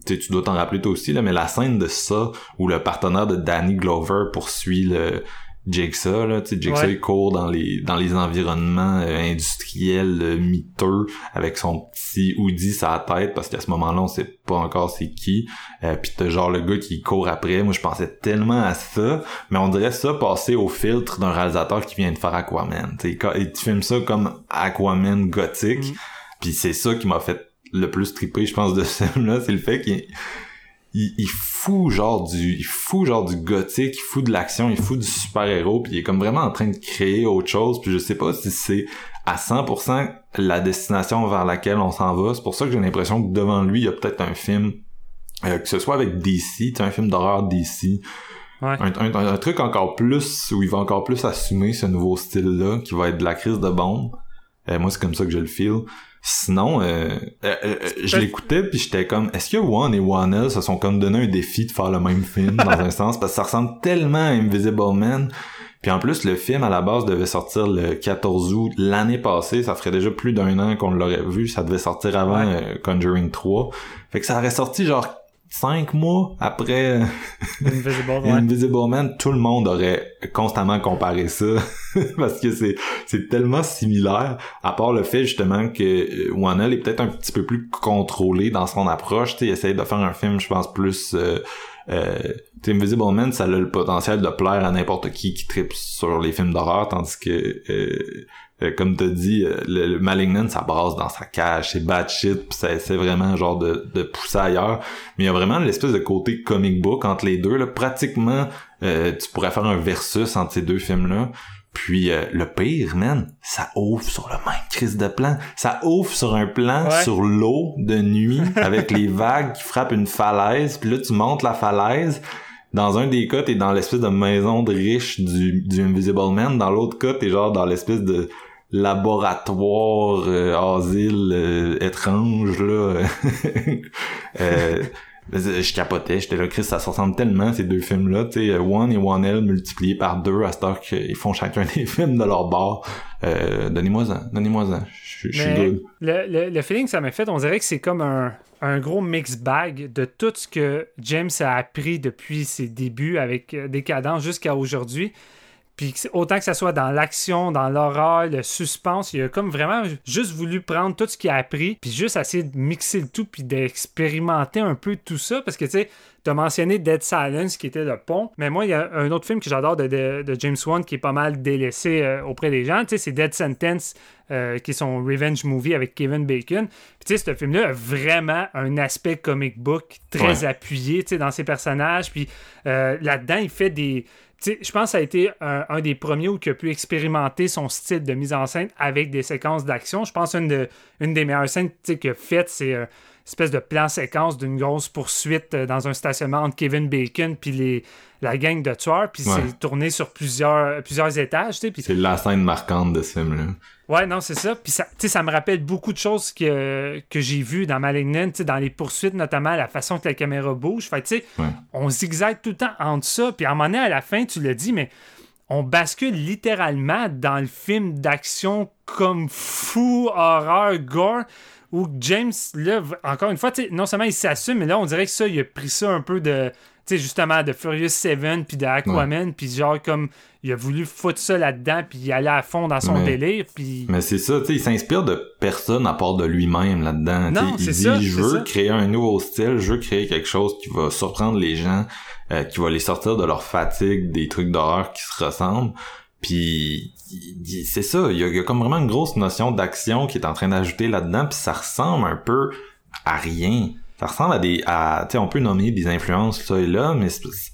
tu dois t'en rappeler toi aussi, là, mais la scène de ça, où le partenaire de Danny Glover poursuit le, Jigsaw là tu sais Jigsaw Ouais. il court dans les dans les environnements euh, industriels euh, miteux avec son petit hoodie sur la tête parce qu'à ce moment-là on sait pas encore c'est qui. Euh, puis t'as genre le gars qui court après. Moi je pensais tellement à ça. Mais on dirait ça passer au filtre d'un réalisateur qui vient de faire Aquaman tu sais. Quand- et tu filmes ça comme Aquaman gothique. Mm. puis c'est ça qui m'a fait le plus triper je pense de ce film là c'est le fait qu'il il, il fout genre du il fout genre du gothique il fout de l'action il fout du super héros puis il est comme vraiment en train de créer autre chose puis je sais pas si c'est à 100% la destination vers laquelle on s'en va. C'est pour ça que j'ai l'impression que devant lui il y a peut-être un film euh, que ce soit avec DC un film d'horreur DC Ouais. un, un- un truc encore plus où il va encore plus assumer ce nouveau style là qui va être de la crise de bombe. Euh, moi c'est comme ça que je le feel Sinon, euh, euh, euh, je l'écoutais puis j'étais comme, est-ce que One et One se sont comme donné un défi de faire le même film dans un sens? Parce que ça ressemble tellement à Invisible Man. Puis en plus, le film à la base devait sortir le 14 août l'année passée. Ça ferait déjà plus d'un an qu'on l'aurait vu. Ça devait sortir avant Ouais. euh, Conjuring 3. Fait que ça aurait sorti genre cinq mois après euh, Invisible, ouais. Invisible Man. Tout le monde aurait constamment comparé ça parce que c'est c'est tellement similaire. À part le fait justement que euh, Wanel est peut-être un petit peu plus contrôlé dans son approche. Tu essaie de faire un film, je pense plus. Euh, euh, tu sais, Invisible Man, ça a le potentiel de plaire à n'importe qui qui tripe sur les films d'horreur, tandis que euh, euh, comme t'as dit, euh, le, le Malignant, ça brasse dans sa cage, c'est bad shit, pis ça essaie vraiment genre de, de pousser ailleurs. Mais il y a vraiment l'espèce de côté comic book entre les deux. Là. Pratiquement, euh, tu pourrais faire un versus entre ces deux films-là. Puis euh, le pire, man, ça ouvre sur le même crise de plan. Ça ouvre sur un plan Ouais. sur l'eau de nuit avec les vagues qui frappent une falaise. Puis là, tu montes la falaise. Dans un des cas, t'es dans l'espèce de maison de riche du, du Invisible Man. Dans l'autre cas, t'es genre dans l'espèce de laboratoire, euh, asile euh, étrange, là. Euh, je capotais, j'étais là, Chris, ça se ressemble tellement, ces deux films-là. Tu sais, One et One L multipliés par deux à cette heure qu'ils font chacun des films de leur bord. Euh, donnez-moi-en, donnez-moi-en. Je je suis le, le, le feeling que ça m'a fait, on dirait que c'est comme un, un gros mix bag de tout ce que James a appris depuis ses débuts avec Décadence jusqu'à aujourd'hui. Puis autant que ça soit dans l'action, dans l'horreur, le suspense, il a comme vraiment juste voulu prendre tout ce qu'il a appris, puis juste essayer de mixer le tout, puis d'expérimenter un peu tout ça. Parce que tu sais, t'as mentionné Dead Silence qui était le pont, mais moi, il y a un autre film que j'adore de, de- de James Wan qui est pas mal délaissé euh, auprès des gens. Tu sais, c'est Dead Sentence, euh, qui est son revenge movie avec Kevin Bacon. Puis tu sais, ce film-là a vraiment un aspect comic book très Ouais. appuyé, tu sais, dans ses personnages. Puis euh, là-dedans, il fait des... je pense que ça a été un, un des premiers où il a pu expérimenter son style de mise en scène avec des séquences d'action. Je pense une, de, une des meilleures scènes qu'il a faites, c'est euh, une espèce de plan séquence d'une grosse poursuite euh, dans un stationnement entre Kevin Bacon puis les, la gang de tueurs. Puis Ouais. c'est tourné sur plusieurs, plusieurs étages. Puis C'est la scène marquante de ce film-là. Ouais, non, c'est ça. Puis ça, tu sais, ça me rappelle beaucoup de choses que, que j'ai vues dans Malignant, dans les poursuites, notamment la façon que la caméra bouge. Fait tu sais, Ouais. on zigzague tout le temps entre ça. Puis à un moment donné, à la fin, tu l'as dit, mais on bascule littéralement dans le film d'action comme fou, horreur, gore, où James, là, encore une fois, non seulement il s'assume, mais là, on dirait que ça, il a pris ça un peu de, tu sais, justement, de Furious Seven, puis de Aquaman, puis genre, comme, il a voulu foutre ça là-dedans, puis il allait à fond dans son Mais- délire, puis... Mais c'est ça, tu sais, il s'inspire de personne à part de lui-même là-dedans. Non, il dit, ça, je veux ça. créer un nouveau style, je veux créer quelque chose qui va surprendre les gens, euh, qui va les sortir de leur fatigue, des trucs d'horreur qui se ressemblent. Puis c'est ça, il y, a, il y a comme vraiment une grosse notion d'action qui est en train d'ajouter là-dedans, puis ça ressemble un peu à rien. Ça ressemble à des, tu sais, on peut nommer des influences ça et là, mais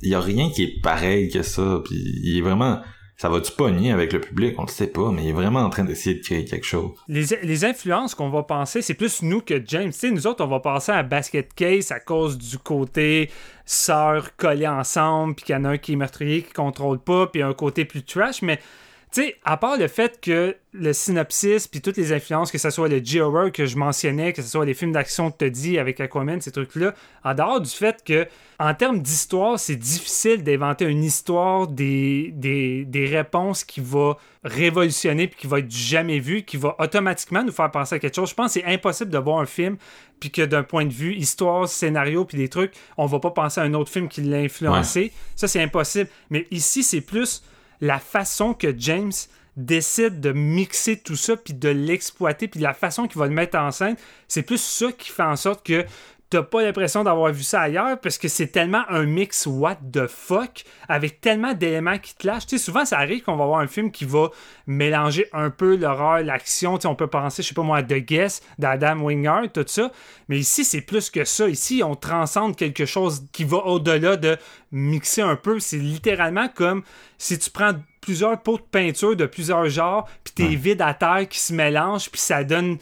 il y a rien qui est pareil que ça. Puis il est vraiment, ça va-tu pogner avec le public, on le sait pas, mais il est vraiment en train d'essayer de créer quelque chose. Les, influences qu'on va penser, c'est plus nous que James. Tu sais, nous autres, on va penser à Basket Case à cause du côté sœurs collées ensemble, puis qu'il y en a un qui est meurtrier, qui contrôle pas, puis un côté plus trash, mais tu sais, à part le fait que le synopsis, puis toutes les influences, que ce soit le G-Horror que je mentionnais, que ce soit les films d'action que tu dit avec Aquaman, ces trucs-là, en dehors du fait que, en termes d'histoire, c'est difficile d'inventer une histoire, des, des, des réponses qui va révolutionner, puis qui va être du jamais vu, qui va automatiquement nous faire penser à quelque chose. Je pense que c'est impossible de voir un film, puis que d'un point de vue histoire, scénario, puis des trucs, on va pas penser à un autre film qui l'a influencé. Ça, c'est impossible. Mais ici, c'est plus la façon que James décide de mixer tout ça puis de l'exploiter puis la façon qu'il va le mettre en scène, c'est plus ça qui fait en sorte que t'as pas l'impression d'avoir vu ça ailleurs parce que c'est tellement un mix what the fuck avec tellement d'éléments qui te lâchent. Tu sais, souvent, ça arrive qu'on va voir un film qui va mélanger un peu l'horreur, l'action. On peut penser, je sais pas moi, à The Guest d'Adam Wingard, tout ça. Mais ici, c'est plus que ça. Ici, on transcende quelque chose qui va au-delà de mixer un peu. C'est littéralement comme si tu prends plusieurs pots de peinture de plusieurs genres, puis t'es Ouais. vide à terre qui se mélangent, puis ça donne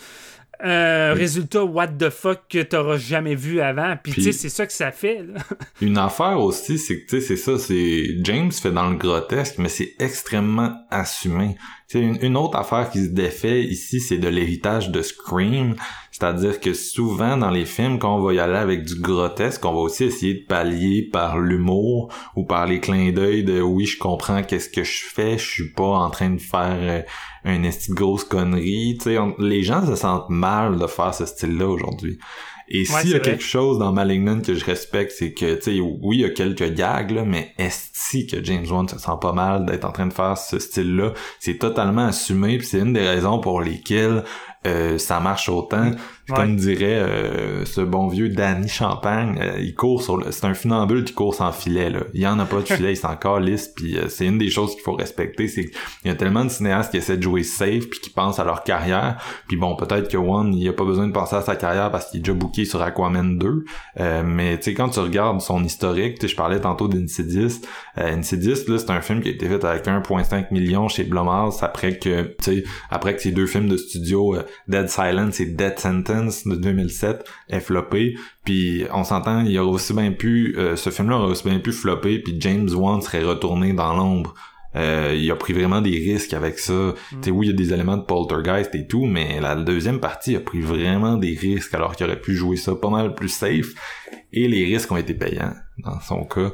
un résultat what the fuck que t'auras jamais vu avant. Puis, tu sais, c'est ça que ça fait. là. Une affaire aussi, c'est que, tu sais, c'est ça, c'est... James fait dans le grotesque, mais c'est extrêmement assumé. Une, une autre affaire qui se défait ici, c'est de l'héritage de Scream. C'est-à-dire que souvent, dans les films, quand on va y aller avec du grotesque, on va aussi essayer de pallier par l'humour ou par les clins d'œil de « oui, je comprends qu'est-ce que je fais, je suis pas en train de faire euh, un esti de grosse connerie. » Tu sais, on- les gens se sentent mal de faire ce style-là aujourd'hui. Et Ouais, s'il y a vrai. quelque chose dans Malignant que je respecte, c'est que, tu sais, oui, il y a quelques gags, là, mais est-ce que James Wan se sent pas mal d'être en train de faire ce style-là? C'est totalement assumé, puis c'est une des raisons pour lesquelles euh, ça marche autant. Ouais. Comme dirait euh, ce bon vieux Danny Champagne, euh, il court sur le... C'est un funambule qui court sans filet, là. Il y en a pas de filet, il s'en calisse, puis euh, c'est une des choses qu'il faut respecter, c'est qu'il y a tellement de cinéastes qui essaient de jouer safe, puis qui pensent à leur carrière, puis bon, peut-être que One, il a pas besoin de penser à sa carrière parce qu'il est déjà booké sur Aquaman 2, euh, mais tu sais, quand tu regardes son historique, tu sais, je parlais tantôt d'Insidious, euh, Insidious, là, c'est un film qui a été fait avec 1.5 million chez Blumhouse après que, tu sais, après que ces deux films de studio, euh, Dead Silence et Dead Sentence de 2007, aient floppé, puis on s'entend, il aurait aussi bien pu, euh, ce film-là aurait aussi bien pu flopper, puis James Wan serait retourné dans l'ombre. Euh, il a pris vraiment des risques avec ça. Tu sais, oui, il y a des éléments de poltergeist et tout, mais la deuxième partie a pris vraiment des risques alors qu'il aurait pu jouer ça pas mal plus safe. Et les risques ont été payants dans son cas.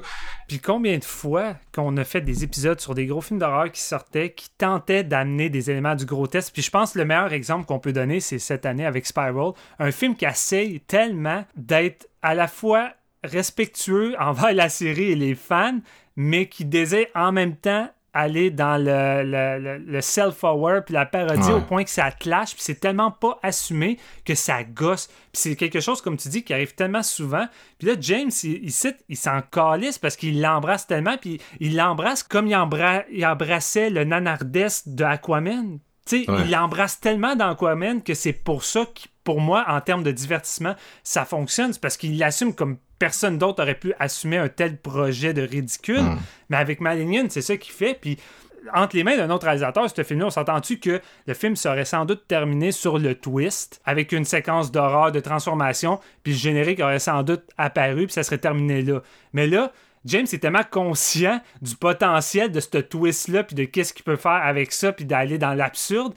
Puis combien de fois qu'on a fait des épisodes sur des gros films d'horreur qui sortaient, qui tentaient d'amener des éléments du grotesque. Puis je pense que le meilleur exemple qu'on peut donner, c'est cette année avec Spiral. Un film qui essaye tellement d'être à la fois respectueux envers la série et les fans, mais qui désire en même temps aller dans le, le, le- le self-aware puis la parodie Ouais. au point que ça clash puis c'est tellement pas assumé que ça gosse. Puis c'est quelque chose comme tu dis qui arrive tellement souvent. Puis là James il, il, cite- il s'en calisse parce qu'il l'embrasse tellement puis il l'embrasse comme il, embra- il embrassait le nanardesque de Aquaman sais Ouais. il l'embrasse tellement dans Aquaman que c'est pour ça que pour moi en termes de divertissement ça fonctionne c'est parce qu'il l'assume comme personne d'autre aurait pu assumer un tel projet de ridicule Mm. mais avec Malignan, c'est ça qu'il fait. Puis entre les mains d'un autre réalisateur, ce film-là, on s'entend-tu que le film serait sans doute terminé sur le twist, avec une séquence d'horreur, de transformation, puis le générique aurait sans doute apparu, puis ça serait terminé là. Mais là, James est tellement conscient du potentiel de ce twist-là, puis de qu'est-ce qu'il peut faire avec ça, puis d'aller dans l'absurde,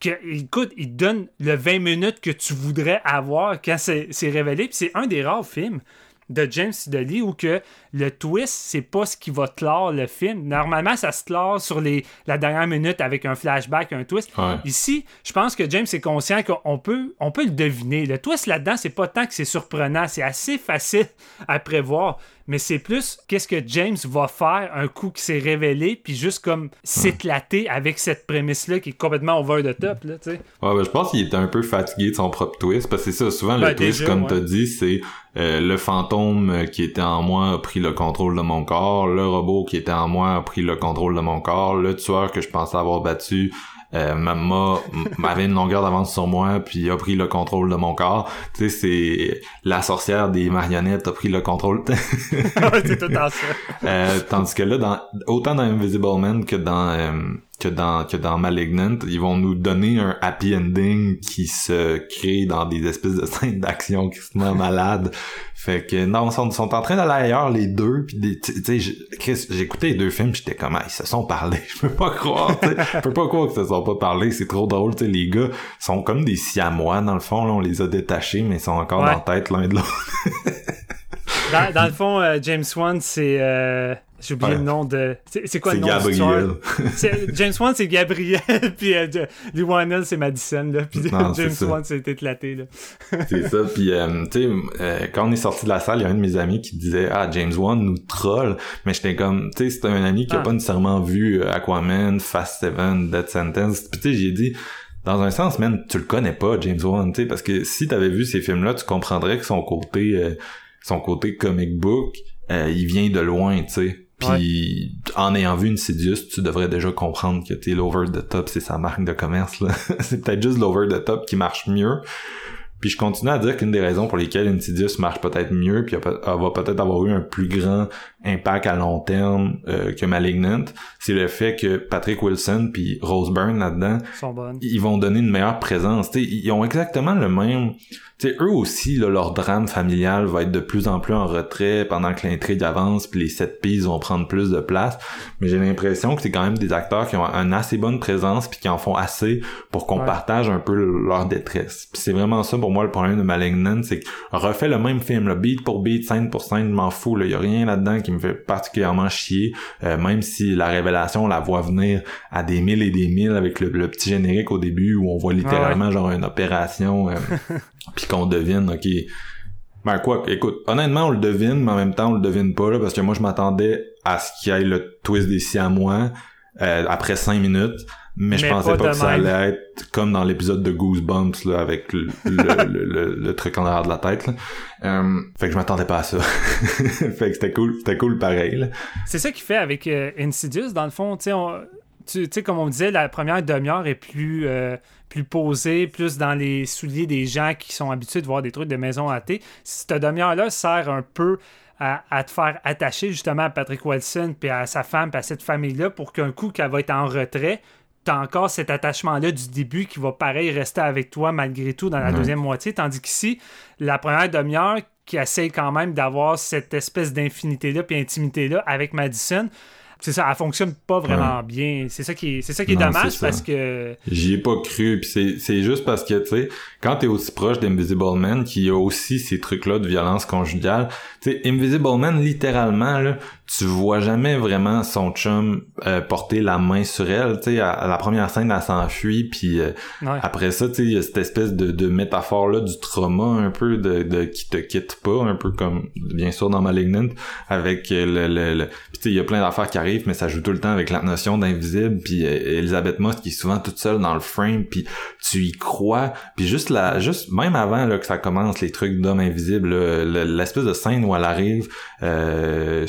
que, écoute, il donne le 20 minutes que tu voudrais avoir quand c'est révélé, puis c'est un des rares films de James Sidley où que le twist, c'est pas ce qui va clore le film. Normalement, ça se clore sur les, la dernière minute avec un flashback, un twist. Ouais. Ici, je pense que James est conscient qu'on peut, on peut le deviner. Le twist là-dedans, c'est pas tant que c'est surprenant, c'est assez facile à prévoir. Mais c'est plus qu'est-ce que James va faire un coup qui s'est révélé, puis juste comme s'éclater avec cette prémisse-là qui est complètement over the top, là. Ouais, ben, je pense qu'il était un peu fatigué de son propre twist, parce que c'est ça, souvent Ben, le twist, déjà, comme ouais. t'as dit, c'est euh, le fantôme qui était en moi a pris le contrôle de mon corps, le robot qui était en moi a pris le contrôle de mon corps, le tueur que je pensais avoir battu euh, m'a- m'a- m'avait une longueur d'avance sur moi, puis a pris le contrôle de mon corps. Tu sais, c'est la sorcière des marionnettes a pris le contrôle. c'est tout en ça. Euh, tandis que là, dans, autant dans Invisible Man que dans euh, que dans que dans Malignant, ils vont nous donner un happy ending qui se crée dans des espèces de scènes d'action extrêmement malades. Fait que non, ils sont, sont en train d'aller ailleurs les deux. Puis tu sais, écouté les deux films, j'étais comme ah, ils se sont parlé. Je peux pas croire. tu sais. Je peux pas croire qu'ils se sont pas parlé. C'est trop drôle. tu sais, Les gars sont comme des siamois dans le fond. Là, on les a détachés, mais ils sont encore Ouais. dans la tête l'un de l'autre. Dans, dans le fond, euh, James Wan, c'est. euh, J'ai oublié Ouais. le nom de. C'est quoi le nom Gabriel. C'est- James Wan, c'est Gabriel, puis euh, de- c'est Madison, là. Puis Non, James. Wan, c'est éclaté, là. C'est ça. Puis, euh, tu sais, euh, quand on est sorti de la salle, il y a un de mes amis qui disait Ah, James Wan nous troll. Mais j'étais comme, tu sais, c'est un ami qui a Ah. pas nécessairement vu euh, Aquaman, Fast Seven, Dead Sentence. Puis, tu sais, j'ai dit, dans un sens, man, tu le connais pas, James Wan, tu sais, parce que si t'avais vu ces films-là, tu comprendrais que son côté, euh, son côté comic book, euh, il vient de loin, tu sais. Puis en ayant vu Insidious, tu devrais déjà comprendre que t'es l'over the top, c'est sa marque de commerce c'est peut-être juste l'over the top qui marche mieux. Puis je continue à dire qu'une des raisons pour lesquelles Insidious marche peut-être mieux, puis elle va peut-être avoir eu un plus grand impact à long terme euh, que Malignant, c'est le fait que Patrick Wilson puis Rose Byrne là-dedans, Ils vont donner une meilleure présence. T'sais, ils ont exactement le même. T'sais, eux aussi, là, leur drame familial va être de plus en plus en retrait pendant que l'intrigue avance, puis les sept pistes vont prendre plus de place. Mais j'ai l'impression que c'est quand même des acteurs qui ont une assez bonne présence puis qui en font assez pour qu'on Ouais. partage un peu leur détresse. C'est vraiment ça pour moi le problème de Malignant, c'est que refait le même film, là, beat pour beat, scène pour scène, je m'en fous. Il y a rien là-dedans qui me fait particulièrement chier, euh, même si la révélation on la voit venir à des mille et des mille avec le, le petit générique au début où on voit littéralement genre une opération, euh, puis qu'on devine, ok. Ben quoi, écoute, honnêtement on le devine, mais en même temps on le devine pas là, parce que moi je m'attendais à ce qu'il y ait le twist des Siamois euh, après cinq minutes. Mais, je pensais pas que ça même. allait être comme dans l'épisode de Goosebumps là, avec le, le, le, le- le truc en arrière de la tête. Là. Euh, fait que je m'attendais pas à ça. fait que c'était cool, c'était cool pareil. C'est ça qu'il fait avec euh, Insidious, dans le fond, tu sais, comme on disait, la première demi-heure est plus, euh, plus posée, plus dans les souliers des gens qui sont habitués de voir des trucs de maison hantée. Cette demi-heure-là sert un peu à, à te faire attacher justement à Patrick Wilson, puis à sa femme, puis à cette famille-là, pour qu'un coup qu'elle va être en retrait, t'as encore cet attachement-là du début qui va pareil rester avec toi malgré tout dans la Ouais. deuxième moitié, tandis qu'ici, la première demi-heure qui essaye quand même d'avoir cette espèce d'infinité-là puis intimité-là avec Madison, c'est ça, elle fonctionne pas vraiment bien. C'est ça qui est, c'est ça qui est Non, dommage parce que J'y ai pas cru, puis c'est, c'est juste parce que, tu sais, quand t'es aussi proche d'Invisible Man, qui a aussi ces trucs-là de violence conjugale, tu sais, Invisible Man, littéralement, là, tu vois jamais vraiment son chum euh, porter la main sur elle, tu sais, à, à la première scène, elle s'enfuit, puis euh, ouais. après ça, tu sais, il y a cette espèce de, de métaphore-là du trauma, un peu, de, de qui te quitte pas, un peu comme, bien sûr, dans Malignant, avec euh, le... le, le... Puis tu sais, il y a plein d'affaires qui arrivent, mais ça joue tout le temps avec la notion d'invisible, puis euh, Elisabeth Moss qui est souvent toute seule dans le frame, puis tu y crois, puis juste la... juste même avant là, que ça commence, les trucs d'hommes invisibles, là, le- l'espèce de scène où elle arrive, euh,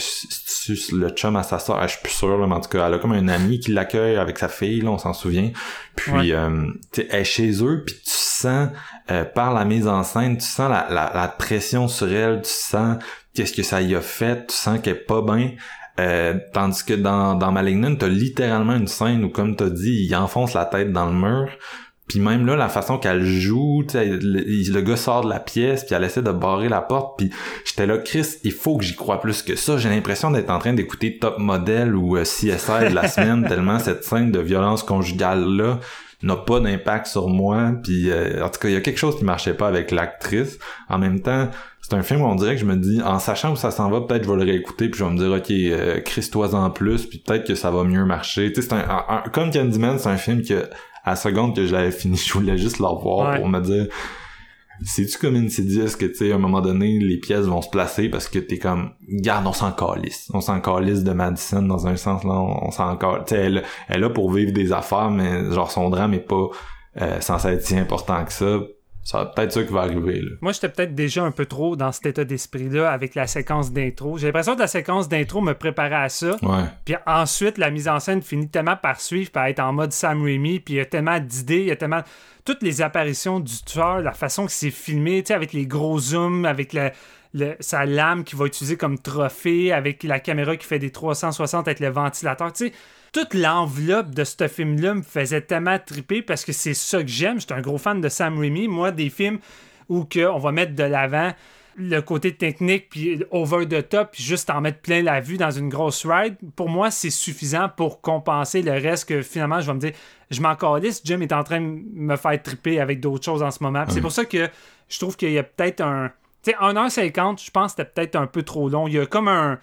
le chum à sa soeur, je suis plus sûr, là, mais en tout cas, elle a comme un ami qui l'accueille avec sa fille, là, on s'en souvient, puis Ouais. euh, elle est chez eux, puis tu sens, euh, par la mise en scène, tu sens la, la, la pression sur elle, tu sens qu'est-ce que ça y a fait, tu sens qu'elle est pas bien. Euh, tandis que dans, dans Malignant, t'as littéralement une scène où, comme t'as dit, il enfonce la tête dans le mur. Puis même là, la façon qu'elle joue, le, le gars sort de la pièce, puis elle essaie de barrer la porte, puis j'étais là, Chris, il faut que j'y croie plus que ça. J'ai l'impression d'être en train d'écouter Top Model ou euh, CSI de la semaine, tellement cette scène de violence conjugale-là n'a pas d'impact sur moi. Puis euh, en tout cas, il y a quelque chose qui marchait pas avec l'actrice. En même temps, c'est un film où on dirait que je me dis, en sachant où ça s'en va, peut-être je vais le réécouter, puis je vais me dire, ok, euh, Chris-toi en plus, puis peut-être que ça va mieux marcher. Tu sais, c'est un, un- un- comme Candyman, c'est un film que à la seconde que je l'avais fini, je voulais juste le revoir Ouais. pour me dire, c'est-tu comme Insidious que, tu sais, à un moment donné, les pièces vont se placer parce que t'es comme, garde, on s'en calisse. On s'en calisse de Madison dans un sens, là, on, on s'en calisse. Tu sais, elle, elle là pour vivre des affaires, mais genre, son drame est pas euh, censé être si important que ça. Ça va peut-être ça qui va arriver, là. moi j'étais peut-être déjà un peu trop dans cet état d'esprit-là avec la séquence d'intro. J'ai l'impression que la séquence d'intro me préparait à ça. Ouais. Puis ensuite, la mise en scène finit tellement par suivre, par être en mode Sam Raimi, puis il y a tellement d'idées, il y a tellement... Toutes les apparitions du tueur, la façon que c'est filmé, tu sais, avec les gros zooms, avec la- le- sa lame qu'il va utiliser comme trophée, avec la caméra qui fait des 360 avec le ventilateur, tu sais... Toute l'enveloppe de ce film-là me faisait tellement triper parce que c'est ça que j'aime. J'étais un gros fan de Sam Raimi. Moi, des films où que on va mettre de l'avant le côté technique, puis over the top, puis juste en mettre plein la vue dans une grosse ride, pour moi, c'est suffisant pour compenser le reste que finalement, je vais me dire, je m'en calisse, Jim est en train de me faire triper avec d'autres choses en ce moment. C'est pour ça que je trouve qu'il y a peut-être un... Tu Tu sais, 1h50, je pense que c'était peut-être un peu trop long. Il y a comme un,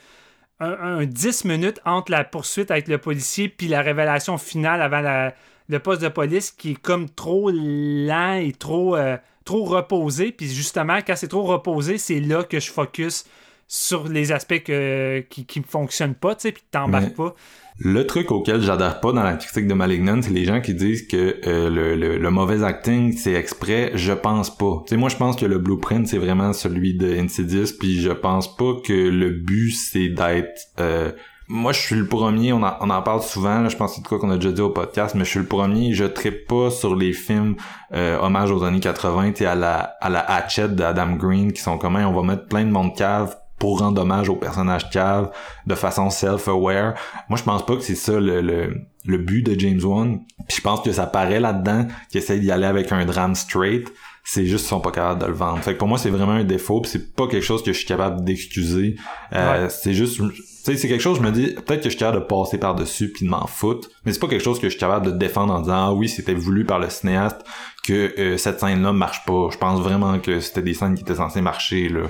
un, un 10 minutes entre la poursuite avec le policier puis la révélation finale avant la- le poste de police qui est comme trop lent et trop, euh, trop reposé. Puis justement, quand c'est trop reposé, c'est là que je focus sur les aspects que- qui ne fonctionnent pas, tu sais, puis que t'embarques pas. Le truc auquel j'adhère pas dans la critique de Malignant, c'est les gens qui disent que euh, le, mauvais acting, c'est exprès. Je pense pas. Tu sais, moi, je pense que le blueprint, c'est vraiment celui de Insidious, puis je pense pas que le but, c'est d'être... euh, moi, je suis le premier, on en, on en parle souvent, je pense que c'est de quoi qu'on a déjà dit au podcast, mais je suis le premier, je trippe pas sur les films euh, hommage aux années 80, tu sais, à la, à la Hatchet d'Adam Green, qui sont comment on va mettre plein de monde cave pour rendre hommage au personnage cave de façon self-aware. Moi, je pense pas que c'est ça le, le, le but de James Wan. Puis je pense que ça paraît là-dedans qu'il essaie d'y aller avec un drame straight. C'est juste qu'ils sont pas capables de le vendre. Fait que pour moi, c'est vraiment un défaut. Puis c'est pas quelque chose que je suis capable d'excuser. Euh, C'est juste... Tu sais, c'est quelque chose, je me dis, peut-être que je suis capable de passer par-dessus puis de m'en foutre. Mais c'est pas quelque chose que je suis capable de défendre en disant, ah oui, c'était voulu par le cinéaste que euh, cette scène-là marche pas. Je pense vraiment que c'était des scènes qui étaient censées marcher, là.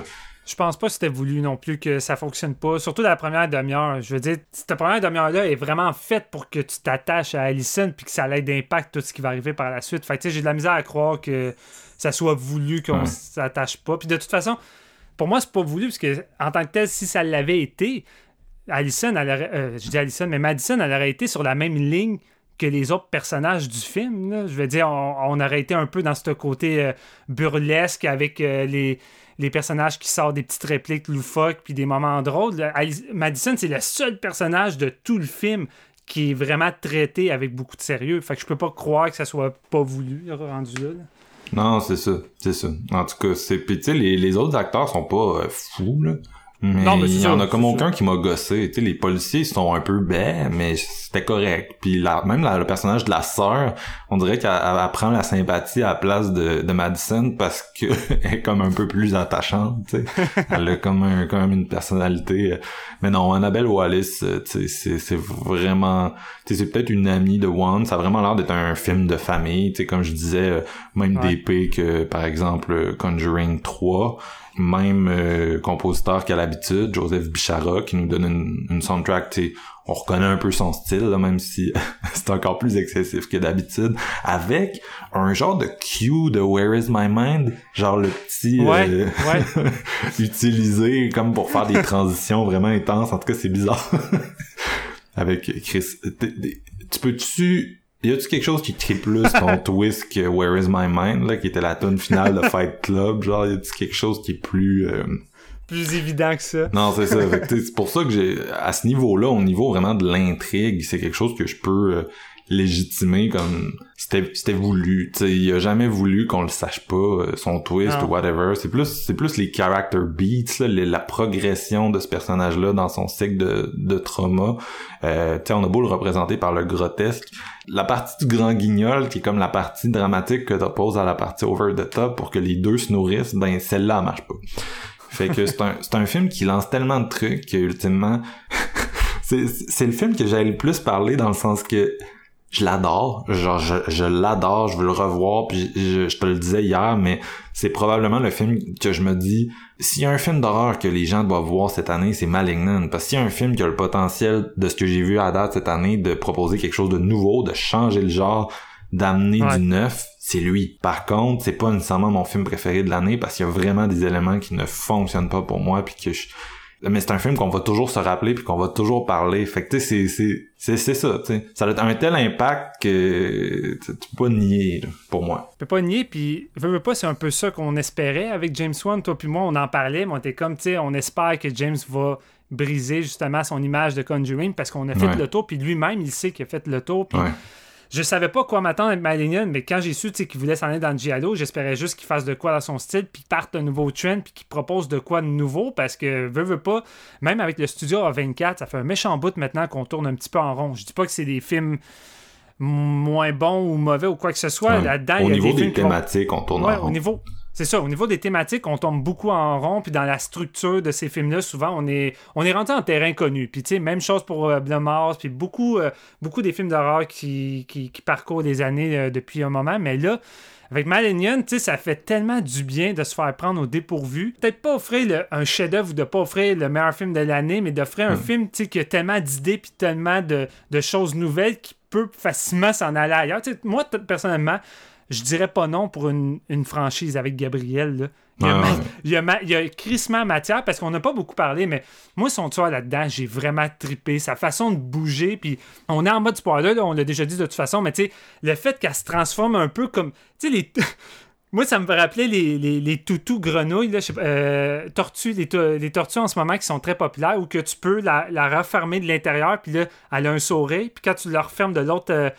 Je pense pas que c'était voulu non plus que ça fonctionne pas. Surtout la première demi-heure. Je veux dire, cette première demi-heure-là est vraiment faite pour que tu t'attaches à Allison puis que ça ait d'impact tout ce qui va arriver par la suite. Fait que tu sais, j'ai de la misère à croire que ça soit voulu qu'on Ouais. s'attache pas. Puis de toute façon, pour moi, c'est pas voulu parce que en tant que tel, si ça l'avait été, Allison, elle aurait, euh, je dis Allison, mais Madison, elle aurait été sur la même ligne que les autres personnages du film. Je veux dire, on, aurait été un peu dans ce côté euh, burlesque avec euh, les, personnages qui sortent des petites répliques loufoques puis des moments drôles. Alice- Madison, c'est le seul personnage de tout le film qui est vraiment traité avec beaucoup de sérieux. Fait que je peux pas croire que ça soit pas voulu rendu là. Non, c'est ça, c'est ça. En tout cas, c'est puis les, autres acteurs sont pas euh, fous. Mais, Non, mais c'est il y en a comme aucun qui m'a gossé. Tu sais, les policiers sont un peu bêts, mais c'était correct. Puis la, même la- le personnage de la sœur, on dirait qu'elle elle- elle prend la sympathie à la place de, de Madison parce que elle est comme un peu plus attachante. Tu sais, elle a comme un, quand même une personnalité. Mais non, Annabelle Wallis, euh, tu sais, c'est c'est vraiment, tu sais, c'est peut-être une amie de One. Ça a vraiment l'air d'être un film de famille. Tu sais, comme je disais, euh, même Ouais. d'épée que par exemple euh, Conjuring 3 même euh, compositeur qu'à l'habitude, Joseph Bichara, qui nous donne une, une soundtrack, tu sais, on reconnaît un peu son style, là, même si c'est encore plus excessif que d'habitude, avec un genre de cue de Where is my mind, genre le petit Ouais, euh, ouais. utilisé comme pour faire des transitions vraiment intenses. En tout cas, c'est bizarre. avec Chris, tu peux-tu y a-tu quelque chose qui crie plus ton twist que Where is my mind là qui était la tune finale de Fight Club? Genre y a-tu quelque chose qui est plus euh, Plus évident que ça. non c'est ça c'est pour ça que j'ai à ce niveau-là au niveau vraiment de l'intrigue c'est quelque chose que je peux euh, légitimer comme c'était c'était voulu. Tu sais il a jamais voulu qu'on le sache pas euh, son twist Non. ou whatever. C'est plus c'est plus les character beats là, les- la progression de ce personnage là dans son cycle de, de trauma. Euh, tu sais on a beau le représenter par le grotesque. La partie du grand guignol qui est comme la partie dramatique que t'opposes à la partie over the top pour que les deux se nourrissent ben celle-là elle marche pas. Fait que c'est un, c'est un film qui lance tellement de trucs que ultimement c'est c'est le film que j'allais le plus parler dans le sens que je l'adore, genre je, je l'adore, je veux le revoir, puis je, je te le disais hier, mais c'est probablement le film que je me dis, s'il y a un film d'horreur que les gens doivent voir cette année, c'est Malignant, parce qu'il y a un film qui a le potentiel de ce que j'ai vu à date cette année, de proposer quelque chose de nouveau, de changer le genre, d'amener Ouais. du neuf, c'est lui. Par contre, c'est pas nécessairement mon film préféré de l'année, parce qu'il y a vraiment des éléments qui ne fonctionnent pas pour moi, puis que je mais c'est un film qu'on va toujours se rappeler puis qu'on va toujours parler. Fait que tu sais, c'est c'est c'est c'est ça, tu sais. Ça a un tel impact que tu tu peux pas nier là, pour moi. Je peux pas nier, puis veux, veux pas, c'est un peu ça qu'on espérait avec James Wan. Toi puis moi, on en parlait, mais on était comme, tu sais, on espère que James va briser justement son image de Conjuring parce qu'on a fait Ouais. le tour, puis lui-même, il sait qu'il a fait le tour, puis Ouais. Je savais pas quoi m'attendre avec Malignant, mais quand j'ai su qu'il voulait s'en aller dans le Giallo, j'espérais juste qu'il fasse de quoi dans son style, puis qu'il parte un nouveau trend, puis qu'il propose de quoi de nouveau, parce que veux, veux pas, même avec le studio A24, ça fait un méchant bout maintenant qu'on tourne un petit peu en rond. Je dis pas que c'est des films moins bons ou mauvais ou quoi que ce soit. Ouais. Là-dedans, Au il y a niveau des films thématiques, on tourne Ouais, en rond. au niveau, c'est ça, au niveau des thématiques, on tombe beaucoup en rond, puis dans la structure de ces films-là, souvent, on est, on est rentré en terrain connu. Puis, tu sais, même chose pour euh, Blood Mars, puis beaucoup, euh, beaucoup des films d'horreur qui, qui, qui parcourent des années euh, depuis un moment, mais là, avec Malenian, tu sais, ça fait tellement du bien de se faire prendre au dépourvu. Peut-être pas offrir le- un chef-d'œuvre ou de pas offrir le meilleur film de l'année, mais d'offrir un film, tu sais, qui a tellement d'idées puis tellement de, de choses nouvelles qui peut facilement s'en aller ailleurs. Moi, personnellement, je dirais pas non pour une, une franchise avec Gabriel. là. Il y a, ma- ouais. il y a, ma- il y a crissement matière parce qu'on n'a pas beaucoup parlé, mais moi, son tueur là-dedans, j'ai vraiment trippé. Sa façon de bouger, puis on est en mode spoiler, là, on l'a déjà dit de toute façon, mais tu sais, le fait qu'elle se transforme un peu comme. Tu sais, les. Moi, ça me fait rappeler les, les, les toutous grenouilles, là, je sais pas, euh, tortues, les, to- les tortues en ce moment qui sont très populaires, où que tu peux la, la refermer de l'intérieur, puis là, elle a un sourire, puis quand tu la refermes de l'autre euh,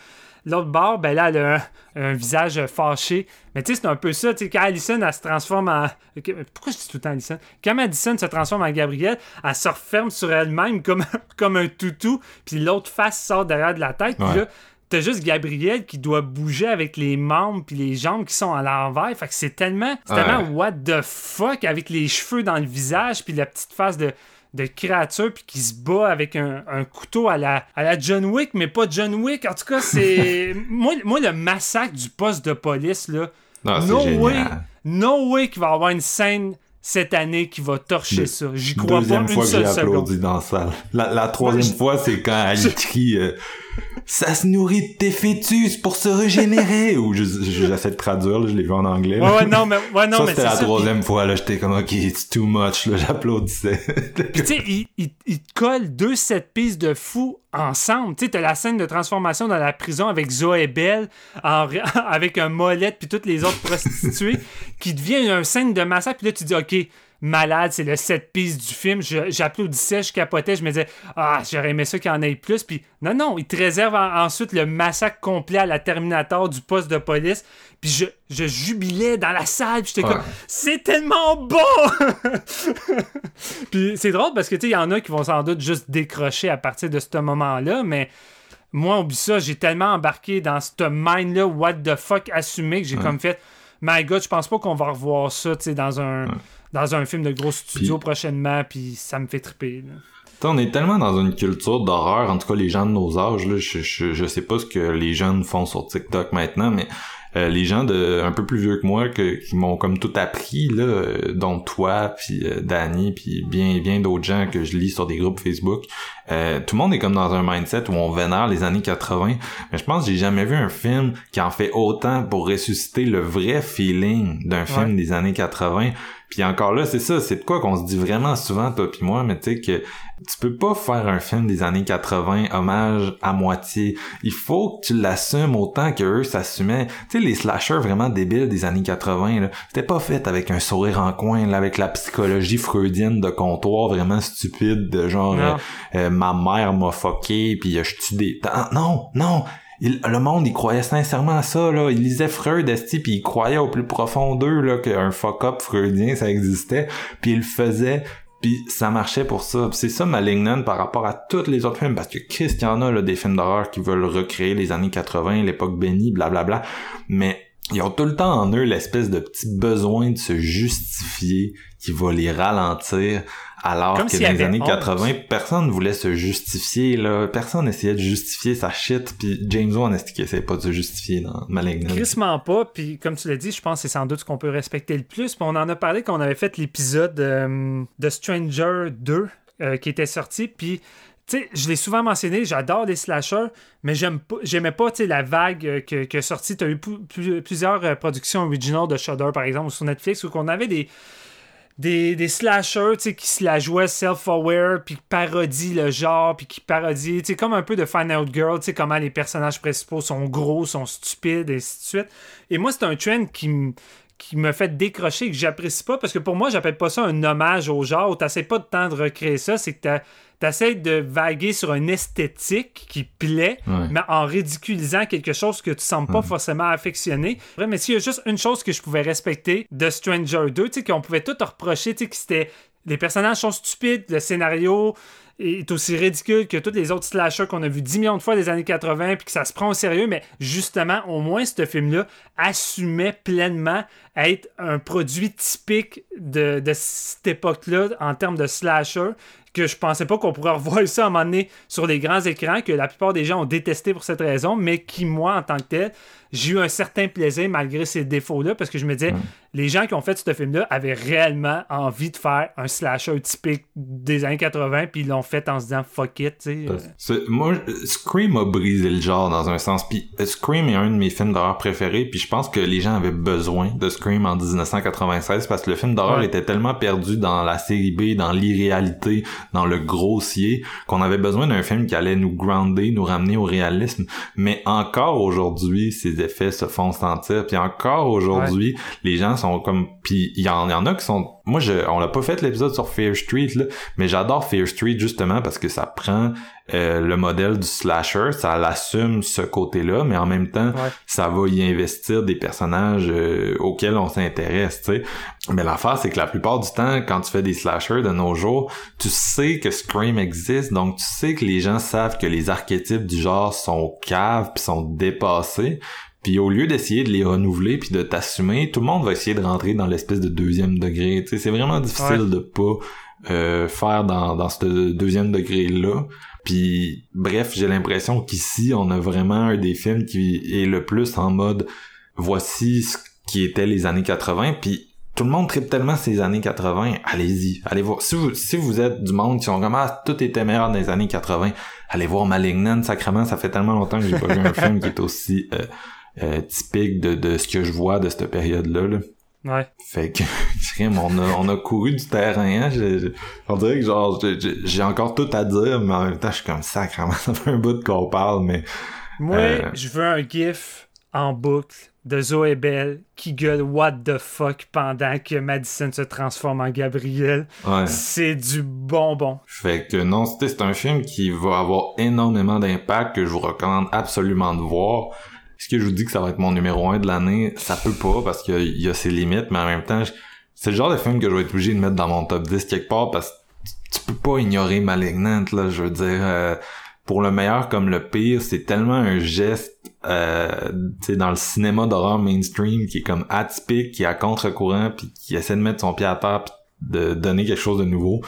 l'autre bord, ben là, elle a un, un visage fâché. Mais tu sais, c'est un peu ça, tu sais, quand Allison, elle se transforme en... Pourquoi je dis tout le temps Allison? Quand Madison se transforme en Gabriel, elle se referme sur elle-même comme, comme un toutou, puis l'autre face sort derrière de la tête, puis là, T'as juste Gabriel qui doit bouger avec les membres puis les jambes qui sont à l'envers. Fait que c'est tellement, c'est Ouais. tellement what the fuck avec les cheveux dans le visage puis la petite face de, de créature puis qui se bat avec un, un couteau à la, à la John Wick, mais pas John Wick. En tout cas, c'est. moi, moi, le massacre du poste de police, là. Non, c'est no génial. way, no way qu'il va y avoir une scène cette année qui va torcher Le- ça. J'y crois pas Deuxième une fois que j'ai seule seconde. applaudi dans la salle. La, la troisième Ouais, fois, c'est quand elle crie euh, Ça se nourrit de tes fœtus pour se régénérer » ou je- je- j'essaie de traduire, là, je l'ai vu en anglais. là. Ouais, ouais, non, mais, ouais, non, ça, mais c'était la ça. troisième fois, là, j'étais comme « Ok, it's too much », là, j'applaudissais. Puis tu sais, il, il, il te colle deux set pistes de fou ensemble. Tu sais, t'as la scène de transformation dans la prison avec Zoé Bell, en, avec un molette puis toutes les autres prostituées, qui devient une scène de massacre. Puis là, tu dis, OK, malade, c'est le set piece du film. Je- J'applaudissais, je capotais, je me disais, ah, j'aurais aimé ça qu'il y en ait plus. Puis non, non, il te réserve en- ensuite le massacre complet à la Terminator du poste de police. Puis je, je jubilais dans la salle, puis j'étais Ouais. comme, c'est tellement bon! Puis c'est drôle parce que tu sais, il y en a qui vont sans doute juste décrocher à partir de ce moment-là, mais moi, oublie ça, j'ai tellement embarqué dans ce mind-là, what the fuck assumé, que j'ai comme fait, my god, je pense pas qu'on va revoir ça, tu sais, dans un. Dans un film de gros studio prochainement, puis ça me fait triper. là. On est tellement dans une culture d'horreur, en tout cas les gens de nos âges, là, je, je, je sais pas ce que les jeunes font sur TikTok maintenant, mais euh, les gens de un peu plus vieux que moi que, qui m'ont comme tout appris, là, euh, dont toi, puis euh, Danny, puis bien bien d'autres gens que je lis sur des groupes Facebook, euh, tout le monde est comme dans un mindset où on vénère les années 80, mais je pense que j'ai jamais vu un film qui en fait autant pour ressusciter le vrai feeling d'un film des années 80. Puis encore là, c'est ça, c'est de quoi qu'on se dit vraiment souvent, toi puis moi, mais tu sais que tu peux pas faire un film des années 80 hommage à moitié. Il faut que tu l'assumes autant que eux s'assumaient. Tu sais, les slashers vraiment débiles des années 80, là, c'était pas fait avec un sourire en coin, là, avec la psychologie freudienne de comptoir vraiment stupide, de genre euh, euh, ma mère m'a fucké, puis je tue des... Ah, Non, non! Le monde, il croyait sincèrement à ça, là. Il lisait Freud, esti, puis il croyait au plus profond d'eux, là, qu'un fuck-up freudien, ça existait. Puis il le faisait, puis ça marchait pour ça. C'est ça, Malignant, par rapport à tous les autres films, parce que Christ, il y en a, là, des films d'horreur qui veulent recréer les années 80, l'époque bénie, blablabla. Mais ils ont tout le temps en eux l'espèce de petit besoin de se justifier qui va les ralentir alors Comme que dans les années honte. 80 personne voulait se justifier là personne essayait de justifier sa shit puis James Wan est-ce qu'il essayait pas de se justifier dans Malignant Crissement pas, puis comme tu l'as dit, je pense que c'est sans doute ce qu'on peut respecter le plus. Puis on en a parlé quand on avait fait l'épisode euh, de Stranger 2 euh, qui était sorti, puis tu sais, je l'ai souvent mentionné, j'adore les slashers, mais j'aime pas, j'aimais pas tu sais, la vague euh, que, que sortie. Tu as eu plusieurs productions originales de Shudder, par exemple, ou sur Netflix, où on avait des, des, des slashers qui se la jouaient self-aware, puis qui parodient le genre, puis qui parodient, tu comme un peu de Final Girl, tu comment les personnages principaux sont gros, sont stupides, et ainsi de suite. Et moi, c'est un trend qui qui me fait décrocher et que j'apprécie pas parce que pour moi j'appelle pas ça un hommage au genre. T'essaies pas de temps de recréer ça c'est que t'essaies de vaguer sur une esthétique qui plaît Ouais. mais en ridiculisant quelque chose que tu sembles pas forcément affectionner. Mais s'il y a juste une chose que je pouvais respecter de Stranger 2 tu sais qu'on pouvait tout reprocher tu sais que c'était les personnages sont stupides le scénario est aussi ridicule que tous les autres slashers qu'on a vu 10 millions de fois des années 80 puis que ça se prend au sérieux mais justement au moins ce film là assumait pleinement être un produit typique de, de cette époque-là en termes de slasher que je pensais pas qu'on pourrait revoir ça à un moment donné sur les grands écrans, que la plupart des gens ont détesté pour cette raison, mais qui, moi, en tant que tel, j'ai eu un certain plaisir malgré ces défauts-là, parce que je me disais, les gens qui ont fait ce film-là avaient réellement envie de faire un slasher typique des années 80, puis ils l'ont fait en se disant fuck it, tu sais. euh. Moi, Scream a brisé le genre dans un sens. Puis euh, Scream est un de mes films d'horreur préférés. Puis je pense que les gens avaient besoin de Scream en 1996 parce que le film d'horreur Ouais. était tellement perdu dans la série B, dans l'irréalité, dans le grossier, qu'on avait besoin d'un film qui allait nous grounder, nous ramener au réalisme. Mais encore aujourd'hui, ces effets se font sentir. Puis encore aujourd'hui, les gens sont comme... Puis il y, y en a qui sont... Moi, je, on l'a pas fait l'épisode sur Fear Street, là, mais j'adore Fear Street justement parce que ça prend euh, le modèle du slasher, ça l'assume ce côté-là, mais en même temps, Ouais. ça va y investir des personnages euh, auxquels on s'intéresse, tu sais. Mais l'affaire, c'est que la plupart du temps, quand tu fais des slashers de nos jours, tu sais que Scream existe, donc tu sais que les gens savent que les archétypes du genre sont caves puis sont dépassés. Puis au lieu d'essayer de les renouveler puis de t'assumer, tout le monde va essayer de rentrer dans l'espèce de deuxième degré. Tu sais, c'est vraiment difficile Ouais. de pas euh, faire dans, dans ce deuxième degré-là. Puis bref, j'ai l'impression qu'ici, on a vraiment un des films qui est le plus en mode voici ce qui était les années 80, puis tout le monde tripe tellement ces années 80, allez-y, allez voir. Si vous, si vous êtes du monde qui ont comme ah, tout était meilleur dans les années 80, allez voir Malignant, sacrément, ça fait tellement longtemps que j'ai pas vu un film qui est aussi euh, euh, typique de, de ce que je vois de cette période-là. Là. Ouais. Fait que, on a, on a couru du terrain, hein. Je- je- on dirait que genre, j'ai encore tout à dire, mais en même temps, je suis comme sacrément, ça fait un bout qu'on parle, mais Moi, Euh. je veux un gif en boucle de Zoé Bell qui gueule What the fuck pendant que Madison se transforme en Gabriel. ouais. C'est du bonbon. Fait que non, c'était c'est un film qui va avoir énormément d'impact, que je vous recommande absolument de voir. Est-ce que je vous dis que ça va être mon numéro un de l'année? Ça peut pas, parce qu'il y a- ses limites, mais en même temps, c'est le genre de film que je vais être obligé de mettre dans mon top 10 quelque part, parce que tu- peux pas ignorer Malignant, là, je veux dire... euh, pour le meilleur comme le pire, c'est tellement un geste euh, dans le cinéma d'horreur mainstream qui est comme atypique, qui est à contre-courant, puis qui essaie de mettre son pied à terre, puis de donner quelque chose de nouveau.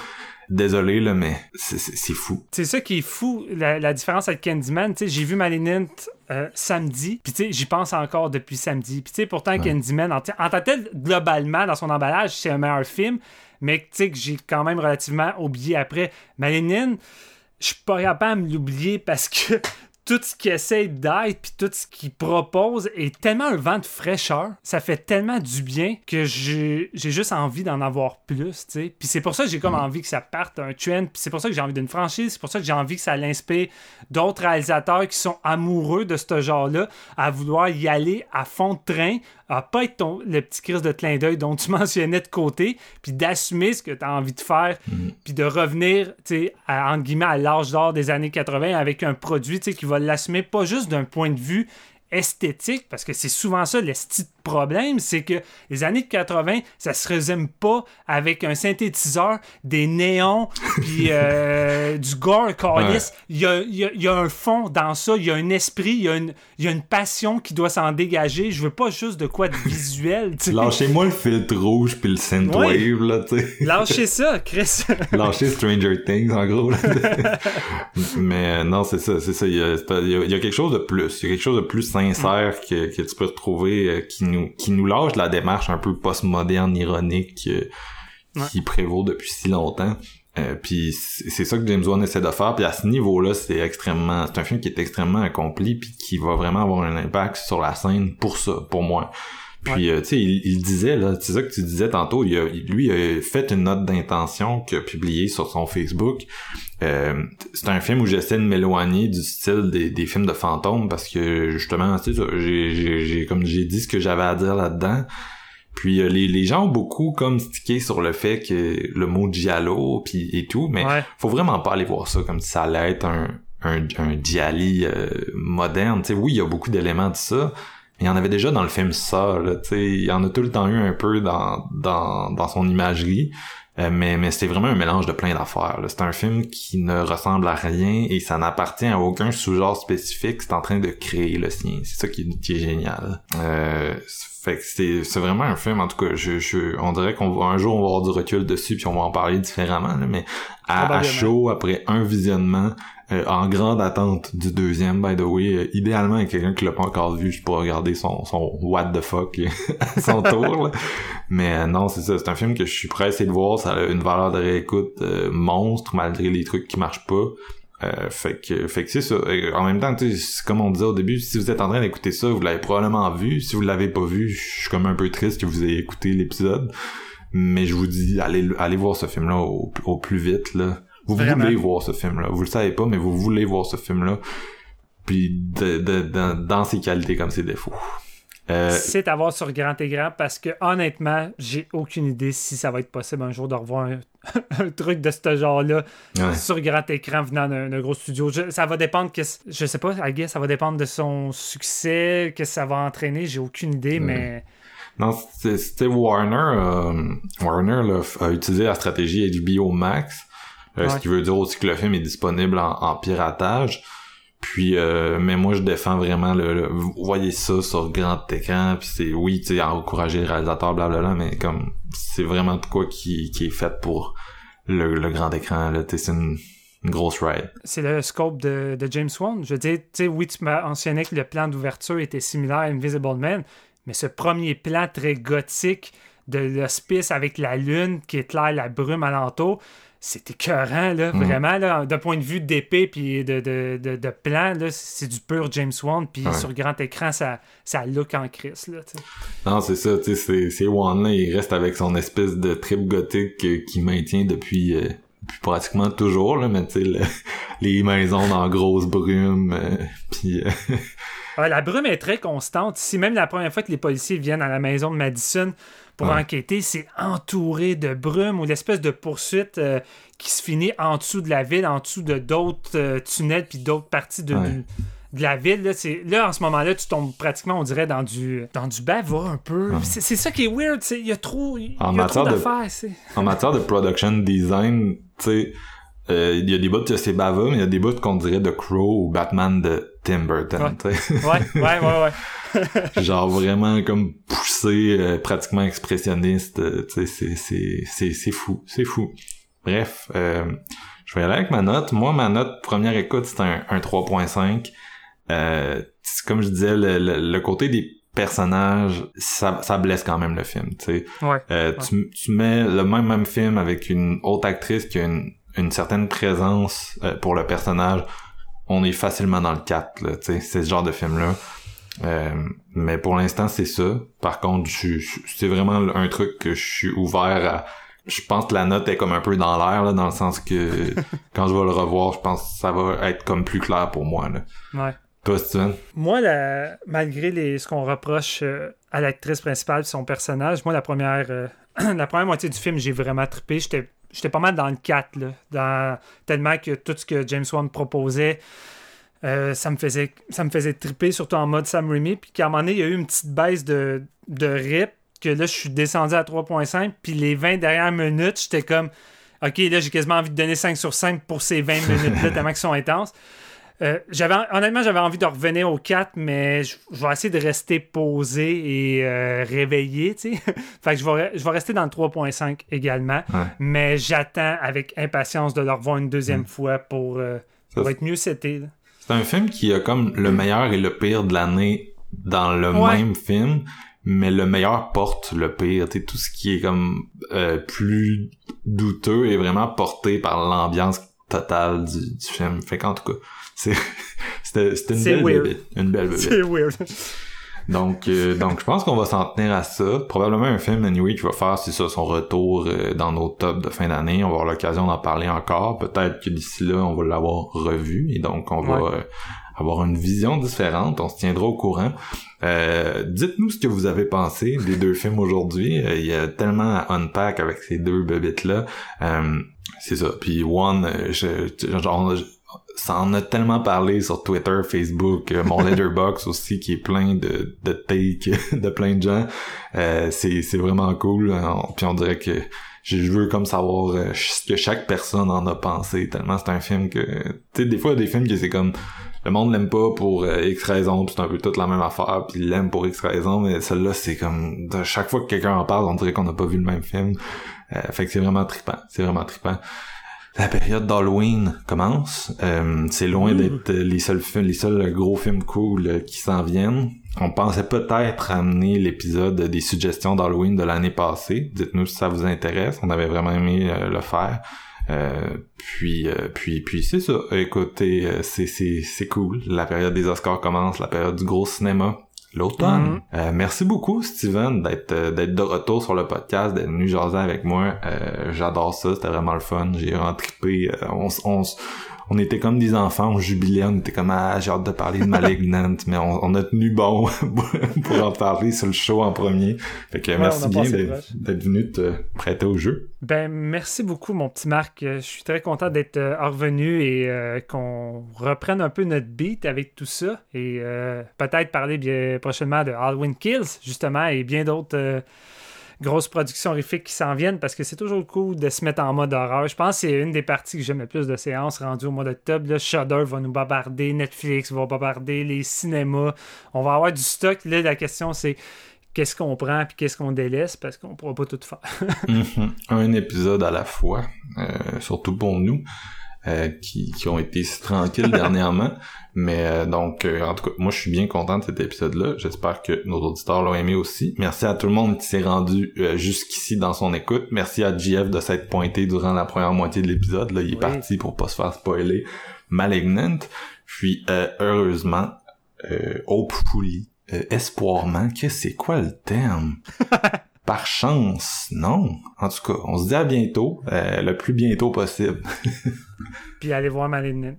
Désolé, là, mais c'est- fou. C'est ça qui est fou, la, la différence avec Candyman. Tu sais, j'ai vu Malignant euh, samedi, puis tu sais, j'y pense encore depuis samedi. Puis tu sais, pourtant, Candyman, en, en tant que tel, globalement, dans son emballage, c'est un meilleur film, mais tu sais, que j'ai quand même relativement oublié après. Malignant, je suis pas capable de l'oublier parce que tout ce qu'il essaie d'être puis tout ce qu'il propose est tellement un vent de fraîcheur. Ça fait tellement du bien que j'ai juste envie d'en avoir plus, tu sais. Puis c'est pour ça que j'ai comme envie que ça parte un trend. Puis c'est pour ça que j'ai envie d'une franchise. C'est pour ça que j'ai envie que ça l'inspire d'autres réalisateurs qui sont amoureux de ce genre-là à vouloir y aller à fond de train, à pas être ton, le petit crise de clin d'œil dont tu mentionnais de côté, puis d'assumer ce que tu as envie de faire, puis de revenir, tu sais, entre guillemets, à l'âge d'or des années 80 avec un produit, tu sais, qui va l'assumer pas juste d'un point de vue esthétique, parce que c'est souvent ça le style problème, c'est que les années 80, ça se résume pas avec un synthétiseur, des néons, puis euh, du gore, calice. Il y, a, il y a- il y a un fond dans ça, il y a un esprit, il y a une, il y a une passion qui doit s'en dégager. Je veux pas juste de quoi de visuel. Lâchez-moi le filtre rouge puis le synthwave, Ouais. là, tu sais. Lâchez ça, Chris. Lâchez Stranger Things, en gros. là. Mais euh, non, c'est ça, c'est ça. Il y, a, il y quelque chose de plus. Il y a quelque chose de plus sincère que, que tu peux retrouver euh, qui nous qui nous lâche la démarche un peu postmoderne, ironique euh, qui prévaut depuis si longtemps. Euh, puis c'est c'est ça que James Wan essaie de faire. Puis à ce niveau-là, c'est extrêmement, c'est un film qui est extrêmement accompli puis qui va vraiment avoir un impact sur la scène pour ça, pour moi. Puis euh, tu sais, il, il disait là, c'est ça que tu disais tantôt. Il a, lui il a fait une note d'intention qu'il a publiée sur son Facebook. Euh, c'est un film où j'essaie de m'éloigner du style des, des films de fantômes parce que justement, tu sais, j'ai, j'ai, j'ai- comme j'ai dit ce que j'avais à dire là-dedans. Puis euh, les, les gens ont beaucoup comme stické sur le fait que le mot giallo puis et tout, mais Ouais. faut vraiment pas aller voir ça comme si ça allait être un un, un gialli euh, moderne. Tu sais, oui, il y a beaucoup d'éléments de ça, mais il y en avait déjà dans le film ça. Là, tu sais, il y en a tout le temps eu un peu dans dans dans son imagerie. Euh, mais mais c'est vraiment un mélange de plein d'affaires. là. C'est un film qui ne ressemble à rien et ça n'appartient à aucun sous-genre spécifique. C'est en train de créer le sien. C'est ça qui, est- qui est génial. Euh, fait que c'est c'est vraiment un film en tout cas je, je on dirait qu'on va un jour on va avoir du recul dessus puis on va en parler différemment là, mais à, chaud après un visionnement euh, en grande attente du deuxième by the way euh, idéalement avec quelqu'un qui l'a pas encore vu je pourrais regarder son son what the fuck à son tour là. mais euh, non c'est ça c'est un film que je suis pressé de voir ça a une valeur de réécoute euh, monstre malgré les trucs qui marchent pas. Euh, fait que fait que c'est ça. En même temps tu sais c'est comme on disait au début si vous êtes en train d'écouter ça vous l'avez probablement vu. Si vous l'avez pas vu je suis comme un peu triste que vous ayez écouté l'épisode. Mais je vous dis allez allez voir ce film là au, au plus vite là vous Vraiment. voulez voir ce film là vous le savez pas mais vous voulez voir ce film là puis de, de- dans- dans ses qualités comme ses défauts euh, C'est à voir sur grand écran parce que honnêtement, j'ai aucune idée si ça va être possible un jour de revoir un, un truc de ce genre-là ouais. sur grand écran venant d'un gros studio. Je- ça va dépendre que je sais pas, guess, ça va dépendre de son succès, que ça va entraîner, j'ai aucune idée, mais Non, c'était Warner. euh, Warner là, a utilisé la stratégie HBO Max, euh, ce qui veut dire aussi que le film est disponible en, en piratage. Puis, euh, mais moi, je défends vraiment le, le- vous voyez ça sur grand écran. Puis c'est oui, tu sais, encourager le réalisateur, blablabla, mais comme c'est vraiment de quoi qui, qui est fait pour le, le grand écran. Là, c'est une, une grosse ride. c'est le scope de, de James Wan. Je veux dire, tu sais, oui, tu m'as mentionné que le plan d'ouverture était similaire à Invisible Man, mais ce premier plan très gothique de l'hospice avec la lune qui éclaire la brume alentour, c'était écœurant, là, Mm. vraiment, là, d'un point de vue d'épée puis de, de, de, de plan, là, c'est du pur James Wan, puis Ouais. sur grand écran, ça, ça look en crise, là. Non, c'est ça, tu sais, c'est, c'est Wan là, il reste avec son espèce de trip gothique euh, qui maintient depuis, euh, depuis pratiquement toujours, là, mais tu sais, le- les maisons dans grosse brume, euh, puis euh, Ouais, la brume est très constante. Ici, même la première fois que les policiers viennent à la maison de Madison pour Ouais. enquêter, c'est entouré de brume ou l'espèce de poursuite euh, qui se finit en dessous de la ville, en dessous de d'autres euh, tunnels puis d'autres parties de, Ouais. du- de la ville. Là, c'est, là, en ce moment-là, tu tombes pratiquement, on dirait, dans du, dans du bava un peu. C'est, c'est ça qui est weird. Il y a trop, y a de- en matière de production design, tu sais, euh, il y a des bouts de c'est bava, mais il y a des bouts qu'on dirait de Crow ou Batman de Tim Burton, tu sais. Ouais, ouais, ouais, ouais. genre vraiment comme poussé, euh, pratiquement expressionniste, euh, tu sais, c'est, c'est, c'est, c'est fou, c'est fou. Bref, euh, je vais aller avec ma note. Moi, ma note première écoute, c'est un, un 3.5. Euh, c'est comme je disais, le, le, le côté des personnages, ça, ça blesse quand même le film, tu sais. Ouais. Euh, tu, tu mets le même même film avec une autre actrice qui a une, une certaine présence euh, pour le personnage, on est facilement dans le 4, là, tu sais, c'est ce genre de film-là. Euh, mais pour l'instant, c'est ça. Par contre, je, je- c'est vraiment un truc que je suis ouvert à... Je pense que la note est comme un peu dans l'air, là, dans le sens que quand je vais le revoir, je pense que ça va être comme plus clair pour moi. Là. ouais. Toi, Steven? Moi, la- malgré les, ce qu'on reproche euh, à l'actrice principale et son personnage, moi, la première, euh, la première moitié du film, j'ai vraiment trippé. J'étais, j'étais pas mal dans le 4, là, dans, tellement que tout ce que James Wan proposait, euh, ça, me faisait, ça me faisait tripper, surtout en mode Sam Raimi. Puis qu'à un moment donné, il y a eu une petite baisse de, de rip, que là, je suis descendu à 3.5. Puis les 20 dernières minutes, j'étais comme, OK, là, j'ai quasiment envie de donner 5 sur 5 pour ces 20 minutes-là, tellement qu'ils sont intenses. Euh, j'avais honnêtement j'avais envie de revenir au 4 mais je, je vais essayer de rester posé et euh, réveillé tu sais fait que je vais, je vais rester dans le 3.5 également Ouais. mais j'attends avec impatience de le revoir une deuxième fois pour, euh, Ça, pour être mieux c'était C'est un film qui a comme le meilleur et le pire de l'année dans le Ouais. même film, mais le meilleur porte le pire. Tu sais, tout ce qui est comme plus douteux est vraiment porté par l'ambiance totale du, du film. Fait qu'en tout cas, c'est c'était c'était une belle weird. bébête, une belle bébête. c'est weird Donc, euh, donc je pense qu'on va s'en tenir à ça. Probablement un film, anyway, qui va faire, c'est ça, son retour euh, dans nos tops de fin d'année. On va avoir l'occasion d'en parler encore. Peut-être que d'ici là, on va l'avoir revu. Et donc, on va Ouais. euh, avoir une vision différente. On se tiendra au courant. Euh, Dites-nous ce que vous avez pensé des deux films aujourd'hui. Il y a tellement à unpack avec ces deux bébites-là. Euh, c'est ça. Puis One, je, je- genre, je- ça en a tellement parlé sur Twitter, Facebook, euh, mon Letterbox aussi qui est plein de, de takes de plein de gens. Euh, c'est, c'est vraiment cool. On- Puis on dirait que je veux comme savoir euh, ce que chaque personne en a pensé tellement c'est un film que tu sais des fois il y a des films que c'est comme le monde l'aime pas pour euh, X raisons, puis c'est un peu toute la même affaire, puis il l'aime pour X raisons, mais celle-là, c'est comme, de chaque fois que quelqu'un en parle, on dirait qu'on n'a pas vu le même film. Euh, fait que c'est vraiment trippant, c'est vraiment trippant. La période d'Halloween commence. Euh, c'est loin d'être les seuls films, les seuls gros films cool euh, qui s'en viennent. On pensait peut-être amener l'épisode des suggestions d'Halloween de l'année passée. Dites-nous si ça vous intéresse. On avait vraiment aimé euh, le faire. Euh, puis, euh, puis, puis c'est ça. Écoutez, c'est, c'est, c'est cool. La période des Oscars commence, la période du gros cinéma. L'automne. Mhm. Euh, merci beaucoup, Steven, d'être euh, d'être de retour sur le podcast, d'être venu jaser avec moi. Euh, J'adore ça, c'était vraiment le fun. J'ai. Euh, on, on, on était comme des enfants, on jubilait, on était comme ah, j'ai hâte de parler de Malignant, mais on, on a tenu bon pour en parler sur le show en premier. Fait que merci bien d'être venu te prêter au jeu. Ben, merci beaucoup, mon petit Marc. Euh, Je suis très content d'être euh, revenu et euh, qu'on reprenne un peu notre beat avec tout ça et euh, peut-être parler bien prochainement de Halloween Kills, justement, et bien d'autres euh, grosses productions horrifiques qui s'en viennent parce que c'est toujours cool de se mettre en mode horreur. Je pense que c'est une des parties que j'aime le plus de séances rendues au mois d'octobre. Shudder va nous bombarder, Netflix va bombarder, les cinémas. On va avoir du stock. Là, la question, c'est qu'est-ce qu'on prend puis qu'est-ce qu'on délaisse parce qu'on pourra pas tout faire. Mhm. Un épisode à la fois, euh, surtout pour nous, euh, qui, qui ont été si tranquilles dernièrement. Mais euh, donc, euh, en tout cas, moi je suis bien content de cet épisode-là. J'espère que nos auditeurs l'ont aimé aussi. Merci à tout le monde qui s'est rendu euh, jusqu'ici dans son écoute. Merci à JF de s'être pointé durant la première moitié de l'épisode. Là, il est Oui. parti pour pas se faire spoiler. Malignant. Puis euh, heureusement, euh, hopefully, euh, espoirement, que c'est quoi le terme? Par chance, non. En tout cas, on se dit à bientôt, euh, le plus bientôt possible. puis allez voir Malignant.